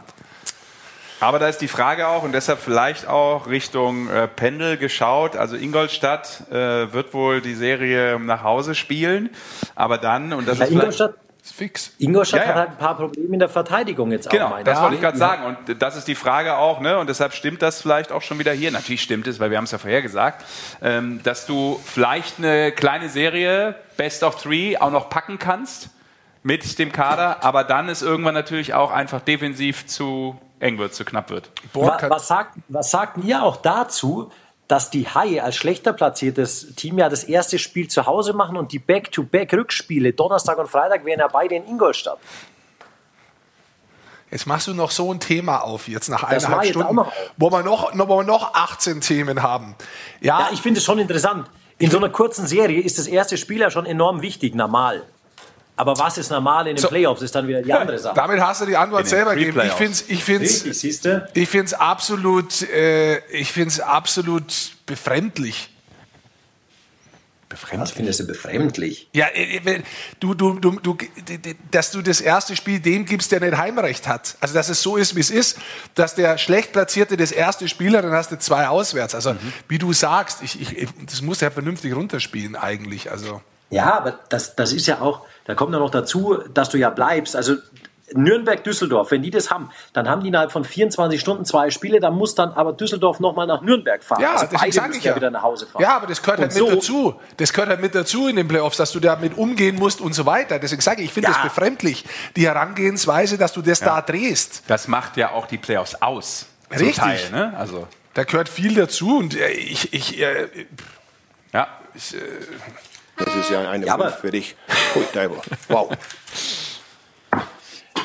Aber da ist die Frage auch und deshalb vielleicht auch Richtung äh, Pendel geschaut. Also Ingolstadt äh, wird wohl die Serie nach Hause spielen, aber dann und das Ja, ist vielleicht- Ingolstadt, fix. Ingolstadt Ja, ja. hat halt ein paar Probleme in der Verteidigung jetzt Genau, auch. meine das wollte ich gerade Ja. sagen. Und das ist die Frage auch, ne? Und deshalb stimmt das vielleicht auch schon wieder hier. Natürlich stimmt es, weil wir haben es ja vorher gesagt, ähm, dass du vielleicht eine kleine Serie Best of Three auch noch packen kannst mit dem Kader, aber dann ist irgendwann natürlich auch einfach defensiv zu eng wird, zu knapp wird. Wa- Was sagt, was sagt ihr auch dazu, dass die Haie als schlechter platziertes Team ja das erste Spiel zu Hause machen und die Back-to-Back-Rückspiele Donnerstag und Freitag wären ja beide in Ingolstadt. Jetzt machst du noch so ein Thema auf, jetzt nach Das eineinhalb Stunden, wo wir noch, noch, wo wir noch 18 Themen haben. Ja, Ja, ich finde es schon interessant. In so einer kurzen Serie ist das erste Spiel ja schon enorm wichtig, normal. Aber was ist normal in den So. Playoffs, ist dann wieder die andere Sache. Damit hast du die Antwort In selber gegeben. Ich finde es ich find's, Richtig, ich find's absolut, äh, ich find's absolut befremdlich. Was findest du befremdlich? Ja, äh, wenn- du, du, du, du, dass du das erste Spiel dem gibst, der nicht Heimrecht hat. Also, dass es so ist, wie es ist, dass der schlecht platzierte das erste Spiel hat, dann hast du zwei auswärts. Also, wie du sagst, ich, ich, das muss er vernünftig runterspielen eigentlich. Also, Ja, aber das, das ist ja auch, da kommt ja noch dazu, dass du ja bleibst. Also Nürnberg, Düsseldorf, wenn die das haben, dann haben die innerhalb von 24 Stunden zwei Spiele, dann muss dann aber Düsseldorf nochmal nach Nürnberg fahren. Ja, also beide sage ich ja ja. wieder nach Hause fahren. Ja, aber das gehört halt Und mit so- dazu. Das gehört halt mit dazu in den Playoffs, dass du damit umgehen musst und so weiter. Deswegen sage ich, ich finde Ja. das befremdlich, die Herangehensweise, dass du das da drehst. Das macht ja auch die Playoffs aus. Richtig. Teil, ne? Also, Da gehört viel dazu und äh, ich, ich äh, ja. Ich, äh, Das ist ja eine Ja, aber- Wurf für dich. Hui. Wow.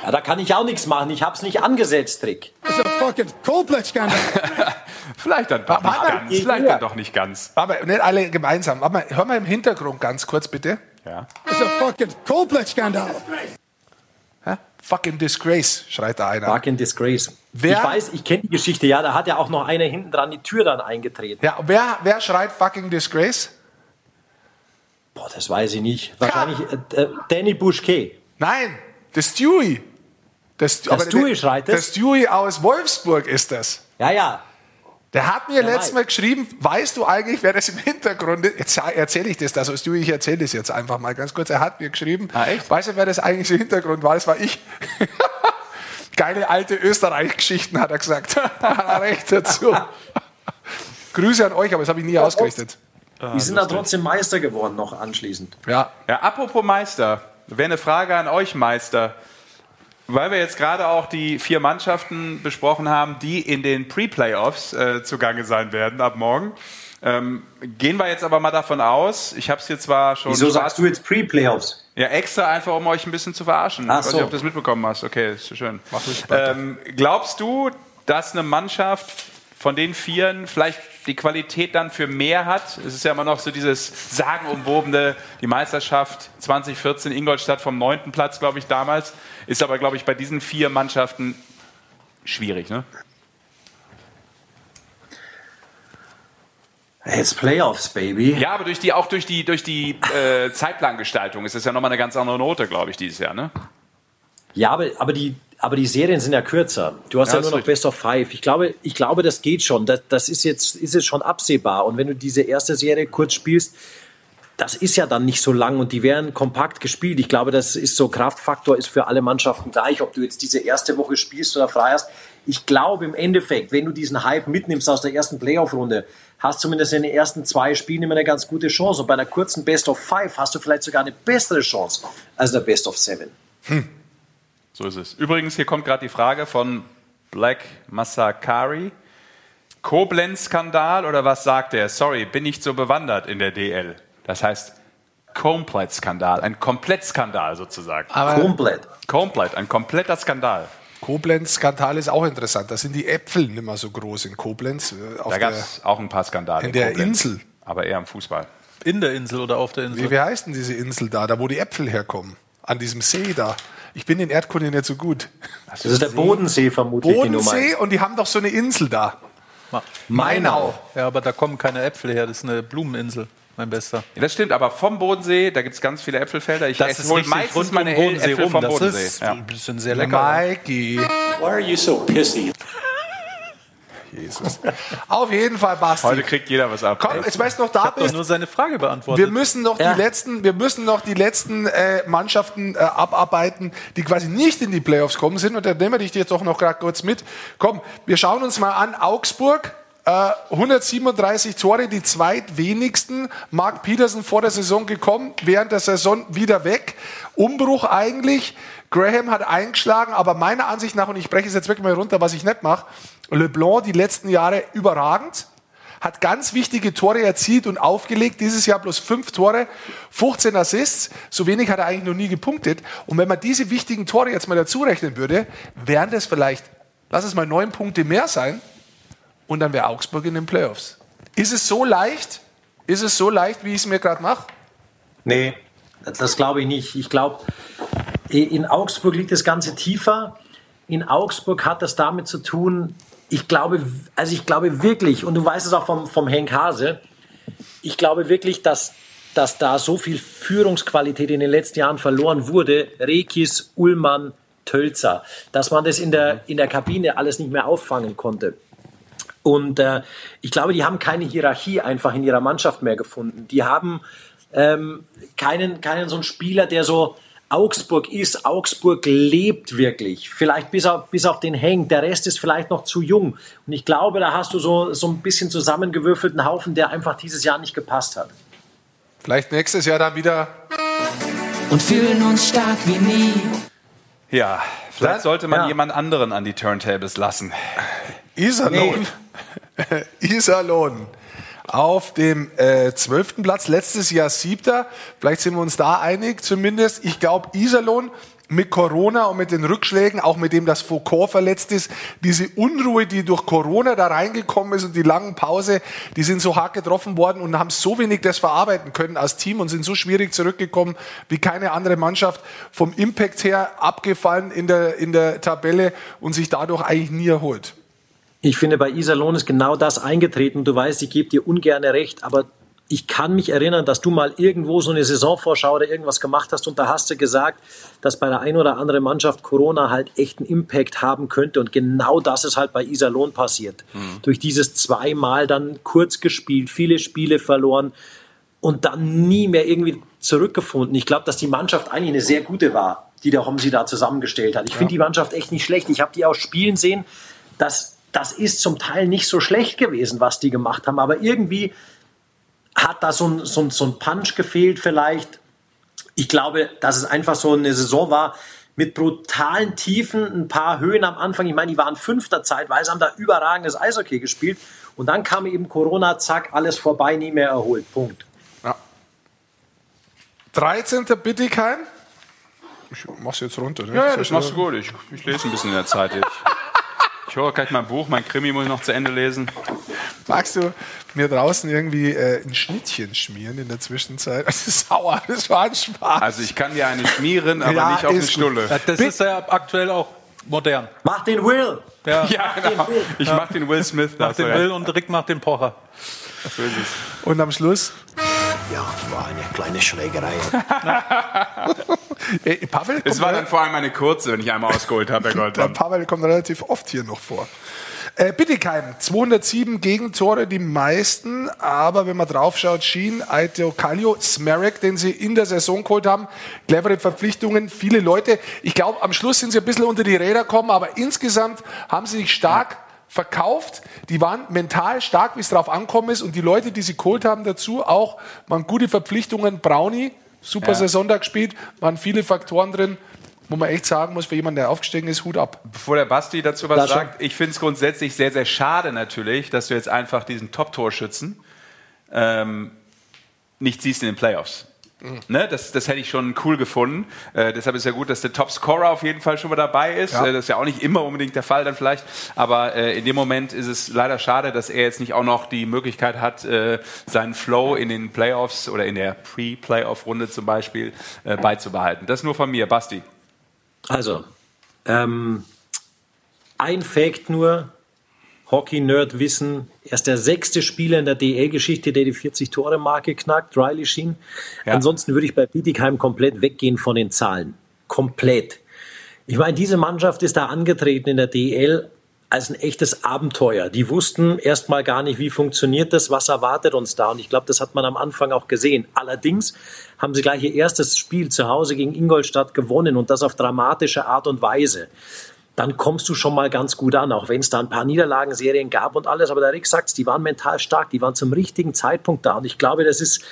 Ja, da kann ich auch nichts machen. Ich habe es nicht angesetzt, Trick. It's a fucking Coldplex-Skandal. Vielleicht dann doch nicht ganz. ich- Vielleicht dann doch nicht ganz. aber nicht alle gemeinsam. Mal, hör mal im Hintergrund ganz kurz bitte. Ja. It's a fucking Coldplex-Skandal. Hä? Fucking Disgrace, schreit da einer. Fucking Disgrace. Wer- Ich weiß, ich kenne die Geschichte. Ja, da hat ja auch noch einer hinten dran die Tür dann eingetreten. Ja, wer, wer schreit fucking Disgrace? Boah, das weiß ich nicht. Wahrscheinlich äh, äh, Danny Bouchquet. Nein, der Stewie. Der, Stu- Der Stewie schreit Der es? Stewie aus Wolfsburg ist das. Ja, ja. Der hat mir letztes Mal geschrieben, weißt du eigentlich, wer das im Hintergrund ist? Jetzt erzähle ich das, das du, ich erzähle das jetzt einfach mal ganz kurz. Er hat mir geschrieben, Ah, weißt du, wer das eigentlich im Hintergrund war? Das war ich. Geile alte Österreich-Geschichten, hat er gesagt. hat er recht dazu. Grüße an euch, aber das habe ich nie ausgerichtet. Die sind dann trotzdem Meister geworden, noch anschließend. Ja. Ja, apropos Meister, wäre eine Frage an euch, Meister. Weil wir jetzt gerade auch die vier Mannschaften besprochen haben, die in den Pre-Playoffs äh, zugange sein werden ab morgen. Ähm, gehen wir jetzt aber mal davon aus, ich habe es hier zwar schon. Wieso sagst du jetzt Pre-Playoffs? Ja, extra einfach, um euch ein bisschen zu verarschen. Ach ich weiß so. nicht, ob du das mitbekommen hast. Okay, ist schön. Mach. Ähm, glaubst du, dass eine Mannschaft von den Vieren vielleicht die Qualität dann für mehr hat? Es ist ja immer noch so dieses sagenumwobene, die Meisterschaft 2014 Ingolstadt vom neunten Platz, glaube ich, damals. Ist aber, glaube ich, bei diesen vier Mannschaften schwierig, ne? Jetzt Playoffs, Baby. Ja, aber durch die, auch durch die, durch die äh, Zeitplangestaltung ist es ja nochmal eine ganz andere Note, glaube ich, dieses Jahr, ne? Ja, aber, aber, die, aber die Serien sind ja kürzer. Du hast Ja, ja, nur noch richtig. Best of Five. Ich glaube, ich glaube, das geht schon. Das, das ist, jetzt, ist jetzt schon absehbar. Und wenn du diese erste Serie kurz spielst, das ist ja dann nicht so lang und die werden kompakt gespielt. Ich glaube, das ist so Kraftfaktor ist für alle Mannschaften gleich, ob du jetzt diese erste Woche spielst oder frei hast. Ich glaube im Endeffekt, wenn du diesen Hype mitnimmst aus der ersten Playoff-Runde, hast zumindest in den ersten zwei Spielen immer eine ganz gute Chance. Und bei einer kurzen Best of Five hast du vielleicht sogar eine bessere Chance als der Best of Seven. So ist es. Übrigens, hier kommt gerade die Frage von Black Massakari. Koblenz-Skandal oder was sagt er? Sorry, bin nicht so bewandert in der DL. Das heißt Komplett-Skandal, ein Komplettskandal sozusagen. Aber- Komplett. Komplett, ein kompletter Skandal. Koblenz-Skandal ist auch interessant. Da sind die Äpfel nicht mehr so groß in Koblenz. äh, Auf Da gab es auch ein paar Skandale. in der Koblenz, Insel. Aber eher im Fußball. In der Insel oder auf der Insel? wie, wie heißt denn diese Insel da, da wo die Äpfel herkommen? An diesem See da. Ich bin in Erdkunde nicht so gut. Das ist der Bodensee vermutlich, Bodensee und die haben doch so eine Insel da. Mainau. Ja, aber da kommen keine Äpfel her. Das ist eine Blumeninsel, mein Bester. Ja, das stimmt, aber vom Bodensee, da gibt es ganz viele Äpfelfelder. Ich esse wohl meistens meine hellen Äpfel vom Das Bodensee. ist Ja. ein bisschen sehr lecker. Mikey. Why are you so pissy? Jesus. Auf jeden Fall, Basti. Heute kriegt jeder was ab. Komm, jetzt weißt du noch da Ich bist. nur seine Frage beantwortet. Wir müssen noch Ja. die letzten, wir müssen noch die letzten äh, Mannschaften äh, abarbeiten, die quasi nicht in die Playoffs kommen sind. Und da nehmen wir dich jetzt doch noch gerade kurz mit. Komm, wir schauen uns mal an. Augsburg, äh, 137 Tore, die zweitwenigsten. Mark Peterson vor der Saison gekommen, während der Saison wieder weg. Umbruch eigentlich. Graham hat eingeschlagen, aber meiner Ansicht nach, und ich breche es jetzt wirklich mal runter, was ich nicht mache, LeBlanc die letzten Jahre überragend hat ganz wichtige Tore erzielt und aufgelegt. Dieses Jahr bloß fünf Tore, 15 Assists. So wenig hat er eigentlich noch nie gepunktet. Und wenn man diese wichtigen Tore jetzt mal dazu rechnen würde, wären das vielleicht, lass es mal neun Punkte mehr sein. Und dann wäre Augsburg in den Playoffs. Ist es so leicht? Ist es so leicht, wie ich es mir gerade mache? Nee, das glaube ich nicht. Ich glaube, in Augsburg liegt das Ganze tiefer. In Augsburg hat das damit zu tun, ich glaube, also ich glaube wirklich, und du weißt es auch vom, vom Henk Hase, ich glaube wirklich, dass, dass da so viel Führungsqualität in den letzten Jahren verloren wurde. Rekis, Ullmann, Tölzer, dass man das in der, in der Kabine alles nicht mehr auffangen konnte. Und äh, ich glaube, die haben keine Hierarchie einfach in ihrer Mannschaft mehr gefunden. Die haben ähm, keinen, keinen so einen Spieler, der so Augsburg ist. Augsburg lebt wirklich. Vielleicht bis auf, bis auf den Heng. Der Rest ist vielleicht noch zu jung. Und ich glaube, da hast du so, so ein bisschen zusammengewürfelten Haufen, der einfach dieses Jahr nicht gepasst hat. Vielleicht nächstes Jahr dann wieder. Und fühlen uns stark wie nie. Ja, vielleicht sollte man ja. jemand anderen an die Turntables lassen. Iserlohn. Iserlohn. Auf dem äh, 12. Platz, letztes Jahr siebter. Vielleicht sind wir uns da einig zumindest. Ich glaube, Iserlohn mit Corona und mit den Rückschlägen, auch mit dem, dass Foucault verletzt ist, diese Unruhe, die durch Corona da reingekommen ist und die langen Pause, die sind so hart getroffen worden und haben so wenig das verarbeiten können als Team und sind so schwierig zurückgekommen wie keine andere Mannschaft vom Impact her abgefallen in der, in der Tabelle und sich dadurch eigentlich nie erholt. Ich finde, bei Iserlohn ist genau das eingetreten. Du weißt, ich gebe dir ungern recht, aber ich kann mich erinnern, dass du mal irgendwo so eine Saisonvorschau oder irgendwas gemacht hast und da hast du gesagt, dass bei der ein oder anderen Mannschaft Corona halt echt einen Impact haben könnte und genau das ist halt bei Iserlohn passiert. Mhm. Durch dieses zweimal dann kurz gespielt, viele Spiele verloren und dann nie mehr irgendwie zurückgefunden. Ich glaube, dass die Mannschaft eigentlich eine sehr gute war, die der Homsi da zusammengestellt hat. Ich ja. finde die Mannschaft echt nicht schlecht. Ich habe die auch spielen sehen. Das, das ist zum Teil nicht so schlecht gewesen, was die gemacht haben, aber irgendwie hat da so ein, so, ein, so ein Punch gefehlt vielleicht. Ich glaube, dass es einfach so eine Saison war mit brutalen Tiefen, ein paar Höhen am Anfang. Ich meine, die waren fünfter Zeitweise, haben da überragendes Eishockey gespielt. Und dann kam eben Corona, zack, alles vorbei, nie mehr erholt. Punkt. Ja. 13. Bittigheim. Ich mach's jetzt runter. Ne? Ja, ja das machst du gut. Ich, ich lese ein bisschen in der Zeit. Ich. Ich höre gleich mein Buch, mein Krimi muss ich noch zu Ende lesen. Magst du mir draußen irgendwie äh, ein Schnittchen schmieren in der Zwischenzeit? Das ist sauer, das war ein Spaß. Also ich kann dir eine schmieren, aber ja, nicht auf eine Stulle. Ja, das Bitte. ist ja aktuell auch modern. Mach den Will! Ja, ja genau. Ich mach den Will Smith. Mach den Will und Rick macht den Pocher. So ist es. Und am Schluss? Ja, war eine kleine Schlägerei. Ey, Pavel es war dann vor allem eine kurze, wenn ich einmal ausgeholt habe, Herr Goldmann. Pavel kommt relativ oft hier noch vor. Äh, Bittigheim, 207 Gegentore, die meisten, aber wenn man draufschaut, Sheen, Aito Kallio, Smerek, den sie in der Saison geholt haben, clevere Verpflichtungen, viele Leute. Ich glaube, am Schluss sind sie ein bisschen unter die Räder gekommen, aber insgesamt haben sie sich stark verkauft. Die waren mental stark, wie es drauf ankommen ist. Und die Leute, die sie geholt haben dazu, auch waren gute Verpflichtungen. Brownie, super ja. Saison da gespielt, waren viele Faktoren drin wo man echt sagen muss, für jemanden, der aufgestiegen ist, Hut ab. Bevor der Basti dazu was das sagt, ich finde es grundsätzlich sehr, sehr schade natürlich, dass du jetzt einfach diesen Top-Torschützen ähm, nicht siehst in den Playoffs. Mhm. Ne, das, das hätte ich schon cool gefunden. Äh, deshalb ist ja gut, dass der Top-Scorer auf jeden Fall schon mal dabei ist. Ja. Äh, das ist ja auch nicht immer unbedingt der Fall dann vielleicht. Aber äh, in dem Moment ist es leider schade, dass er jetzt nicht auch noch die Möglichkeit hat, äh, seinen Flow in den Playoffs oder in der Pre-Playoff-Runde zum Beispiel äh, beizubehalten. Das nur von mir. Basti. Also, ähm, ein Fact nur, Hockey-Nerd wissen, er ist der sechste Spieler in der DL-Geschichte, der die 40-Tore-Marke knackt, Riley Sheen. Ja. Ansonsten würde ich bei Bietigheim komplett weggehen von den Zahlen. Komplett. Ich meine, diese Mannschaft ist da angetreten in der DL als ein echtes Abenteuer. Die wussten erstmal gar nicht, wie funktioniert das, was erwartet uns da. Und ich glaube, das hat man am Anfang auch gesehen. Allerdings haben sie gleich ihr erstes Spiel zu Hause gegen Ingolstadt gewonnen und das auf dramatische Art und Weise dann kommst du schon mal ganz gut an, auch wenn es da ein paar Niederlagenserien gab und alles. Aber der Rick sagt die waren mental stark, die waren zum richtigen Zeitpunkt da. Und ich glaube, das ist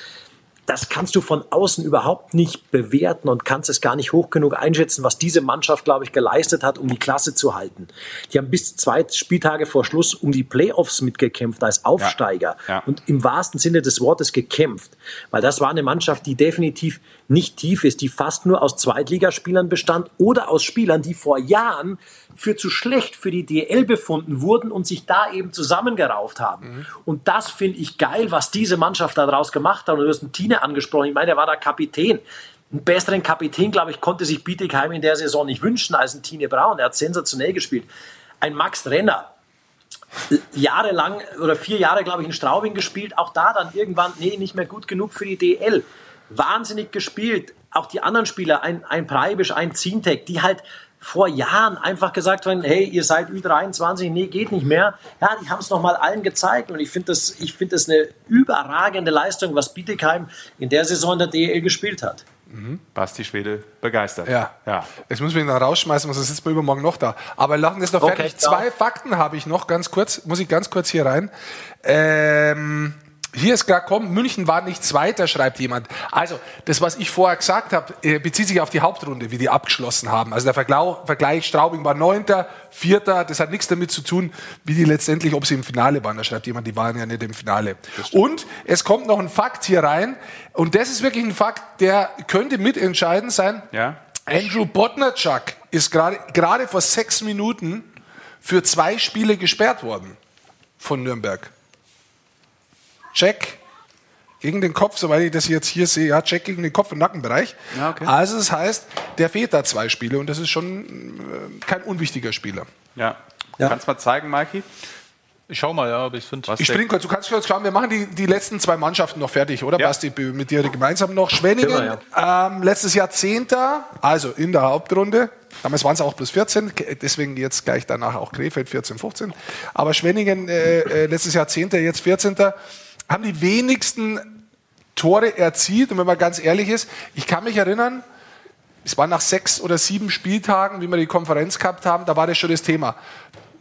das kannst du von außen überhaupt nicht bewerten und kannst es gar nicht hoch genug einschätzen, was diese Mannschaft, glaube ich, geleistet hat, um die Klasse zu halten. Die haben bis zwei Spieltage vor Schluss um die Playoffs mitgekämpft als Aufsteiger ja, ja. und im wahrsten Sinne des Wortes gekämpft, weil das war eine Mannschaft, die definitiv nicht tief ist, die fast nur aus Zweitligaspielern bestand oder aus Spielern, die vor Jahren für zu schlecht für die DL befunden wurden und sich da eben zusammengerauft haben. Mhm. Und das finde ich geil, was diese Mannschaft daraus gemacht hat. Und du hast einen Tine angesprochen. Ich meine, er war der Kapitän. Einen besseren Kapitän, glaube ich, konnte sich Bietigheim in der Saison nicht wünschen als ein Tine Braun. Er hat sensationell gespielt. Ein Max Renner, jahrelang oder vier Jahre, glaube ich, in Straubing gespielt. Auch da dann irgendwann, nee, nicht mehr gut genug für die DL. Wahnsinnig gespielt. Auch die anderen Spieler, ein, ein Preibisch, ein Zintek, die halt vor Jahren einfach gesagt haben, hey, ihr seid Ü23, nee, geht nicht mehr. Ja, die haben es nochmal allen gezeigt und ich finde das, ich finde das eine überragende Leistung, was Bietigheim in der Saison in der DL gespielt hat. Mhm. Basti Schwede begeistert. Ja. ja. Jetzt muss ich mich noch rausschmeißen, sonst sitzt man übermorgen noch da. Aber lachen ist noch okay, fertig. Klar. Zwei Fakten habe ich noch, ganz kurz, muss ich ganz kurz hier rein. Ähm, hier ist gerade kommen, München war nicht Zweiter, schreibt jemand. Also, das, was ich vorher gesagt habe, äh, bezieht sich auf die Hauptrunde, wie die abgeschlossen haben. Also der Vergleich, Straubing war Neunter, Vierter, das hat nichts damit zu tun, wie die letztendlich, ob sie im Finale waren. Da schreibt jemand, die waren ja nicht im Finale. Und es kommt noch ein Fakt hier rein, und das ist wirklich ein Fakt, der könnte mitentscheidend sein. Ja. Andrew Bodnarchuk ist gerade vor sechs Minuten für zwei Spiele gesperrt worden von Nürnberg. Check gegen den Kopf, soweit ich das jetzt hier sehe, ja, Check gegen den Kopf- und Nackenbereich. Ja, okay. Also das heißt, der fehlt da zwei Spiele und das ist schon äh, kein unwichtiger Spieler. Ja. ja. Kannst du mal zeigen, Mikey? Ich schau mal, ja, ob ich finde. Ich spring kurz, du kannst kurz schauen, wir machen die, die letzten zwei Mannschaften noch fertig, oder? Ja. Basti, mit dir gemeinsam noch. Schwenningen, ähm, letztes Jahr Zehnter, also in der Hauptrunde. Damals waren es auch plus 14, deswegen jetzt gleich danach auch Krefeld 14, 15. Aber Schwenningen äh, äh, letztes Jahr Zehnter, jetzt 14. Haben die wenigsten Tore erzielt. Und wenn man ganz ehrlich ist, ich kann mich erinnern, es war nach sechs oder sieben Spieltagen, wie wir die Konferenz gehabt haben, da war das schon das Thema.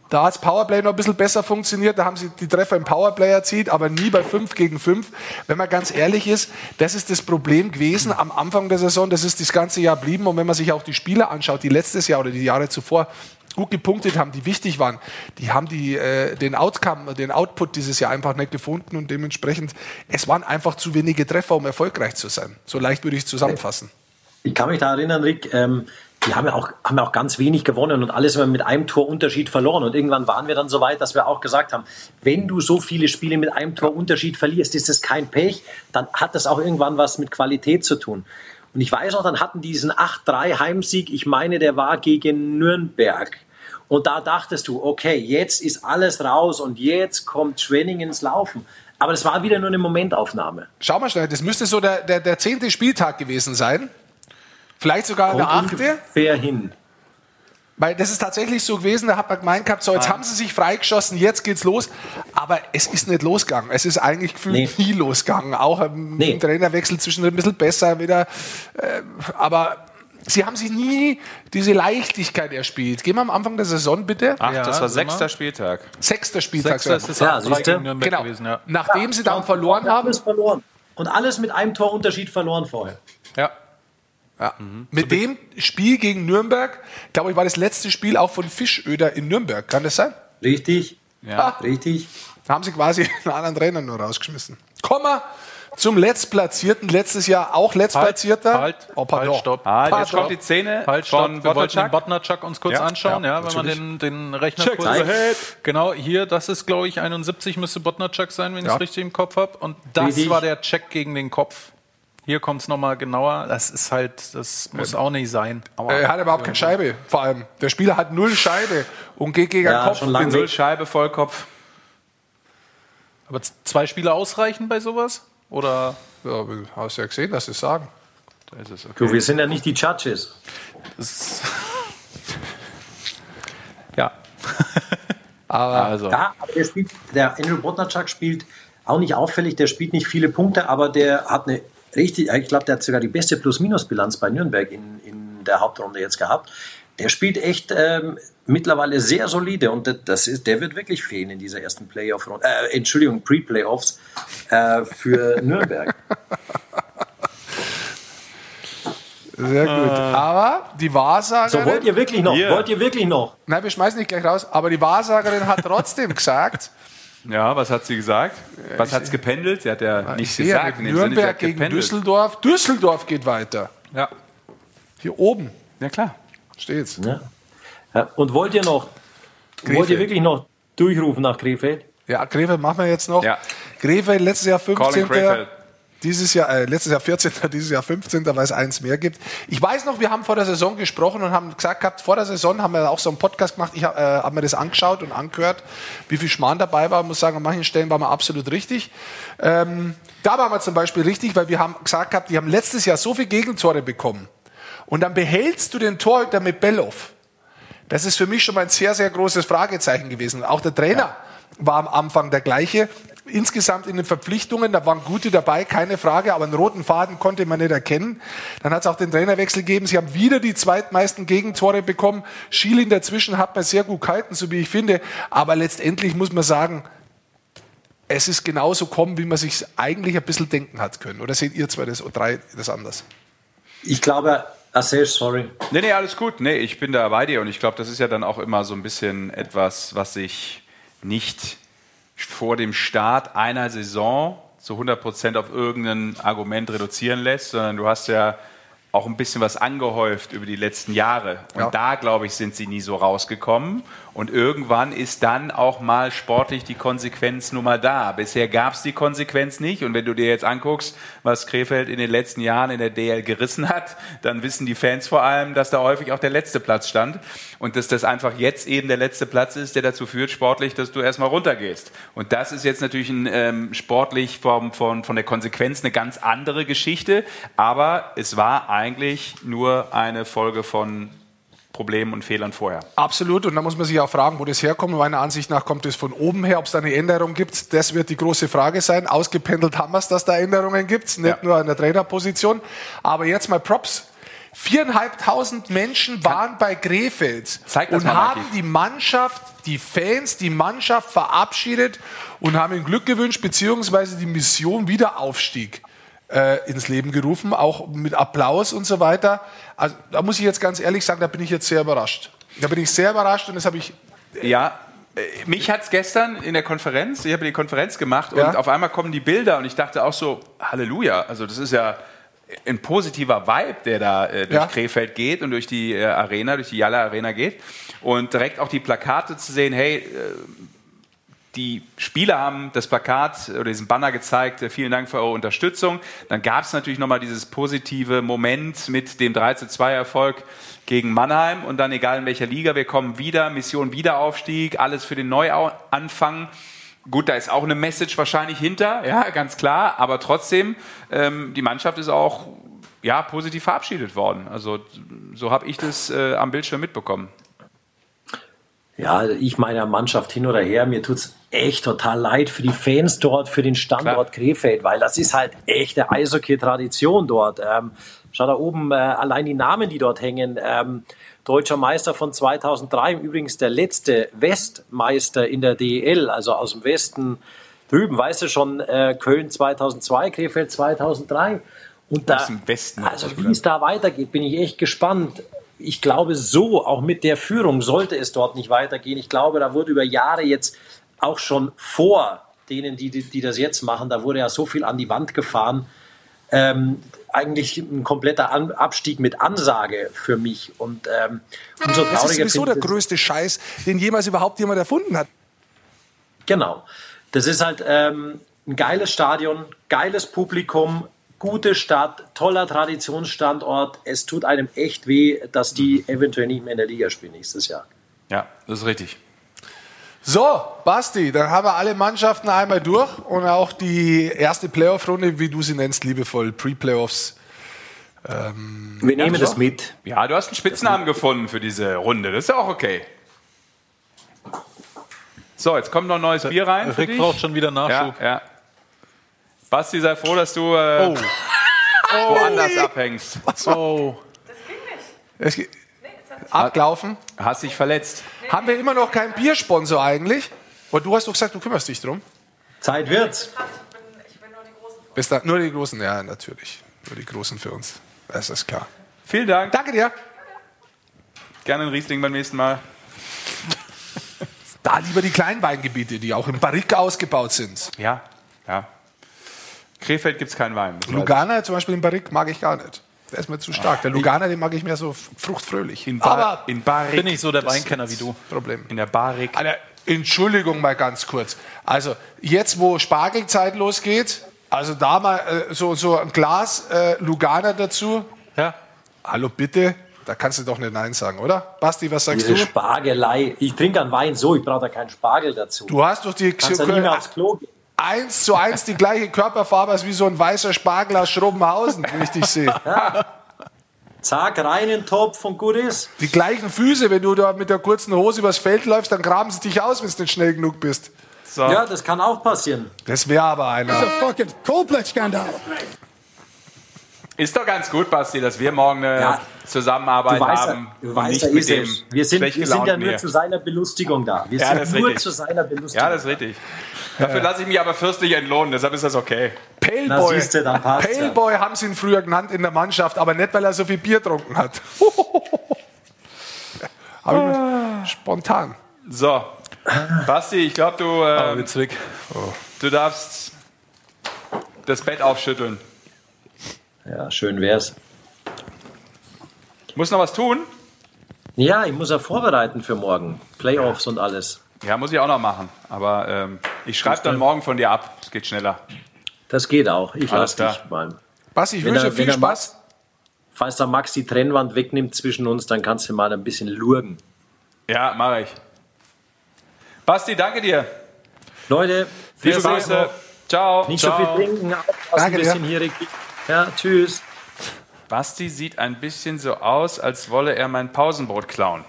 Da hat das Powerplay noch ein bisschen besser funktioniert, da haben sie die Treffer im Powerplay erzielt, aber nie bei 5 gegen 5. Wenn man ganz ehrlich ist, das ist das Problem gewesen am Anfang der Saison, das ist das ganze Jahr blieben. Und wenn man sich auch die Spieler anschaut, die letztes Jahr oder die Jahre zuvor gut gepunktet haben, die wichtig waren, die haben die, äh, den Outcome, den Output dieses Jahr einfach nicht gefunden und dementsprechend, es waren einfach zu wenige Treffer, um erfolgreich zu sein. So leicht würde ich zusammenfassen. Ich kann mich da erinnern, Rick, ähm, die haben ja, auch, haben ja auch ganz wenig gewonnen und alles immer mit einem Torunterschied verloren. Und irgendwann waren wir dann so weit, dass wir auch gesagt haben, wenn du so viele Spiele mit einem Torunterschied verlierst, ist das kein Pech, dann hat das auch irgendwann was mit Qualität zu tun. Und ich weiß noch, dann hatten die diesen 8-3 Heimsieg, ich meine, der war gegen Nürnberg. Und da dachtest du, okay, jetzt ist alles raus und jetzt kommt Schwenning ins Laufen. Aber das war wieder nur eine Momentaufnahme. Schau mal schnell, das müsste so der, der, der zehnte Spieltag gewesen sein. Vielleicht sogar Kommt der achte. ungefähr hin. Weil das ist tatsächlich so gewesen, da hat man gemeint gehabt, so jetzt haben sie sich freigeschossen, jetzt geht's los. Aber es ist nicht losgegangen. Es ist eigentlich gefühlt nie losgegangen. Auch im, im Trainerwechsel zwischendrin ein bisschen besser wieder. Äh, aber sie haben sich nie diese Leichtigkeit erspielt. Gehen wir am Anfang der Saison bitte. Ach, das war sechster Spieltag. Sechster Spieltag. Sechster ist es Ja, auch drei siehst du? gegen Nürnberg Genau. gewesen, ja. Nachdem sie dann verloren haben. Alles verloren. Und alles mit einem Torunterschied verloren vorher. Ja. Ja. Mit dem Spiel gegen Nürnberg, glaube ich, war das letzte Spiel auch von Fischöder in Nürnberg. Kann das sein? Richtig. Ja. Richtig. Da haben sie quasi einen anderen Trainer nur rausgeschmissen. Wir zum Letztplatzierten. Letztes Jahr auch Letztplatzierter. Halt, oh, pardon. halt, stopp. Ah, Pardon. jetzt kommt die Szene Halt, stopp. von Wir wollten den. Botnarczak uns kurz Ja. anschauen, Ja, ja, wenn man den, den Rechner Check kurz... head. Genau, hier, das ist, glaube ich, 71 müsste Botnarczak sein, wenn ich Ja. es richtig im Kopf habe. Und das Richtig. war der Check gegen den Kopf. Hier kommt es nochmal genauer. Das ist halt, das muss auch nicht sein. Aber Er hat überhaupt keine Scheibe, vor allem. Der Spieler hat null Scheibe und geht gegen Ja, den Kopf. schon lange Null Scheibe, Vollkopf. Aber zwei Spiele ausreichen bei sowas? Oder? Ja, hast ja gesehen, dass sie es sagen. Da ist es, okay. Du, wir sind ja nicht die Judges. Ja. Aber Also, Ja, aber der spielt, der Andrew Botnarczak spielt auch nicht auffällig, der spielt nicht viele Punkte, aber der hat eine richtig, ich glaube, der hat sogar die beste Plus-Minus-Bilanz bei Nürnberg in, in der Hauptrunde jetzt gehabt. Der spielt echt ähm, mittlerweile sehr solide und das- ist, der wird wirklich fehlen in dieser ersten Playoff-Runde, äh, Entschuldigung, Pre-Playoffs äh, für Nürnberg. sehr gut. Aber die Wahrsagerin. So, wollt ihr wirklich noch? Hier. Wollt ihr wirklich noch? Nein, wir schmeißen nicht gleich raus. Aber die Wahrsagerin hat trotzdem gesagt, ja, was hat sie gesagt? Was hat es gependelt? Sie hat ja ich nicht sehe ja gesagt. Sinne, Nürnberg hat gegen gependelt. Düsseldorf. Düsseldorf geht weiter. Ja. Hier oben Ja, klar. Steht's. Ja. Ja, und wollt ihr noch? Wollt ihr Krefeld. wirklich noch durchrufen nach Krefeld? Ja, Krefeld machen wir jetzt noch. Ja. Krefeld letztes Jahr 15. Colin Krefeld. Dieses Jahr, äh, letztes Jahr 14., dieses Jahr 15., weil es eins mehr gibt. Ich weiß noch, wir haben vor der Saison gesprochen und haben gesagt gehabt, vor der Saison haben wir auch so einen Podcast gemacht. Ich äh, habe mir das angeschaut und angehört, wie viel Schmarrn dabei war. Ich muss sagen, an manchen Stellen waren wir absolut richtig. Ähm, da waren wir zum Beispiel richtig, weil wir haben gesagt gehabt, die haben letztes Jahr so viele Gegentore bekommen. Und dann behältst du den Torhüter mit Belloff. Das ist für mich schon mal ein sehr, sehr großes Fragezeichen gewesen. Auch der Trainer war am Anfang der gleiche. Insgesamt in den Verpflichtungen, da waren gute dabei, keine Frage, aber einen roten Faden konnte man nicht erkennen. Dann hat es auch den Trainerwechsel gegeben. Sie haben wieder die zweitmeisten Gegentore bekommen. Schielin dazwischen hat man sehr gut gehalten, so wie ich finde. Aber letztendlich muss man sagen, es ist genauso kommen, wie man sich eigentlich ein bisschen denken hat können. Oder seht ihr zwei das, oder drei das anders? Ich glaube, Asel, sorry. Nee, nee, alles gut. Nee, ich bin da bei dir und ich glaube, das ist ja dann auch immer so ein bisschen etwas, was sich nicht vor dem Start einer Saison zu 100 Prozent auf irgendein Argument reduzieren lässt, sondern du hast ja auch ein bisschen was angehäuft über die letzten Jahre. Und Ja. da, glaube ich, sind sie nie so rausgekommen. Und irgendwann ist dann auch mal sportlich die Konsequenz nun mal da. Bisher gab es die Konsequenz nicht. Und wenn du dir jetzt anguckst, was Krefeld in den letzten Jahren in der DL gerissen hat, dann wissen die Fans vor allem, dass da häufig auch der letzte Platz stand. Und dass das einfach jetzt eben der letzte Platz ist, der dazu führt, sportlich, dass du erstmal runtergehst. Und das ist jetzt natürlich ein, ähm, sportlich vom, von, von der Konsequenz eine ganz andere Geschichte. Aber es war eigentlich nur eine Folge von Problemen und Fehlern vorher. Absolut. Und da muss man sich auch fragen, wo das herkommt. Meiner Ansicht nach kommt es von oben her. Ob es da eine Änderung gibt, das wird die große Frage sein. Ausgependelt haben wir es, dass da Änderungen gibt, nicht nur in der Trainerposition. Aber jetzt mal Props. Viereinhalbtausend Menschen waren bei Krefeld und mal, haben die Mannschaft, die Fans, die Mannschaft verabschiedet und haben ihnen Glück gewünscht, beziehungsweise die Mission Wiederaufstieg äh, ins Leben gerufen, auch mit Applaus und so weiter. Also da muss ich jetzt ganz ehrlich sagen, da bin ich jetzt sehr überrascht. Da bin ich sehr überrascht und das habe ich Ja, äh, mich hat's gestern in der Konferenz, ich habe die Konferenz gemacht Ja. und auf einmal kommen die Bilder und ich dachte auch so, Halleluja, also das ist ja ein positiver Vibe, der da äh, durch Ja. Krefeld geht und durch die äh, Arena, durch die Jalla Arena geht und direkt auch die Plakate zu sehen, hey, äh, die Spieler haben das Plakat oder diesen Banner gezeigt, äh, vielen Dank für eure Unterstützung. Dann gab es natürlich nochmal dieses positive Moment mit dem 3 zu 2 Erfolg gegen Mannheim und dann egal in welcher Liga, wir kommen wieder, Mission Wiederaufstieg, alles für den Neuanfang. Gut, da ist auch eine Message wahrscheinlich hinter, ja, ganz klar, aber trotzdem, ähm, die Mannschaft ist auch ja, positiv verabschiedet worden. Also so habe ich das äh, am Bildschirm mitbekommen. Ja, ich meiner Mannschaft hin oder her, mir tut's echt total leid für die Fans dort, für den Standort Krefeld, weil das ist halt echte Eishockey-Tradition dort. Ähm, schau da oben, äh, allein die Namen, die dort hängen. Ähm, Deutscher Meister von 2003, übrigens der letzte Westmeister in der DEL, also aus dem Westen drüben, weißt du schon, äh, Köln 2002, Krefeld 2003. Und da, Aus dem Westen. also wie es da weitergeht, bin ich echt gespannt. Ich glaube, so, auch mit der Führung, sollte es dort nicht weitergehen. Ich glaube, da wurde über Jahre jetzt auch schon vor denen, die, die, die das jetzt machen, da wurde ja so viel an die Wand gefahren. Ähm, eigentlich ein kompletter an Abstieg mit Ansage für mich. Und ähm, umso Das ist trauriger sowieso der größte Scheiß, den jemals überhaupt jemand erfunden hat. Genau. Das ist halt ähm, ein geiles Stadion, geiles Publikum, gute Stadt, toller Traditionsstandort. Es tut einem echt weh, dass die eventuell nicht mehr in der Liga spielen nächstes Jahr. Ja, das ist richtig. So, Basti, dann haben wir alle Mannschaften einmal durch und auch die erste Playoff-Runde, wie du sie nennst, liebevoll, Pre-Playoffs. Ähm, Wir nehmen das mit. Ja, du hast einen Spitznamen gefunden für diese Runde. Das ist ja auch okay. So, jetzt kommt noch ein neues Bier rein. Für Rick dich. braucht schon wieder Nachschub. Ja, ja. Basti, sei froh, dass du äh, woanders abhängst. Oh. Es geht- Abgelaufen. Hast dich verletzt. Haben wir immer noch keinen Biersponsor eigentlich? Und du hast doch gesagt, du kümmerst dich drum. Zeit wird's. Bis da, nur die Großen, ja, natürlich. Nur die Großen für uns. Das ist klar. Vielen Dank. Danke dir. Gerne ein Riesling beim nächsten Mal. Da lieber die Kleinweingebiete, die auch im Barrique ausgebaut sind. Ja, ja. Krefeld gibt es keinen Wein. Lugana zum Beispiel im Barrique mag ich gar nicht. Der ist mir zu stark. Der Lugana, den mag ich mehr so fruchtfröhlich. In Bar- Aber in Barrique. Bin ich so der Weinkenner wie du. Problem. In der Barik. Alter, Entschuldigung mal ganz kurz. Also jetzt, wo Spargelzeit losgeht, also da mal äh, so, so ein Glas äh, Lugana dazu. Ja. Hallo bitte, da kannst du doch nicht Nein sagen, oder? Basti, was sagst Diese du? Spargelei. Ich trinke an Wein so, ich brauche da keinen Spargel dazu. Du hast doch die Kannst ja nicht mehr aufs Klo gehen. Eins zu eins die gleiche Körperfarbe als wie so ein weißer Spargel aus Schrobenhausen, wenn ich dich sehe. Zack, rein in den Topf und gut ist. Die gleichen Füße, wenn du da mit der kurzen Hose übers Feld läufst, dann graben sie dich aus, wenn du nicht schnell genug bist. So. Ja, das kann auch passieren. Das wäre aber einer. It's a fucking Coldplay-Skandal. Ist doch ganz gut, Basti, dass wir morgen eine Ja. Zusammenarbeit Du weißt, haben. du weißt nicht mit ist dem. Wir sind, wir sind ja nur hier. zu seiner Belustigung da. Wir Ja, sind nur richtig. zu seiner Belustigung. Ja, das ist richtig. Dafür lasse ich mich aber fürstlich entlohnen, deshalb ist das okay. Na, Paleboy. dann passt's ja. Paleboy haben sie ihn früher genannt in der Mannschaft, aber nicht, weil er so viel Bier getrunken hat. Mir spontan. So, Basti, ich glaube, du, äh, Witzig. du darfst das Bett aufschütteln. Ja, schön wär's. Muss noch was tun? Ja, ich muss ja vorbereiten für morgen. Playoffs und alles. Ja, muss ich auch noch machen. Aber ähm, ich schreibe dann morgen von dir ab. Es geht schneller. Das geht auch. Ich lasse dich mal. Basti, ich Wenn wünsche er- dir viel Spaß. Falls der Max die Trennwand wegnimmt zwischen uns, dann kannst du mal ein bisschen lurgen. Ja, mache ich. Basti, danke dir. Leute, viel Spaß Grüße. Ciao. Nicht Ciao. so viel trinken, Danke ein dir. bisschen hier. Ja, tschüss. Basti sieht ein bisschen so aus, als wolle er mein Pausenbrot klauen.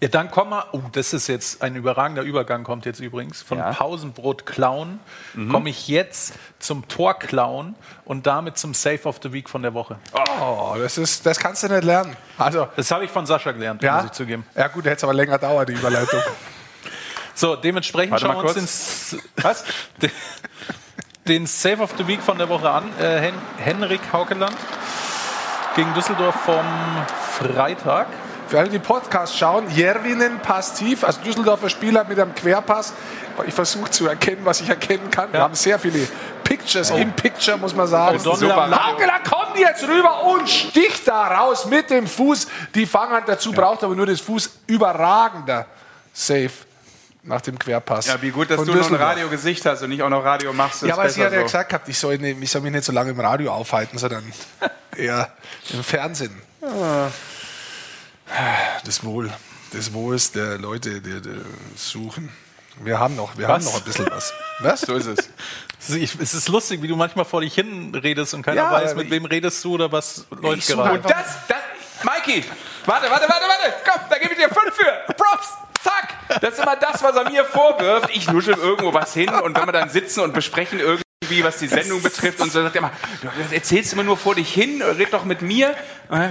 Ja, dann kommen wir, oh, das ist jetzt ein überragender Übergang, kommt jetzt übrigens. Von Ja. Pausenbrot klauen Mhm. komme ich jetzt zum Tor klauen und damit zum Save of the Week von der Woche. Oh, das, ist, das kannst du nicht lernen. Also, Das habe ich von Sascha gelernt, ja, muss ich zugeben. ja gut, hätte es aber länger dauert, die Überleitung. So, dementsprechend Warte schauen mal wir uns kurz. den, was? den, Save of the Week von der Woche an. Äh, Hen Henrik Haukeland gegen Düsseldorf vom Freitag. Für alle, die Podcast schauen, Järvinen passt tief, also Düsseldorfer Spieler mit einem Querpass. Ich versuche zu erkennen, was ich erkennen kann. Wir haben sehr viele Pictures im Picture, muss man sagen. Oh. Haukeland kommt jetzt rüber und sticht da raus mit dem Fuß. Die Fanghand dazu braucht aber nur das Fuß. Überragender Safe nach dem Querpass. Ja, wie gut, dass du noch ein Düsseldorf. Radiogesicht hast und nicht auch noch Radio machst. Ja, ist aber sie hat ja so. gesagt gehabt, ich soll, nicht, ich soll mich nicht so lange im Radio aufhalten, sondern eher im Fernsehen. Das Wohl, des Wohls der Leute, die, die suchen. Wir haben noch, wir haben Was? noch ein bisschen was. Was? So ist es. Es ist- ist lustig, wie du manchmal vor dich hin redest und keiner Ja, weiß, mit wem redest du oder was läuft gerade. einfach- Das, das, Mikey, warte, warte, warte, warte, komm, da gebe ich dir fünf für. Props. Das ist immer das, was er mir vorwirft. Ich nuschel irgendwo was hin und wenn wir dann sitzen und besprechen irgendwie, was die Sendung betrifft und so, sagt er immer, du erzählst immer nur vor dich hin, red doch mit mir.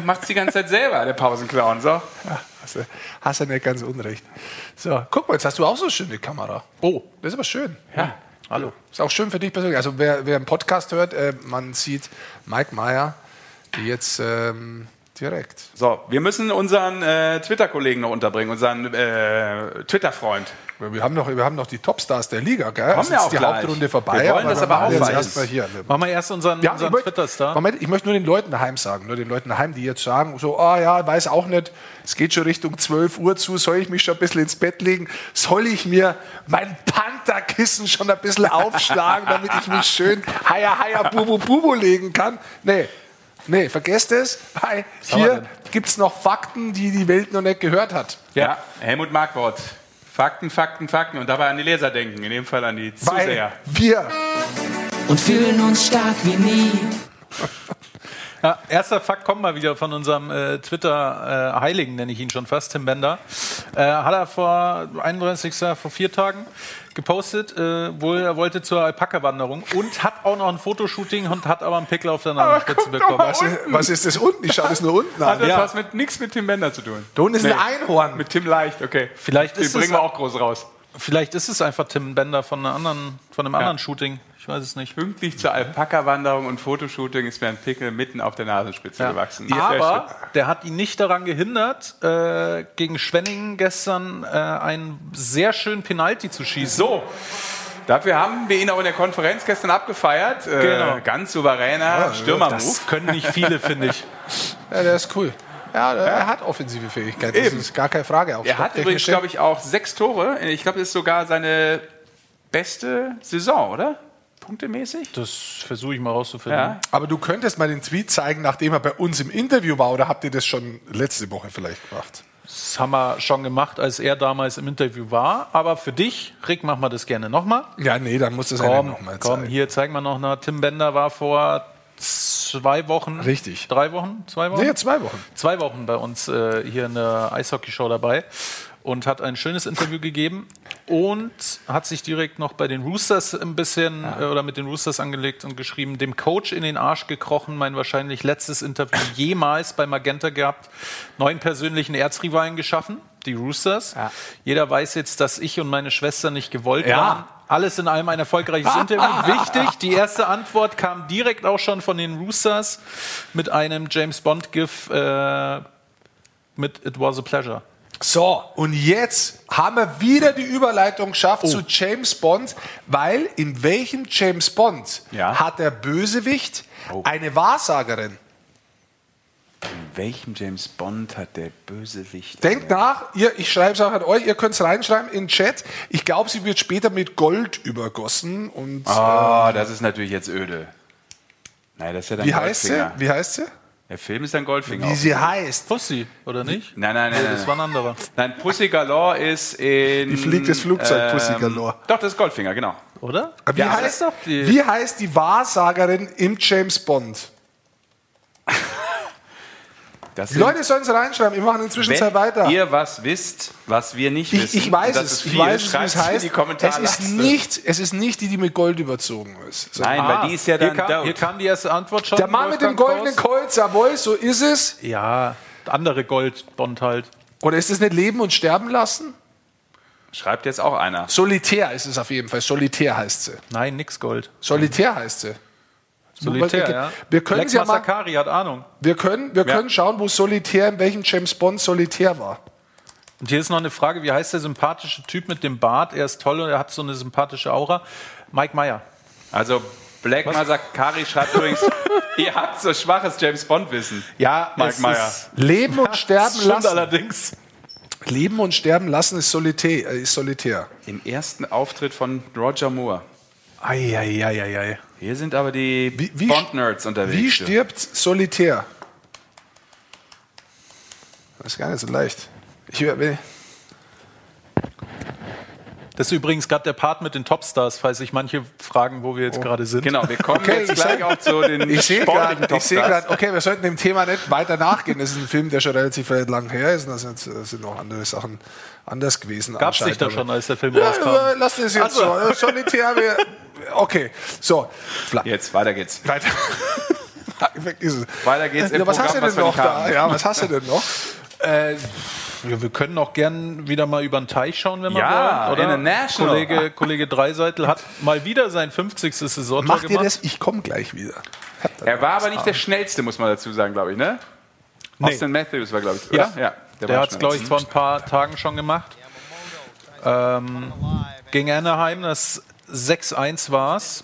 Macht die ganze Zeit selber, der Pausenclown, so. Ja, hast, du, hast du nicht ganz unrecht. So, guck mal, jetzt hast du auch so eine schöne Kamera. Oh, Das ist aber schön. Ja. Hallo. Ist auch schön für dich persönlich. Also wer, wer einen Podcast hört, äh, man sieht Mike Meyer jetzt ähm, direkt. So, wir müssen unseren äh, Twitter-Kollegen noch unterbringen, unseren äh, Twitter-Freund. Wir haben noch, wir haben noch die Topstars der Liga, gell? Kommen wir ist auch die gleich. Hauptrunde vorbei. Wir wollen das aber wir jetzt aufweisen. erstmal hier. Machen wir erst unseren, Ja, unseren Twitter-Star. Moment, ich möchte nur den Leuten daheim sagen, nur den Leuten daheim, die jetzt sagen, so, ah ja, weiß auch nicht, es geht schon Richtung 12 Uhr zu, soll ich mich schon ein bisschen ins Bett legen? Soll ich mir mein Pantherkissen schon ein bisschen aufschlagen, damit ich mich schön heia, heia, bubu, bubu legen kann? Nee, nee, vergesst es, wir hier gibt es noch Fakten, die die Welt noch nicht gehört hat. Ja, Helmut Markwort. Fakten, Fakten, Fakten und dabei an die Leser denken, in dem Fall an die Weil Zuseher. wir und fühlen uns stark wie nie. Ja, erster Fakt kommt mal wieder von unserem äh, Twitter-Heiligen, nenne ich ihn schon fast, Tim Bender. Äh, hat er vor 31. vor vier Tagen gepostet, äh, wohl er wollte zur Alpaka-Wanderung und hat auch noch ein Fotoshooting und hat aber einen Pickel auf der Nasenspitze bekommen. was, ist, was ist das unten? Ich schaue das nur unten Hat an. das Ja. was mit nichts mit Tim Bender zu tun? Da unten ist ein Einhorn. Mit Tim Leicht, okay. Vielleicht Den ist bringen es- wir auch groß raus. Vielleicht ist es einfach Tim Bender von, einer anderen, von einem Ja. anderen Shooting. Ich weiß es nicht. Pünktlich zur Alpaka-Wanderung und Fotoshooting ist mir ein Pickel mitten auf der Nasenspitze gewachsen. Sehr Aber der hat ihn nicht daran gehindert, äh, gegen Schwenningen gestern äh, einen sehr schönen Penalty zu schießen. So, dafür haben wir ihn auch in der Konferenz gestern abgefeiert. Äh, Genau. Ganz souveräner Stürmermove. Das können nicht viele, finde ich. Ja, der ist cool. Ja, er hat offensive Fähigkeit. Das Eben. ist gar keine Frage. Auch Er hat übrigens, glaube ich, auch sechs Tore. Ich glaube, das ist sogar seine beste Saison, oder? Punktemäßig? Das versuche ich mal rauszufinden. Ja. Aber du könntest mal den Tweet zeigen, nachdem er bei uns im Interview war, oder habt ihr das schon letzte Woche vielleicht gemacht? Das haben wir schon gemacht, als er damals im Interview war. Aber für dich, Rick, machen wir das gerne nochmal. Ja, nee, dann muss das Komm, einer nochmal komm, zeigen. hier zeigen wir noch eine. Tim Bender war vor zwei Wochen. Richtig. Drei Wochen? Zwei Wochen? Nee, zwei Wochen. zwei Wochen bei uns äh, hier in der Eishockey-Show dabei und hat ein schönes Interview gegeben und hat sich direkt noch bei den Roosters ein bisschen äh, oder mit den Roosters angelegt und geschrieben, dem Coach in den Arsch gekrochen, mein wahrscheinlich letztes Interview jemals bei Magenta gehabt, neuen persönlichen Erzrivalen geschaffen, die Roosters. Jeder weiß jetzt, dass ich und meine Schwester nicht gewollt Ja. waren. Alles in allem ein erfolgreiches Interview. Wichtig, die erste Antwort kam direkt auch schon von den Roosters mit einem James Bond-GIF äh, mit It Was a Pleasure. So, und jetzt haben wir wieder die Überleitung geschafft Oh. zu James Bond, weil in welchem James Bond Ja. hat der Bösewicht Oh. eine Wahrsagerin? welchem James Bond hat der Bösewicht? Denkt nach, ihr, ich schreibe es auch an euch, ihr könnt es reinschreiben in den Chat. Ich glaube, sie wird später mit Gold übergossen. Und, Ah, äh, das ist natürlich jetzt öde. Nein, das ist ja dann wie heißt sie? Wie heißt sie? Der Film ist ein Goldfinger. Wie sie heißt. Pussy, oder nicht? Nein, nein, nein. Nee, nein, das war ein anderer. Nein, Pussy Galore ist in. Die fliegt das Flugzeug, Pussy Galore. Doch, das ist Goldfinger, genau. Oder? Wie, Ja, heißt, wie heißt die Wahrsagerin im James Bond? Das Die Leute sollen es reinschreiben, wir machen inzwischen Wenn Zeit weiter. ihr was wisst, was wir nicht Ich, wissen, ich weiß es, ist ich viel, weiß es, wie es heißt. die Kommentare. Es ist, nicht, es ist nicht die, die mit Gold überzogen ist. sondern- Nein, weil die ist ja hier dann kam, dope. hier kam die erste Antwort schon. Der Mann mit dem Wolfgang goldenen. Colt, jawohl, so ist es. Ja, andere Goldbond halt. Oder ist es nicht Leben und Sterben lassen? Schreibt jetzt auch einer. Solitär ist es auf jeden Fall. Solitär heißt sie. Nein, nix Gold. Solitär heißt sie. Solitär, wir, ja. Wir können Lex ja mal, Massakari hat Ahnung. wir können, wir Ja. können schauen, wo Solitär, in welchem James Bond Solitär war. Und hier ist noch eine Frage, wie heißt der sympathische Typ mit dem Bart? Er ist toll und er hat so eine sympathische Aura. Mike Meyer. Also Black Masakari schreibt übrigens, ihr habt so schwaches James Bond Wissen. Ja, Mike es Meyer. ist- Leben und sterben Stimmt lassen. allerdings. Leben und sterben lassen ist Solitär. Äh, ist Solitär. Im ersten Auftritt von Roger Moore. Eieieiei. Hier sind aber die wie- Bond-Nerds unterwegs. Wie stirbt Solitär? Das ist gar nicht so leicht. Ich, will- Das ist übrigens gerade der Part mit den Topstars, falls sich manche fragen, wo wir jetzt gerade sind. Genau, wir kommen jetzt ich gleich auch zu den ich sehe gerade, ich sehe gerade, okay, wir sollten dem Thema nicht weiter nachgehen. Das ist ein Film, der schon relativ lang her ist. Und da sind, da sind noch andere Sachen anders gewesen. Gab es dich da schon, als der Film Ja, rauskam? ja, lass das jetzt Also. so. Äh, Solitär, wir, okay. So, Jetzt, weiter geht's. weiter. Es. Weiter geht's im Ja, was hast du Programm, denn noch da? Ja, was hast du denn noch? Äh, ja, wir können auch gern wieder mal über den Teich schauen, wenn wir Ja, wollen. Oder? International. Kollege, Kollege Dreiseitel hat mal wieder sein 50. Saisontor Macht ihr gemacht. das? Ich komme gleich wieder. Er war aber nicht der schnellste, muss man dazu sagen, glaube ich, ne? Nee. Austin Matthews war, glaube ich, Ja, oder? Ja. der, war hat es, glaube ich, vor ein paar Tagen schon gemacht. Ähm, gegen Anaheim, das 6-1 war es.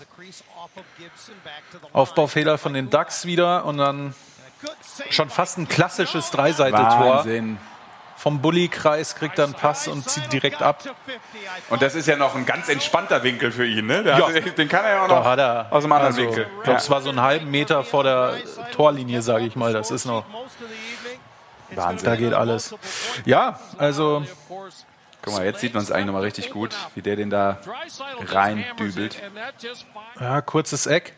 Aufbaufehler von den Ducks wieder und dann schon fast ein klassisches Dreiseiteltor. Wahnsinn. Vom Bulli-Kreis kriegt er einen Pass und zieht direkt ab. Und das ist ja noch ein ganz entspannter Winkel für ihn, ne? Der Ja. hat, den kann er ja auch Da noch hat er, aus dem anderen also, Winkel. Ich glaube, es war so einen halben Meter vor der Torlinie, sage ich mal. Das ist noch. Wahnsinn. Da geht alles. Ja, also Guck mal, jetzt sieht man es eigentlich nochmal richtig gut, wie der den da reindübelt. Ja, kurzes Eck.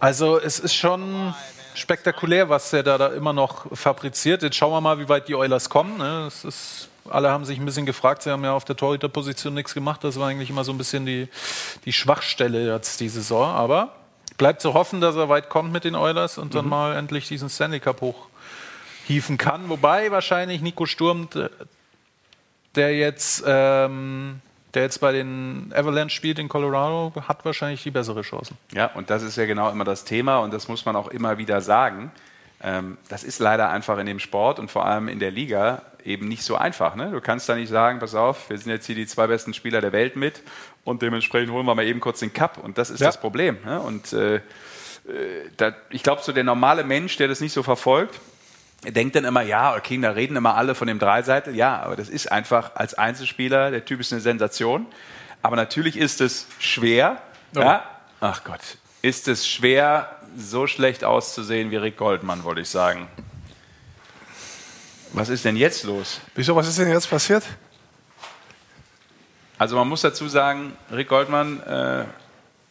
Also es ist schon spektakulär, was der da, da immer noch fabriziert. Jetzt schauen wir mal, wie weit die Oilers kommen. Ne? Ist, alle haben sich ein bisschen gefragt. Sie haben ja auf der Torhüterposition nichts gemacht. Das war eigentlich immer so ein bisschen die, die Schwachstelle jetzt die Saison. Aber bleibt zu hoffen, dass er weit kommt mit den Oilers und dann mal endlich diesen Stanley Cup hochhieven kann. Wobei wahrscheinlich Nico Sturm, der- der jetzt, ähm, der jetzt bei den Avalanche spielt in Colorado, hat wahrscheinlich die bessere Chancen. Ja, und das ist ja genau immer das Thema und das muss man auch immer wieder sagen. Ähm, das ist leider einfach in dem Sport und vor allem in der Liga eben nicht so einfach. Ne? Du kannst da nicht sagen, pass auf, wir sind jetzt hier die zwei besten Spieler der Welt mit und dementsprechend holen wir mal eben kurz den Cup und das ist Ja. das Problem. Ne? Und äh, äh, da, ich glaube, so der normale Mensch, der das nicht so verfolgt, denkt dann immer, ja, okay, da reden immer alle von dem Dreiseitel. Ja, aber das ist einfach als Einzelspieler, der Typ ist eine Sensation. Aber natürlich ist es schwer, ja, ach Gott, ist es schwer, so schlecht auszusehen wie Rick Goldmann, wollte ich sagen. Was ist denn jetzt los? Wieso, was ist denn jetzt passiert? Also man muss dazu sagen, Rick Goldmann äh,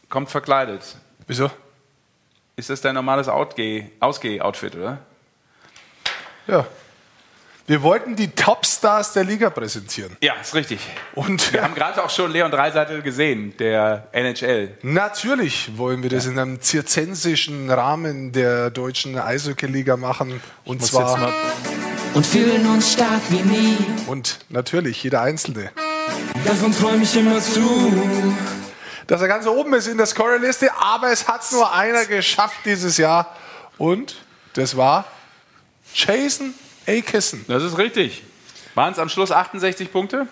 kommt verkleidet. Wieso? Ist das dein normales Outgeh- Ausgeh-Outfit, oder? Ja. Wir wollten die Topstars der Liga präsentieren. Ja, ist richtig. Und Wir haben gerade auch schon Leon Dreiseitel gesehen, der NHL. Natürlich wollen wir das in einem zirzensischen Rahmen der deutschen Eishockey-Liga machen. Und zwar. Und fühlen uns stark wie nie. Und natürlich jeder Einzelne. Davon träum ich immer zu. Dass er ganz oben ist in der Scorerliste, aber es hat nur einer geschafft dieses Jahr. Und das war Jason Akissen. Das ist richtig. Waren es am Schluss 68 Punkte?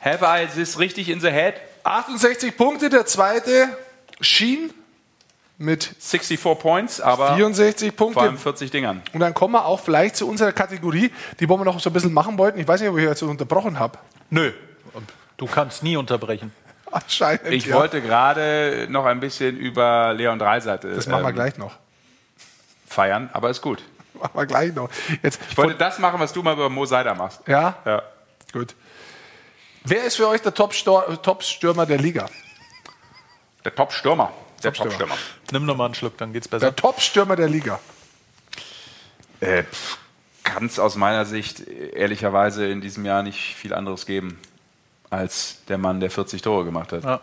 Have I this richtig in the head? 68 Punkte, der zweite Sheen mit 64 Points, aber 64 Punkte. vor allem 40 Dingern. Und dann kommen wir auch vielleicht zu unserer Kategorie, die wollen wir noch so ein bisschen machen wollten. Ich weiß nicht, ob ich jetzt unterbrochen habe. Nö. Du kannst nie unterbrechen. Anscheinend. Ich ja. wollte gerade noch ein bisschen über Leon Dreiseite Das machen wir ähm, gleich noch. feiern, aber ist gut. Machen wir gleich noch. Jetzt, Ich wollte das machen, was du mal über Mo Seider machst. ja, Ja. gut. Wer ist für euch der Top-Stürmer der Liga? Der Top-Stürmer. Der Top-Stürmer. Top-Stürmer. Nimm noch mal einen Schluck, dann geht's besser. Der Top-Stürmer der Liga. Äh, Kann es aus meiner Sicht äh, ehrlicherweise in diesem Jahr nicht viel anderes geben als der Mann, der 40 Tore gemacht hat. Ja.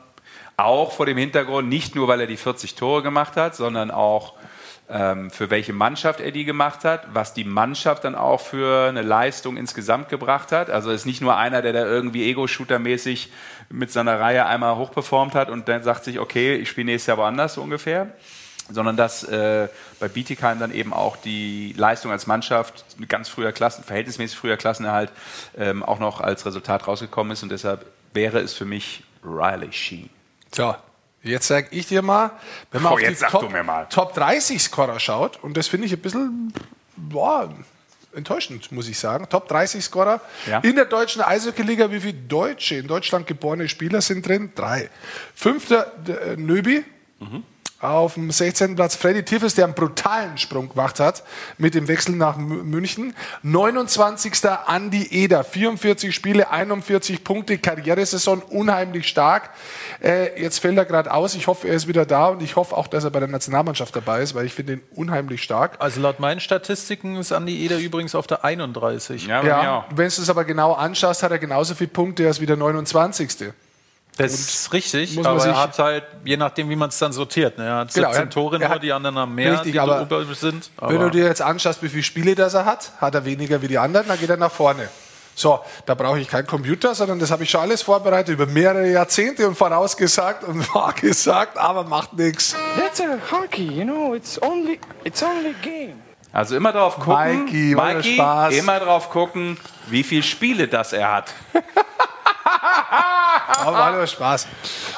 Auch vor dem Hintergrund, nicht nur, weil er die 40 Tore gemacht hat, sondern auch für welche Mannschaft er die gemacht hat, was die Mannschaft dann auch für eine Leistung insgesamt gebracht hat. Also ist nicht nur einer, der da irgendwie Ego-Shooter-mäßig mit seiner Reihe einmal hochperformt hat und dann sagt sich, okay, ich spiele nächstes Jahr woanders so ungefähr, sondern dass äh, bei Bietigheim dann eben auch die Leistung als Mannschaft ganz früher Klassen, verhältnismäßig früher Klassenerhalt ähm, auch noch als Resultat rausgekommen ist und deshalb wäre es für mich Riley Sheen. So, jetzt sage ich dir mal, wenn man Oh, auf die sag Top. Top 30 Scorer schaut, und das finde ich ein bisschen boah, enttäuschend, muss ich sagen. Top 30 Scorer Ja. in der deutschen Eishockey-Liga. Wie viele Deutsche, in Deutschland geborene Spieler sind drin? Drei. Fünfter äh, Nöbi. Auf dem 16. Platz Freddy Tiffes, der einen brutalen Sprung gemacht hat mit dem Wechsel nach München. 29. Andi Eder, 44 Spiele, 41 Punkte, Karrieresaison, unheimlich stark. Äh, jetzt fällt er gerade aus. Ich hoffe, er ist wieder da und ich hoffe auch, dass er bei der Nationalmannschaft dabei ist, weil ich finde ihn unheimlich stark. Also laut meinen Statistiken ist Andi Eder übrigens auf der 31. Ja, Ja, wenn du es aber genau anschaust, hat er genauso viele Punkte als wie der 29. Das ist richtig, aber er hat halt, je nachdem, wie man es dann sortiert, ne? er hat Genau, 17 er- Tore nur, die anderen haben mehr, Richtig, die aber sind. Wenn du dir jetzt anschaust, wie viele Spiele das er hat, hat er weniger wie die anderen, dann geht er nach vorne. So, da brauche ich keinen Computer, sondern das habe ich schon alles vorbereitet über mehrere Jahrzehnte und vorausgesagt und vorgesagt, aber macht nichts. That's a hockey, you know. It's only it's only game. Also immer drauf gucken, Mikey, Mikey, Spaß. immer drauf gucken, wie viele Spiele das er hat. Aber war nur Spaß.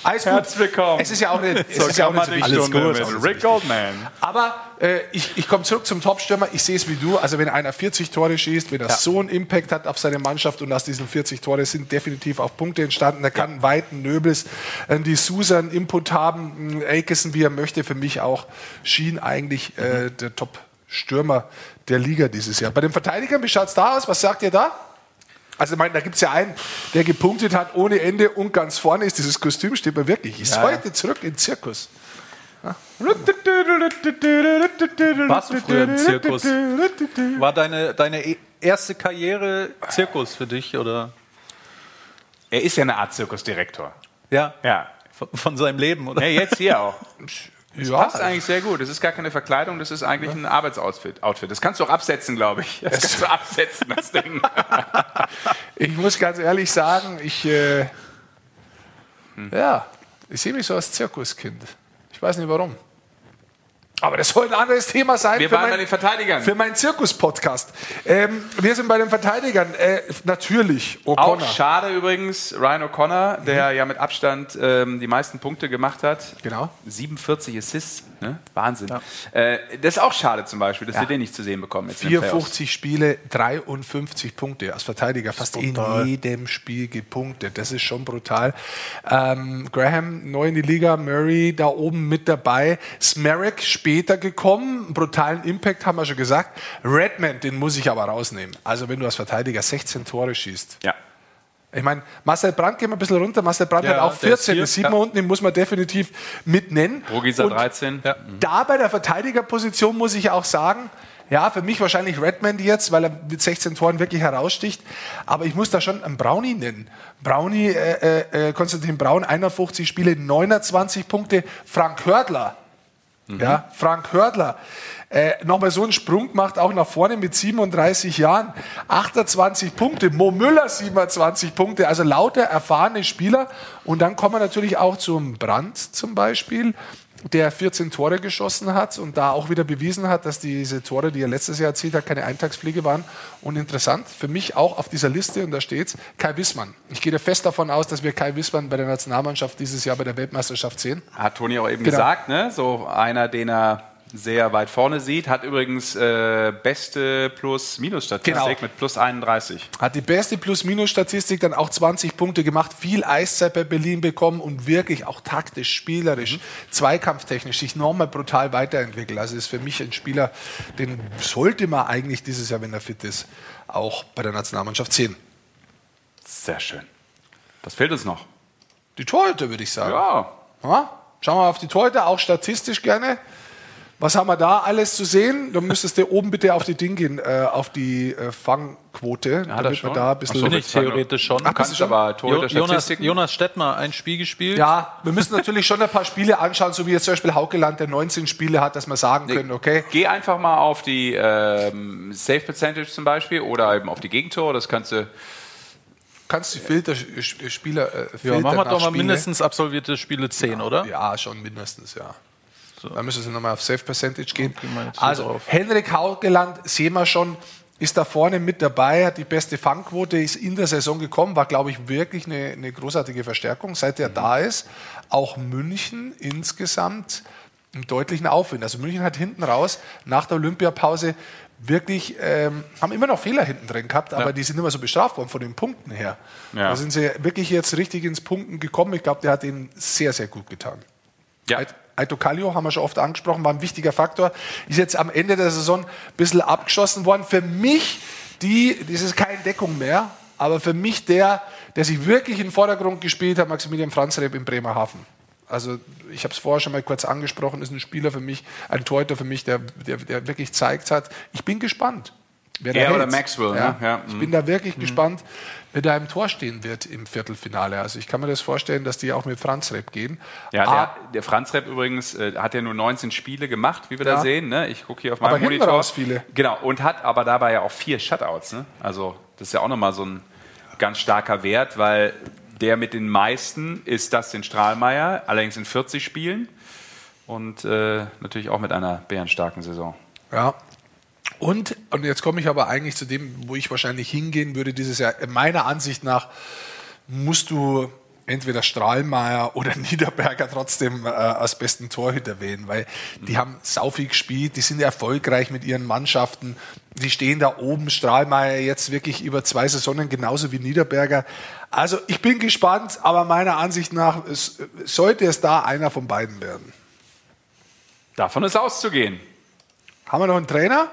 Alles gut. Herzlich willkommen. Es ist ja auch nicht, es ist ja auch nicht so wichtig. Comedy-Stunde mit Rick Goldman. Aber äh, ich, ich komme zurück zum Topstürmer. Ich sehe es wie du. Also wenn einer 40 Tore schießt, wenn er so einen Impact hat auf seine Mannschaft und aus diesen 40 Tore sind definitiv auch Punkte entstanden. Da kann Weiten, Nöbels, äh, die Susan Input haben, äh, wie er möchte. Für mich auch schien eigentlich äh, der Top-Stürmer der Liga dieses Jahr. Bei den Verteidigern, wie schaut es da aus? Was sagt ihr da? Also, ich meine, da gibt es ja einen, der gepunktet hat ohne Ende und ganz vorne ist. Dieses Kostüm steht mir wirklich. Ist Ja. heute zurück in den Zirkus. Warst du früher im Zirkus? War deine, deine e- erste Karriere Zirkus für dich? Oder? Er ist ja eine Art Zirkusdirektor. Ja, Ja. von, von seinem Leben, oder? Ja, jetzt hier auch. Das Ja. passt eigentlich sehr gut. Das ist gar keine Verkleidung, das ist eigentlich ein Arbeitsoutfit. Outfit. Das kannst du auch absetzen, glaube ich. Das kannst du absetzen, das Ding. Ich muss ganz ehrlich sagen, ich, äh, ja, ich sehe mich so als Zirkuskind. Ich weiß nicht warum. Aber das soll ein anderes Thema sein Wir für, waren bei mein, den Verteidigern. für meinen Zirkus-Podcast. Ähm, wir sind bei den Verteidigern. Äh, natürlich, Auch O'Connor. schade übrigens, Ryan O'Connor, der ja mit Abstand ähm, die meisten Punkte gemacht hat. Genau. 47 Assists, ne? Wahnsinn. Äh, das ist auch schade zum Beispiel, dass wir den nicht zu sehen bekommen. Jetzt in den Playoffs. 54 Spiele, 53 Punkte als Verteidiger, fast in jedem Spiel gepunktet. Das ist schon brutal. Ähm, Graham neu in die Liga, Murray da oben mit dabei, Smerrick später gekommen, brutalen Impact haben wir schon gesagt. Redmond, den muss ich aber rausnehmen. Also wenn du als Verteidiger 16 Tore schießt. Ja. Ich meine, Marcel Brandt, gehen wir ein bisschen runter. Marcel Brandt Ja, hat auch der ist 14, hier, das sieht ja. man unten, den muss man definitiv mit nennen. Rogisa Und 13. Ja. da bei der Verteidigerposition muss ich auch sagen, ja, für mich wahrscheinlich Redmond jetzt, weil er mit 16 Toren wirklich heraussticht. Aber ich muss da schon einen Brownie nennen. Brownie, äh, äh, Konstantin Braun, 51 Spiele, 29 Punkte. Frank Hördler, ja, Frank Hördler, äh, nochmal so einen Sprung gemacht, auch nach vorne mit 37 Jahren. 28 Punkte, Mo Müller 27 Punkte, also lauter erfahrene Spieler. Und dann kommen wir natürlich auch zum Brand zum Beispiel. Der 14 Tore geschossen hat und da auch wieder bewiesen hat, dass diese Tore, die er letztes Jahr erzielt hat, keine Eintagsfliege waren. Und interessant, für mich auch auf dieser Liste, und da steht Kai Wissmann. Ich gehe fest davon aus, dass wir Kai Wissmann bei der Nationalmannschaft dieses Jahr bei der Weltmeisterschaft sehen. Hat Toni auch eben Genau. gesagt, ne? So einer, den er sehr weit vorne sieht, hat übrigens äh, beste Plus-Minus-Statistik Genau. mit plus 31. Hat die beste Plus-Minus-Statistik, dann auch 20 Punkte gemacht, viel Eiszeit bei Berlin bekommen und wirklich auch taktisch, spielerisch, zweikampftechnisch sich nochmal brutal weiterentwickelt. Also ist für mich ein Spieler, den sollte man eigentlich dieses Jahr, wenn er fit ist, auch bei der Nationalmannschaft sehen. Sehr schön. Was fehlt uns noch? Die Torhüter, würde ich sagen. Ja. Ja, Schauen wir auf die Torhüter, auch statistisch gerne. Was haben wir da alles zu sehen? Da müsstest du oben bitte auf die Ding gehen, äh, auf die äh, Fangquote, er damit schon? wir da ein bisschen... So, nicht theoretisch schon. Ach, kannst du schon? Jo- Jonas, Jonas Stettmer ein Spiel gespielt. Ja, wir müssen natürlich schon ein paar Spiele anschauen, so wie jetzt zum Beispiel Haukeland, der 19 Spiele hat, dass wir sagen können, okay, Geh einfach mal auf die ähm, Safe Percentage zum Beispiel oder eben auf die Gegentore. Das kannst du. kannst du die Filter, Spieler, äh, Ja, Filter machen wir doch mal Spiele. mindestens absolvierte Spiele 10, oder? Ja, schon mindestens, ja. Dann müssen Sie nochmal auf Safe Percentage gehen. Also, drauf. Henrik Haukeland, sehen wir schon, ist da vorne mit dabei, hat die beste Fangquote, ist in der Saison gekommen, war, glaube ich, wirklich eine, eine großartige Verstärkung, seit er da ist. Auch München insgesamt einen deutlichen Aufwind. Also München hat hinten raus nach der Olympiapause wirklich, ähm, haben immer noch Fehler hinten drin gehabt, aber Ja. die sind immer so bestraft worden von den Punkten her. Ja. Da sind sie wirklich jetzt richtig ins Punkten gekommen. Ich glaube, der hat ihnen sehr, sehr gut getan. Ja. Ait- Aito Kallio haben wir schon oft angesprochen, war ein wichtiger Faktor. Ist jetzt am Ende der Saison ein bisschen abgeschossen worden. Für mich, die, das ist keine Deckung mehr, aber für mich der, der sich wirklich in den Vordergrund gespielt hat, Maximilian Franzreb in Bremerhaven. Also ich habe es vorher schon mal kurz angesprochen, ist ein Spieler für mich, ein Torhüter für mich, der, der, der wirklich zeigt hat. Ich bin gespannt. Wer Er oder. Maxwell, Ja, ne? Ja, ich mhm. bin da wirklich gespannt, da im Tor stehen wird im Viertelfinale. Also ich kann mir das vorstellen, dass die auch mit Franz Repp gehen. Ja, Ah, der, der Franz Repp übrigens äh, hat ja nur 19 Spiele gemacht, wie wir Ja. da sehen. Ne? Ich gucke hier auf Aber meinem hinten Monitor. raus viele. Genau, und hat aber dabei ja auch vier Shutouts. Ne? Also das ist ja auch nochmal so ein ganz starker Wert, weil der mit den meisten ist das den Strahlmeier, allerdings in 40 Spielen und äh, natürlich auch mit einer bärenstarken Saison. Ja. Und, und jetzt komme ich aber eigentlich zu dem, wo ich wahrscheinlich hingehen würde dieses Jahr. Meiner Ansicht nach musst du entweder Strahlmeier oder Niederberger trotzdem äh, als besten Torhüter wählen, weil die haben sau viel gespielt, die sind erfolgreich mit ihren Mannschaften, die stehen da oben, Strahlmeier jetzt wirklich über zwei Saisonen genauso wie Niederberger. Also ich bin gespannt, aber meiner Ansicht nach es, sollte es da einer von beiden werden. Davon ist auszugehen. Haben wir noch einen Trainer?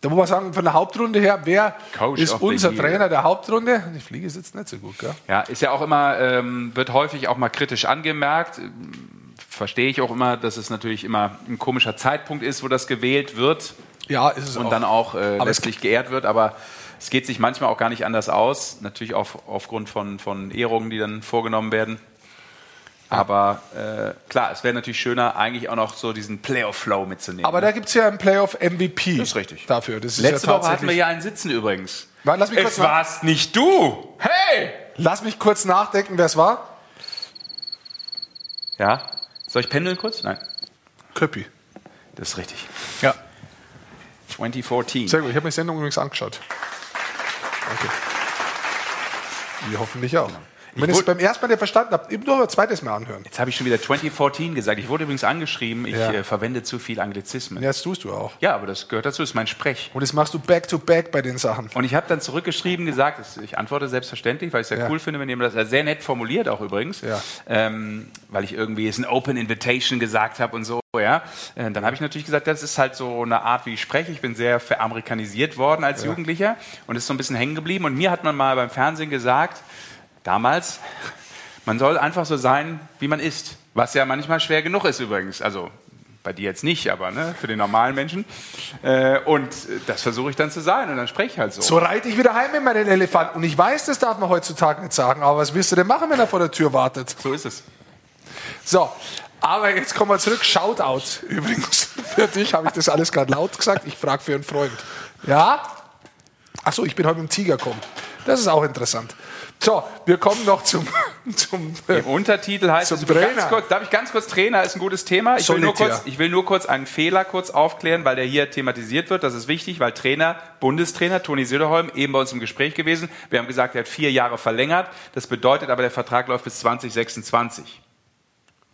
Da muss man sagen, von der Hauptrunde her, wer Coach ist unser. Trainer der Hauptrunde? Die Fliege sitzt nicht so gut, gell? Ja, ist ja auch immer, ähm, wird häufig auch mal kritisch angemerkt. Verstehe ich auch immer, dass es natürlich immer ein komischer Zeitpunkt ist, wo das gewählt wird. Ja, ist es Und auch. dann auch äh, Aber letztlich geehrt wird. Aber es geht sich manchmal auch gar nicht anders aus. Natürlich auf, aufgrund von, von Ehrungen, die dann vorgenommen werden. Aber äh, klar, es wäre natürlich schöner, eigentlich auch noch so diesen Playoff-Flow mitzunehmen. Aber da gibt es ja einen Playoff-MVP. Das ist richtig. Dafür. Das ist Letzte ja Woche hatten wir ja einen Sitzen übrigens. Warte, lass mich Es kurz nach- warst nicht du. Hey! Lass mich kurz nachdenken, wer es war. Ja? Soll ich pendeln kurz? Nein. Köppi. Das ist richtig. Ja. 2014. Sehr gut, ich habe mir die Sendung übrigens angeschaut. Danke. Wir hoffentlich auch. Und wenn ich es beim ersten Mal nicht verstanden habe, eben noch ein zweites Mal anhören. Jetzt habe ich schon wieder 2014 gesagt. Ich wurde übrigens angeschrieben, ich Ja. äh, verwende zu viel Anglizismen. Ja, das tust du auch. Ja, aber das gehört dazu, das ist mein Sprech. Und das machst du back-to-back bei den Sachen. Und ich habe dann zurückgeschrieben, gesagt, ich antworte selbstverständlich, weil ich es sehr Ja. cool finde, wenn jemand das sehr nett formuliert auch übrigens, Ja. ähm, weil ich irgendwie es ein Open Invitation gesagt habe und so. Ja, Äh, dann habe ich natürlich gesagt, das ist halt so eine Art, wie ich spreche. Ich bin sehr veramerikanisiert worden als Ja. Jugendlicher und ist so ein bisschen hängen geblieben. Und mir hat man mal beim Fernsehen gesagt, damals, man soll einfach so sein, wie man ist. Was ja manchmal schwer genug ist übrigens. Also bei dir jetzt nicht, aber ne, für den normalen Menschen. Äh, und das versuche ich dann zu sein und dann spreche ich halt so. So reite ich wieder heim mit meinen Elefanten. Und ich weiß, das darf man heutzutage nicht sagen, aber was willst du denn machen, wenn er vor der Tür wartet? So ist es. So, aber jetzt kommen wir zurück. Shoutout übrigens. Für dich habe ich das alles gerade laut gesagt. Ich frage für einen Freund. Ja? Achso, ich bin heute mit dem Tiger gekommen. Das ist auch interessant. So, wir kommen noch zum zum Im Untertitel heißt zum es Trainer. kurz, darf ich ganz kurz Trainer ist ein gutes Thema. Ich will, nur kurz, ich will nur kurz einen Fehler kurz aufklären, weil der hier thematisiert wird. Das ist wichtig, weil Trainer, Bundestrainer Toni Söderholm eben bei uns im Gespräch gewesen. Wir haben gesagt, er hat vier Jahre verlängert. Das bedeutet aber, der Vertrag läuft bis 2026.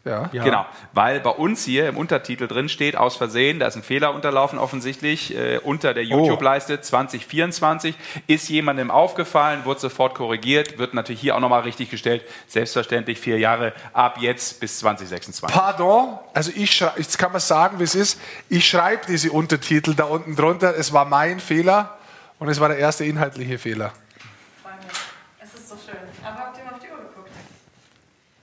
Ja. Genau, weil bei uns hier im Untertitel drin steht, aus Versehen, da ist ein Fehler unterlaufen offensichtlich, äh, unter der YouTube-Leiste 2024, ist jemandem aufgefallen, wurde sofort korrigiert, wird natürlich hier auch nochmal richtig gestellt, selbstverständlich vier Jahre ab jetzt bis 2026. Pardon, also ich schreibe, jetzt kann man sagen, wie es ist. Ich schreibe diese Untertitel da unten drunter. Es war mein Fehler und es war der erste inhaltliche Fehler. Es ist so schön. Aber habt ihr mal auf die Uhr geguckt?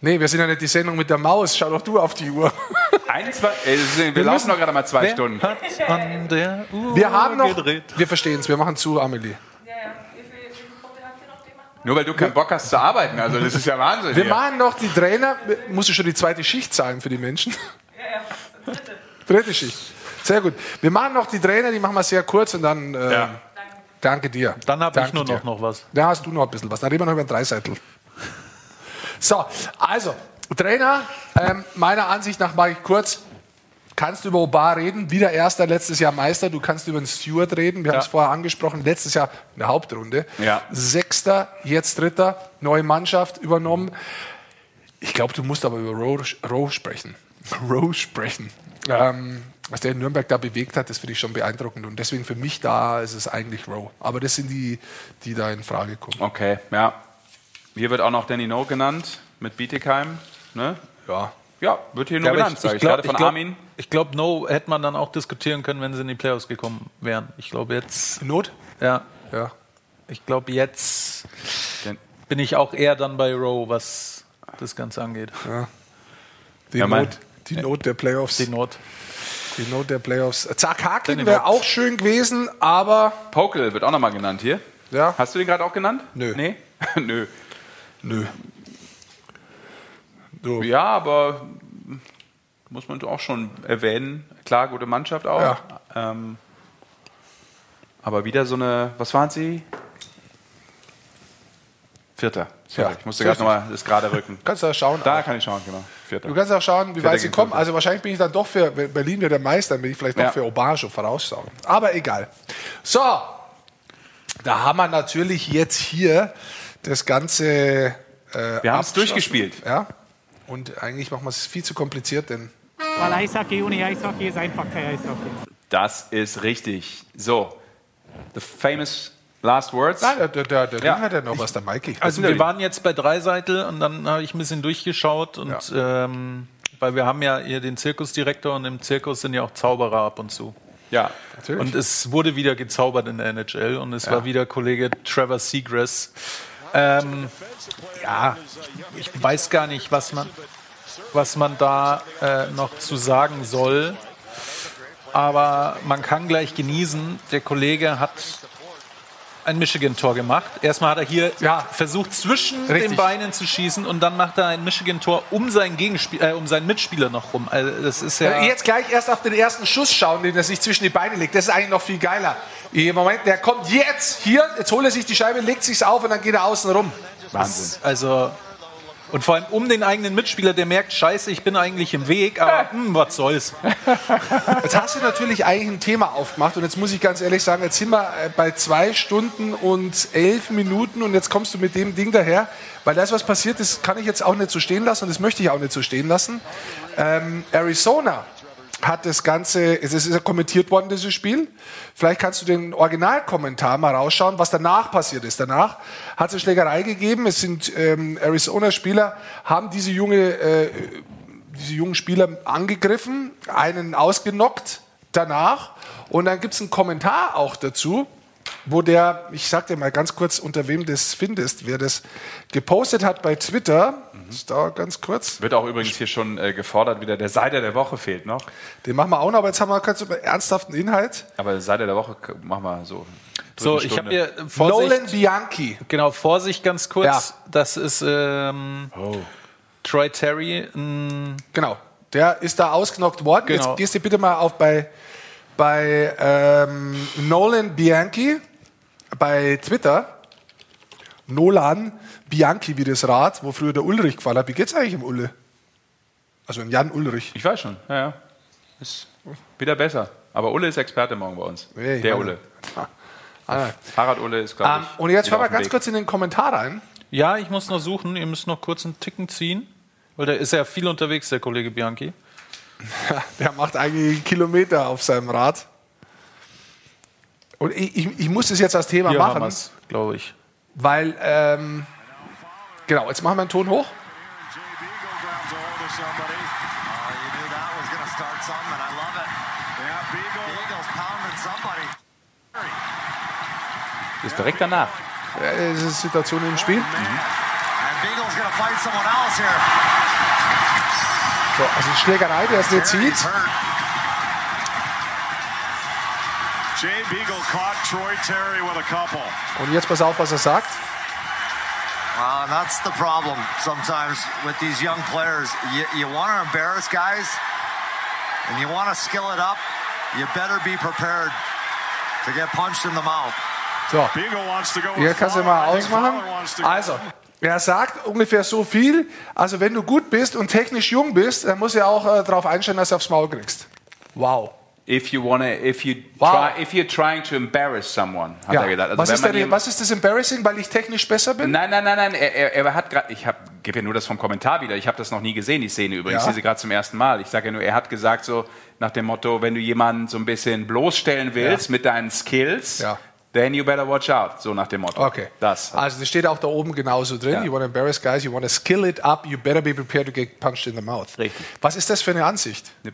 Nee, wir sind ja nicht die Sendung mit der Maus. Schau doch du auf die Uhr. 21, äh, wir, Wir laufen müssen- noch gerade mal zwei Wer Stunden. an der Uhr Wir haben noch. gedreht? Wir verstehen es. Wir machen zu, Amelie. Ja, ja. Wie viel, wie viele Punkte habt ihr noch? Die machen? Nur weil du keinen Bock hast zu arbeiten, also das ist ja Wahnsinn. Wir hier. machen noch die Trainer. Musst du schon die zweite Schicht zahlen für die Menschen? Ja, ja. Das ist dritte. Dritte Schicht. Sehr gut. Wir machen noch die Trainer, die machen wir sehr kurz und dann. Äh, Ja. Danke dir. Dann habe ich nur dir. noch, noch was. Da hast du noch ein bisschen was. Dann reden wir noch über den Dreiseitel. So, also, Trainer, ähm, meiner Ansicht nach mache ich kurz. Kannst du über Obar reden? Wieder erster, letztes Jahr Meister. Du kannst über den Stewart reden. Wir haben es vorher angesprochen. Letztes Jahr in der Hauptrunde. Ja. Sechster, jetzt Dritter. Neue Mannschaft übernommen. Ich glaube, du musst aber über Rowe, Rowe sprechen. Rowe sprechen. Ähm, was der in Nürnberg da bewegt hat, das finde ich schon beeindruckend. Und deswegen für mich da ist es eigentlich Rowe. Aber das sind die, die da in Frage kommen. Okay, ja. Hier wird auch noch Danny No genannt mit Bietigheim. Ne? Ja. Ja, wird hier nur Ja, genannt, sage ich, gerade von glaub, Armin. Ich glaube, No hätte man dann auch diskutieren können, wenn sie in die Playoffs gekommen wären. Ich glaube jetzt. Not? Ja. Ja. Ich glaube jetzt Den- bin ich auch eher dann bei Rowe, was das Ganze angeht. Ja. Die, Ja, Not, die Not der Playoffs. Die Not. Die Not der Playoffs. Harkin Danny wäre auch schön gewesen, aber Pokel wird auch nochmal genannt hier. ja, Hast du den gerade auch genannt? Nö. Nee? Nö. Nö. So. Ja, aber muss man auch schon erwähnen. Klar, gute Mannschaft auch. Ja. Ähm, aber wieder so eine, was waren sie? Vierter. Sorry, Ja, ich musste gerade nochmal das gerade rücken. Kannst du ja schauen. Da kann ich schauen, genau. Vierter. Du kannst auch schauen, wie Vierter weit sie kommen. Also wahrscheinlich bin ich dann doch für Berlin wird der Meister, dann bin ich vielleicht doch Ja. für Obar schon voraussagen. Aber egal. So, da haben wir natürlich jetzt hier das Ganze. Äh, Wir haben es durchgespielt. Ja. Und eigentlich machen wir es viel zu kompliziert, denn Weil Eishockey ohne Eishockey ist einfach kein Eishockey. Das ist richtig. So, the famous last words. Nein, der, der, der, der Ja. Hat ja noch was, der Mikey. Also wir waren jetzt bei Dreiseitel und dann habe ich ein bisschen durchgeschaut und ähm, weil wir haben ja hier den Zirkusdirektor und im Zirkus sind ja auch Zauberer ab und zu. Ja, Natürlich. Und es wurde wieder gezaubert in der NHL und es war wieder Kollege Trevor Seagrass. Ähm, ja, ich weiß gar nicht, was man, was man da äh, noch zu sagen soll. Aber man kann gleich genießen. Der Kollege hat ein Michigan-Tor gemacht. Erstmal hat er hier Ja. versucht, zwischen Richtig. den Beinen zu schießen und dann macht er ein Michigan-Tor um seinen äh, um seinen Mitspieler noch rum. Also das ist ja. Äh, Jetzt gleich erst auf den ersten Schuss schauen, den er sich zwischen die Beine legt. Das ist eigentlich noch viel geiler. Im Moment, der kommt jetzt hier, jetzt holt er sich die Scheibe, legt sich's auf und dann geht er außen rum. Wahnsinn. Also und vor allem um den eigenen Mitspieler, der merkt, scheiße, ich bin eigentlich im Weg, aber hm, was soll's. Jetzt hast du natürlich eigentlich ein Thema aufgemacht und jetzt muss ich ganz ehrlich sagen, jetzt sind wir äh, bei zwei Stunden und elf Minuten und jetzt kommst du mit dem Ding daher, weil das, was passiert ist, kann ich jetzt auch nicht so stehen lassen und das möchte ich auch nicht so stehen lassen. Ähm, Arizona hat das Ganze, es ist ja kommentiert worden, dieses Spiel. Vielleicht kannst du den Originalkommentar mal rausschauen, was danach passiert ist. Danach hat es eine Schlägerei gegeben. Es sind ähm, Arizona-Spieler, haben diese junge äh, diese jungen Spieler angegriffen, einen ausgenockt danach. Und dann gibt es einen Kommentar auch dazu, wo der, ich sag dir mal ganz kurz, unter wem das findest, wer das gepostet hat bei Twitter. Das dauert ganz kurz. Wird auch übrigens hier schon äh, gefordert, wieder der Seite der Woche fehlt noch. Den machen wir auch noch, aber jetzt haben wir ganz ernsthaften Inhalt. Aber Seite der Woche machen wir so. So, ich habe hier Vorsicht, Nolan Bianchi. genau Vorsicht ganz kurz. Ja. Das ist ähm, Oh. Troy Terry. ein- Genau. Der ist da ausgenockt worden. Genau. Jetzt gehst du bitte mal auf bei, bei ähm, Nolan Bianchi bei Twitter Nolan Bianchi wie das Rad, wo früher der Ulrich gefallen hat. Wie geht's eigentlich im Ulle? Also im Jan Ulrich. Ich weiß schon, ja, ja. Ist wieder besser. Aber Ulle ist Experte morgen bei uns. Ich Der Ulle. Ah. Fahrrad-Ulle ist, glaube Ähm, ich. und jetzt hören wir ganz Weg. kurz in den Kommentar rein. Ja, ich muss noch suchen. Ihr müsst noch kurz einen Ticken ziehen. Weil der ist ja viel unterwegs, der Kollege Bianchi. Der macht eigentlich Kilometer auf seinem Rad. Und ich, ich, ich muss das jetzt als Thema Hier machen, glaube ich. weil, ähm, genau, jetzt machen wir einen Ton hoch. Ist direkt danach. Das ist die Situation im Spiel. So, also Schlägerei, der es nicht sieht. Und jetzt pass auf, was er sagt. Well, that's the problem sometimes with these young players. You, you want to embarrass guys and you want to skill it up. You better be prepared to get punched in the mouth. So, Beagle wants to go hier with kannst du mal ausmachen. Also, er sagt ungefähr so viel. Also, wenn du gut bist und technisch jung bist, dann muss er auch äh, darauf einstellen, dass du aufs Maul kriegst. Wow. If you wanna, if you Wow. try, if you're trying to embarrass someone, hat Ja. er gesagt. Also was, ist ihm- was ist das embarrassing, weil ich technisch besser bin? Nein, nein, nein, nein. Er, er, hat gerade, ich gebe ja nur das vom Kommentar wieder. Ich habe das noch nie gesehen, die Szene übrigens. Ja. Ich sehe sie gerade zum ersten Mal. Ich sage ja nur, er hat gesagt so nach dem Motto, wenn du jemanden so ein bisschen bloßstellen willst Ja. mit deinen Skills, Ja. then you better watch out. So nach dem Motto. Okay. Das. Also das steht auch da oben genauso drin. Ja. You want to embarrass guys, you want to skill it up, you better be prepared to get punched in the mouth. Richtig. Was ist das für eine Ansicht? Äh,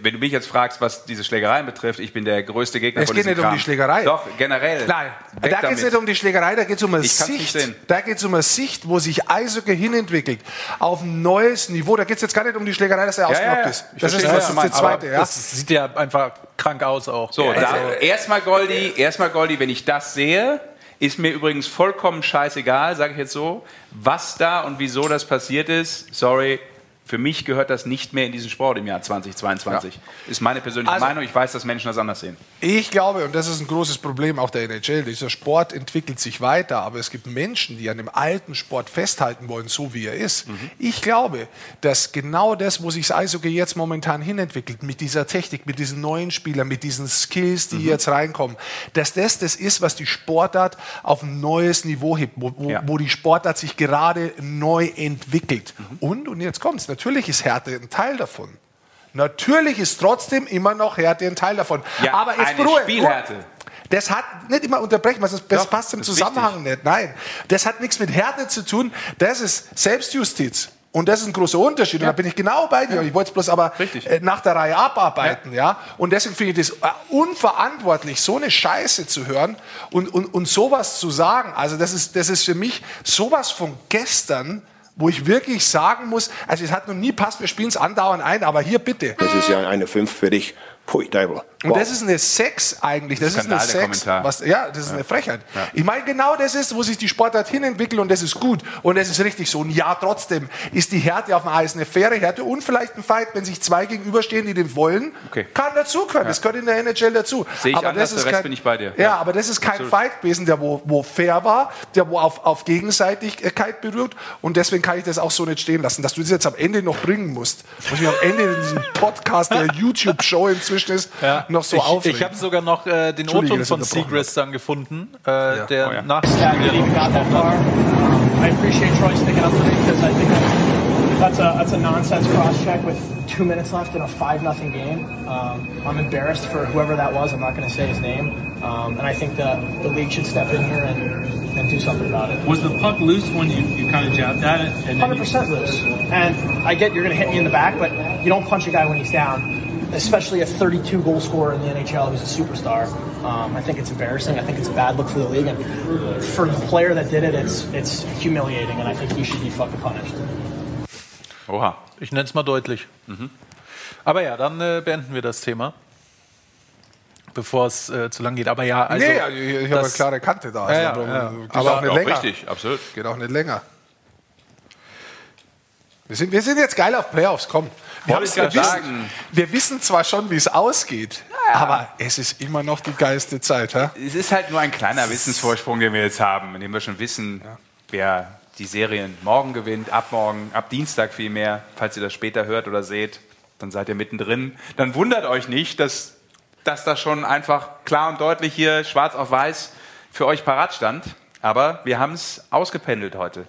wenn du mich jetzt fragst, was diese Schlägereien betrifft, ich bin der größte Gegner Es von geht diesem nicht um Kram. die Schlägerei. Doch, generell. Nein, Weg da geht es nicht um die Schlägerei, da geht es um eine Ich nicht Sicht. Da geht es um eine Sicht, wo sich Eishockey hinentwickelt. Auf ein neues Niveau. Da geht es jetzt gar nicht um die Schlägerei, dass er Ja, ausgenockt ja, ja. ist. Ich Das ist, das was ist meinst. zweite. Ja. Das sieht ja einfach krank aus auch. So, Also, erstmal Goldi, erstmal Goldi, wenn ich das sehe, ist mir übrigens vollkommen scheißegal, sage ich jetzt so, was da und wieso das passiert ist. Sorry, für mich gehört das nicht mehr in diesen Sport im Jahr 2022. Ist meine persönliche Also- Meinung. Ich weiß, dass Menschen das anders sehen. Ich glaube, und das ist ein großes Problem auch der NHL, dieser Sport entwickelt sich weiter, aber es gibt Menschen, die an dem alten Sport festhalten wollen, so wie er ist. Ich glaube, dass genau das, wo sich das Eishockey jetzt momentan hinentwickelt, mit dieser Technik, mit diesen neuen Spielern, mit diesen Skills, die jetzt reinkommen, dass das das ist, was die Sportart auf ein neues Niveau hebt, wo, wo, Ja. wo die Sportart sich gerade neu entwickelt. Und, und jetzt kommt's, natürlich ist Härte ein Teil davon. Natürlich ist trotzdem immer noch Härte ein Teil davon. Ja, aber jetzt eine Ruhe, Spielhärte. Das hat nicht immer unterbrechen, was das, das Doch, passt im das Zusammenhang nicht. Nein, das hat nichts mit Härte zu tun. Das ist Selbstjustiz. Und das ist ein großer Unterschied. Und da bin ich genau bei dir. Ich wollte es bloß aber äh, nach der Reihe abarbeiten. Ja. Und deswegen finde ich das äh, unverantwortlich, so eine Scheiße zu hören und, und, und sowas zu sagen. Also das ist, das ist für mich sowas von gestern, wo ich wirklich sagen muss, also es hat noch nie passt, wir spielen es andauernd ein, aber hier bitte. Das ist ja eine 5 für dich. Pui, Teufel. Und das ist eine Sex eigentlich. Das ist eine Skandal, Sex. Was, ja, das ist eine Frechheit. Ich meine, genau das ist, wo sich die Sportart hinentwickelt und das ist gut. Und das ist richtig so. Und ja, trotzdem ist die Härte auf dem Eis eine faire Härte und vielleicht ein Fight, wenn sich zwei gegenüberstehen, die den wollen, Okay. kann dazugehören. Das gehört in der NHL dazu. Sehe ich aber anders, das ist der Rest kein, bin ich bei dir. Ja, Ja. aber das ist kein Absolut. Fight gewesen, der wo, wo fair war, der wo auf, auf Gegenseitigkeit berührt. Und deswegen kann ich das auch so nicht stehen lassen. Dass du das jetzt am Ende noch bringen musst, muss ich am Ende in diesem Podcast, der YouTube-Show inzwischen ist, noch so ich aufregen. ich habe sogar noch äh, den Entschuldige, O-Ton von Seagrass dann gefunden, äh, der Oh ja. nach That dem even got that far. I appreciate Troy sticking up for me because I think that's, that's a that's a nonsense cross check with two minutes left in a five nothing game. Um, I'm embarrassed for whoever that was. I'm not going to say his name, um, and I think the the league should step in here and and do something about it. Was the puck loose when you, you kind of jabbed at it? And then Hundred you- percent loose. And I get you're going to hit me in the back, but you don't punch a guy when he's down. Especially a 32 goal scorer in the NHL who's a superstar. Um, I think it's embarrassing. I think it's a bad look for the league, and for the player that did it, it's it's humiliating, and I think he should be fucking punished. Oha. Ich nenne es mal deutlich. Mhm. Aber ja, dann äh, beenden wir das Thema. Bevor es äh, zu lang geht. Aber ja, also. nee, ich, ich habe eine klare Kante da. Ja, ja, aber ja. geht Aber auch nicht Auch länger. richtig, absolut. Geht auch nicht länger. Wir sind, wir sind jetzt geil auf Playoffs, komm. Wir, wir, wissen, sagen. wir wissen zwar schon, wie es ausgeht, aber es ist immer noch die geilste Zeit. Hä? Es ist halt nur ein kleiner Wissensvorsprung, den wir jetzt haben, indem wir schon wissen, wer die Serien morgen gewinnt, ab morgen, ab Dienstag vielmehr. Falls ihr das später hört oder seht, dann seid ihr mittendrin. Dann wundert euch nicht, dass, dass das schon einfach klar und deutlich hier schwarz auf weiß für euch parat stand. Aber wir haben es ausgependelt heute.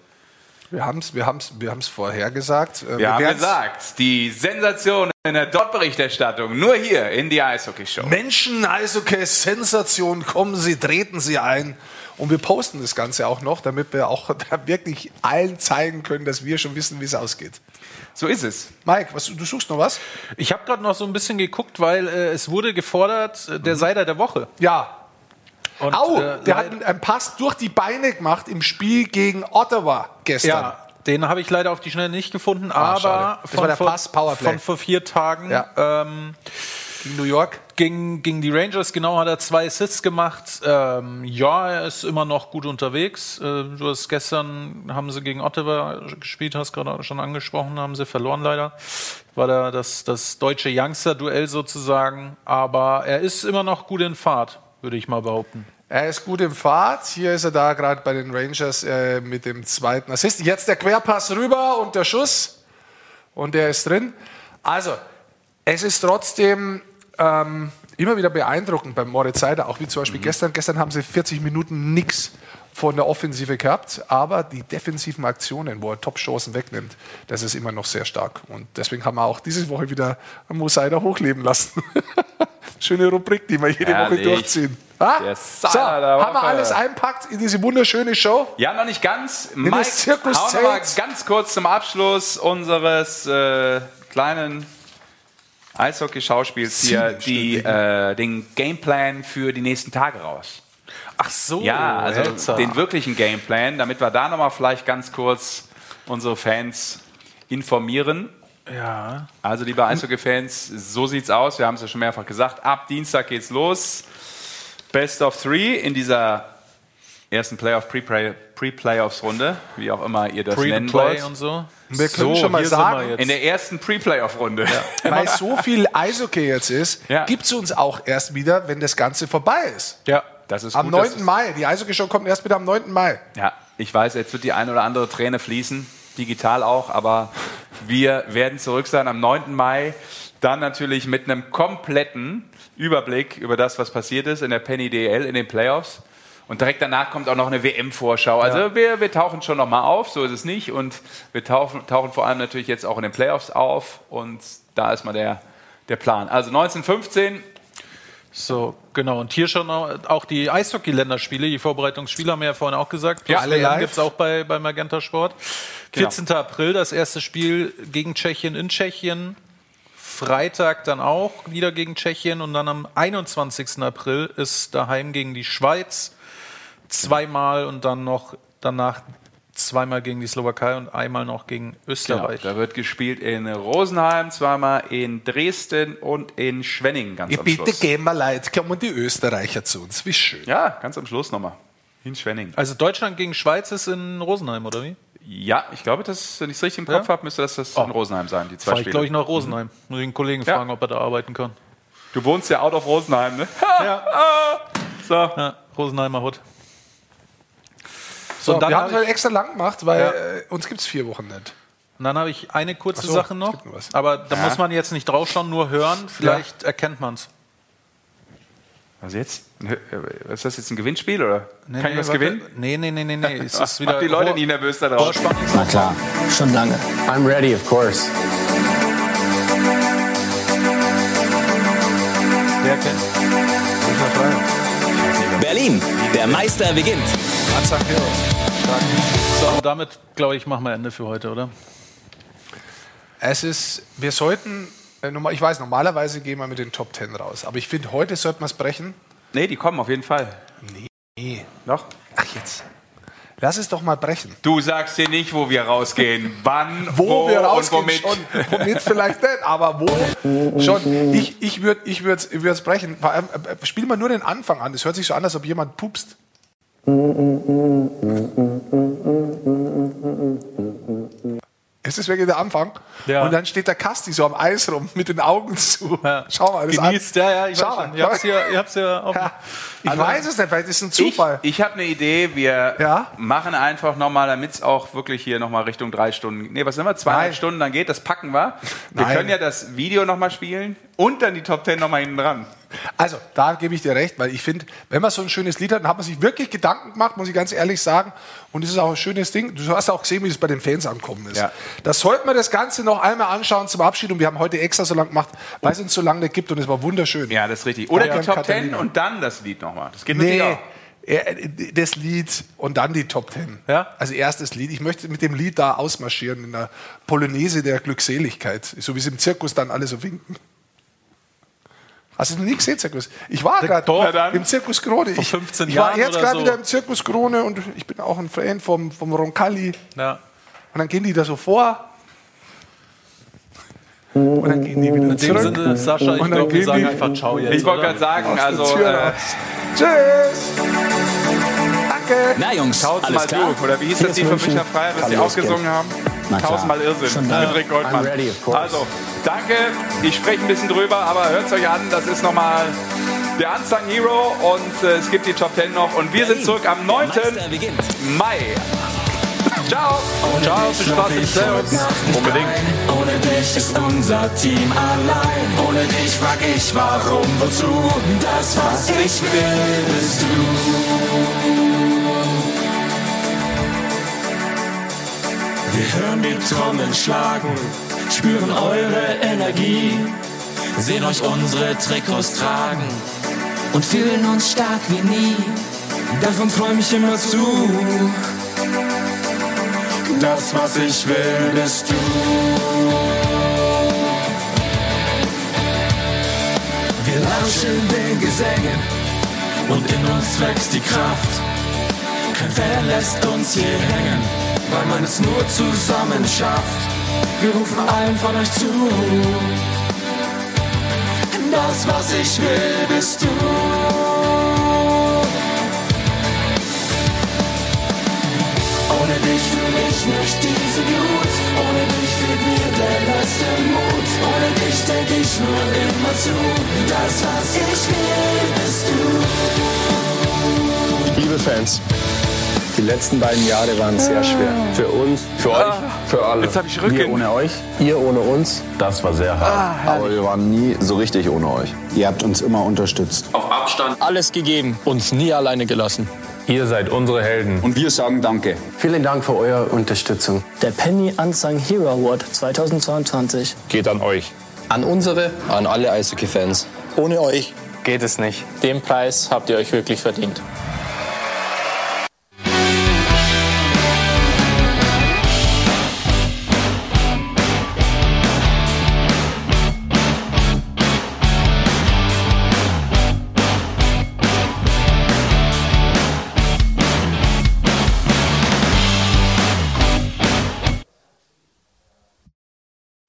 Wir haben es wir haben's, wir haben's vorher gesagt. Äh, Wir haben werden's- gesagt, die Sensation in der Dort-Berichterstattung nur hier in die Eishockey-Show. Menschen, Eishockey, Sensation, kommen Sie, treten Sie ein. Und wir posten das Ganze auch noch, damit wir auch da wirklich allen zeigen können, dass wir schon wissen, wie es ausgeht. So ist es. Mike, was, du suchst noch was? Ich habe gerade noch so ein bisschen geguckt, weil äh, es wurde gefordert, äh, der Seider der Woche. Ja. Und, Au, äh, der hat einen- Pass durch die Beine gemacht im Spiel gegen Ottawa gestern. Ja, den habe ich leider auf die Schnelle nicht gefunden, Ah, aber war der vor, Pass Powerplay. von vor vier Tagen Ja. ähm, Gegen New York. gegen, gegen die Rangers, genau, hat er zwei Assists gemacht. Ähm, ja, er ist immer noch gut unterwegs. Äh, du hast gestern, haben sie gegen Ottawa gespielt, hast gerade schon angesprochen, haben sie verloren leider. War da das, das deutsche Youngster-Duell sozusagen, aber er ist immer noch gut in Fahrt, würde ich mal behaupten. Er ist gut im Fahrt. Hier ist er da gerade bei den Rangers äh, mit dem zweiten Assist. Jetzt der Querpass rüber und der Schuss. Und der ist drin. Also, es ist trotzdem ähm, immer wieder beeindruckend beim Moritz Seider, auch wie zum Beispiel gestern. Gestern haben sie 40 Minuten nichts von der Offensive gehabt, aber die defensiven Aktionen, wo er Top-Chancen wegnimmt, das ist immer noch sehr stark. Und deswegen haben wir auch diese Woche wieder Mo Seider hochleben lassen. Schöne Rubrik, die wir jede Woche Herrlich. durchziehen. Ah? Der So, haben wir Woche. alles einpackt in diese wunderschöne Show? Ja, noch nicht ganz. In Mike, Zirkus hau mal ganz kurz zum Abschluss unseres äh, kleinen Eishockey-Schauspiels hier die, äh, den Gameplan für die nächsten Tage raus. Ach so, Ja, also Helzer. den wirklichen Gameplan, damit wir da nochmal vielleicht ganz kurz unsere Fans informieren. Ja. Also, liebe Eishockey-Fans, so sieht's aus. Wir haben es ja schon mehrfach gesagt. Ab Dienstag geht's los. Best of Three in dieser ersten Playoff Pre-Playoffs-Runde, wie auch immer ihr das nennen Pre-Play wollt. und so. Wir können schon mal sagen, jetzt. In der ersten Pre-Playoff-Runde. weil so viel Eishockey jetzt ist, Ja. gibt es uns auch erst wieder, wenn das Ganze vorbei ist. Ja. Das ist Am gut, dass 9. es- Mai. Die Eishockey-Show kommt erst wieder am 9. Mai. Ja, ich weiß, jetzt wird die ein oder andere Träne fließen, digital auch, aber wir werden zurück sein am 9. Mai. Dann natürlich mit einem kompletten Überblick über das, was passiert ist in der Penny DL in den Playoffs. Und direkt danach kommt auch noch eine WM-Vorschau. Also wir, wir tauchen schon noch mal auf, so ist es nicht. Und wir tauchen, tauchen vor allem natürlich jetzt auch in den Playoffs auf. Und da ist mal der, der Plan. Also 1915, So, genau. Und hier schon auch die Eishockey-Länderspiele, die Vorbereitungsspiele haben wir ja vorhin auch gesagt. Ja, alle live. gibt es auch bei, bei Magenta Sport. Genau. 14. April das erste Spiel gegen Tschechien in Tschechien. Freitag dann auch wieder gegen Tschechien und dann am 21. April ist daheim gegen die Schweiz zweimal und dann noch danach zweimal gegen die Slowakei und einmal noch gegen Genau, Österreich. da wird gespielt in Rosenheim, zweimal in Dresden und in Schwenningen ganz Ja, am bitte Schluss. gehen wir leid, kommen die Österreicher zu uns. Wie schön. Ja, ganz am Schluss nochmal. In Schwenningen. Also Deutschland gegen Schweiz ist in Rosenheim, oder wie? Ja, ich glaube, das, wenn ich es richtig im Kopf Ja? habe, müsste das, das in Rosenheim sein, die zwei Fahre ich, Spiele. glaube ich, nach Rosenheim. Muss ich einen Kollegen Ja. fragen, ob er da arbeiten kann. Du wohnst ja out of Rosenheim, ne? Ja. So. Ja, Rosenheimer Hut. So, und dann wir haben hab es halt extra lang gemacht, weil Ja. äh, uns gibt es vier Wochen nicht. Und dann habe ich eine kurze so, Sache noch. Aber da Ja. muss man jetzt nicht draufschauen, nur hören. Vielleicht erkennt man es. Was jetzt? Ist das jetzt ein Gewinnspiel oder? Kann ich was gewinnen? Nee, nee, nee, nee, nee. Es ist wieder Macht die Leute nie nervös da. Rohrspannungs- Na klar, schon lange. I'm ready, of course. Wer kennt? Berlin, der Meister beginnt. So, und damit, glaube ich, machen wir Ende für heute, oder? Es ist, wir sollten, äh, ich weiß, normalerweise gehen wir mit den Top 10 raus, aber ich finde, heute sollten wir es brechen. Nee, die kommen auf jeden Fall. Nee. Noch? Ach jetzt. Lass es doch mal brechen. Du sagst dir nicht, wo wir rausgehen. Wann, Wo, wo, wir und rausgehen, womit. schon. Womit vielleicht nicht, aber wo schon. Ich, ich würde ich würd's, ich brechen. Äh, äh, Spiel mal nur den Anfang an. Das hört sich so an, als ob jemand pupst. Es ist wirklich der Anfang. Ja. Und dann steht der Kasti so am Eis rum mit den Augen zu. Schau mal das Genießt, an. ja, ja, ich Schau weiß mal. schon. Ihr habt's ja, ihr habt's ja auf, Ich Also- weiß es nicht, vielleicht ist es ein Zufall. Ich, ich habe eine Idee. Wir machen einfach nochmal, damit es auch wirklich hier nochmal Richtung drei Stunden. Nee, was sind wir? Zweieinhalb. Stunden, dann geht. Das packen wir. Wir Nein. können ja das Video nochmal spielen und dann die Top Ten nochmal hinten dran. Also, da gebe ich dir recht, weil ich finde, wenn man so ein schönes Lied hat, dann hat man sich wirklich Gedanken gemacht, muss ich ganz ehrlich sagen. Und es ist auch ein schönes Ding. Du hast auch gesehen, wie es bei den Fans ankommen ist. Ja. Das sollten wir das Ganze noch einmal anschauen zum Abschied. Und wir haben heute extra so lang gemacht, weil es uns so lange nicht gibt. Und es war wunderschön. Ja, das ist richtig. Oder Ja, die Top Katharina. Ten und dann das Lied nochmal. Das geht Nee, auch. das Lied und dann die Top Ten. Ja? Also erstes Lied. Ich möchte mit dem Lied da ausmarschieren in der Polonaise der Glückseligkeit. So wie sie im Zirkus dann alle so winken. Hast du noch nie gesehen, Zirkus? Ich war gerade im Zirkus Krone. Vor Ich, 15 ich war Jahren jetzt gerade so. wieder im Zirkus Krone und ich bin auch ein Fan vom, vom Roncalli. Ja. Und dann gehen die da so vor. Und dann gehen die wieder In dem zurück. Sinne, Sascha, ich Und dann glaube, wir gehen sagen die- einfach Ciao jetzt. Ich wollte gerade sagen, also äh. Tschüss. Danke. Na Jungs, tausendmal alles klar? du. Oder wie hieß das von München. Micha Freier, das Kann sie ausgesungen haben? Tausendmal Irrsinn Schon mit Rick Goldmann. I'm ready. Also, danke. Ich spreche ein bisschen drüber, aber hört es euch an. Das ist nochmal der Unsung Hero und äh, es gibt die Top 10 noch. Und wir sind zurück am 9. Meister beginnt. Mai. Ciao. Ciao, viel Spaß in Playoffs. Unbedingt. Ohne dich ist unser Team allein. Ohne dich frag ich warum, wozu. Das, was ich will, bist du. Wir hören die Trommeln schlagen, spüren eure Energie, sehen euch unsere Trikots tragen und fühlen uns stark wie nie. Davon träum ich immer zu. Das, was ich will, bist du. Wir lauschen den Gesängen und in uns wächst die Kraft. Kein Fan lässt uns hier hängen, weil man es nur zusammen schafft. Wir rufen allen von euch zu. Das, was ich will, bist du. Ohne dich fühl ich nicht diese Glut. Ohne dich fehlt mir der letzte Mut. Ohne dich denk ich nur immer zu. Das, was ich will, bist du. Liebe Fans, die letzten beiden Jahre waren sehr schwer. Für uns, für euch, für alle. Jetzt hab ich Rücken. Wir ohne euch, ihr ohne uns. Das war sehr hart. Aber wir waren nie so richtig ohne euch. Ihr habt uns immer unterstützt. Auf Abstand. Alles gegeben, uns nie alleine gelassen. Ihr seid unsere Helden. Und wir sagen Danke. Vielen Dank für eure Unterstützung. Der Penny Unsung Hero Award 2022 Geht an euch. an unsere, an alle Eishockey-Fans. Ohne euch Geht es nicht. Den Preis habt ihr euch wirklich verdient.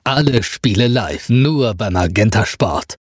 Alle Spiele live, nur beim Magenta Sport.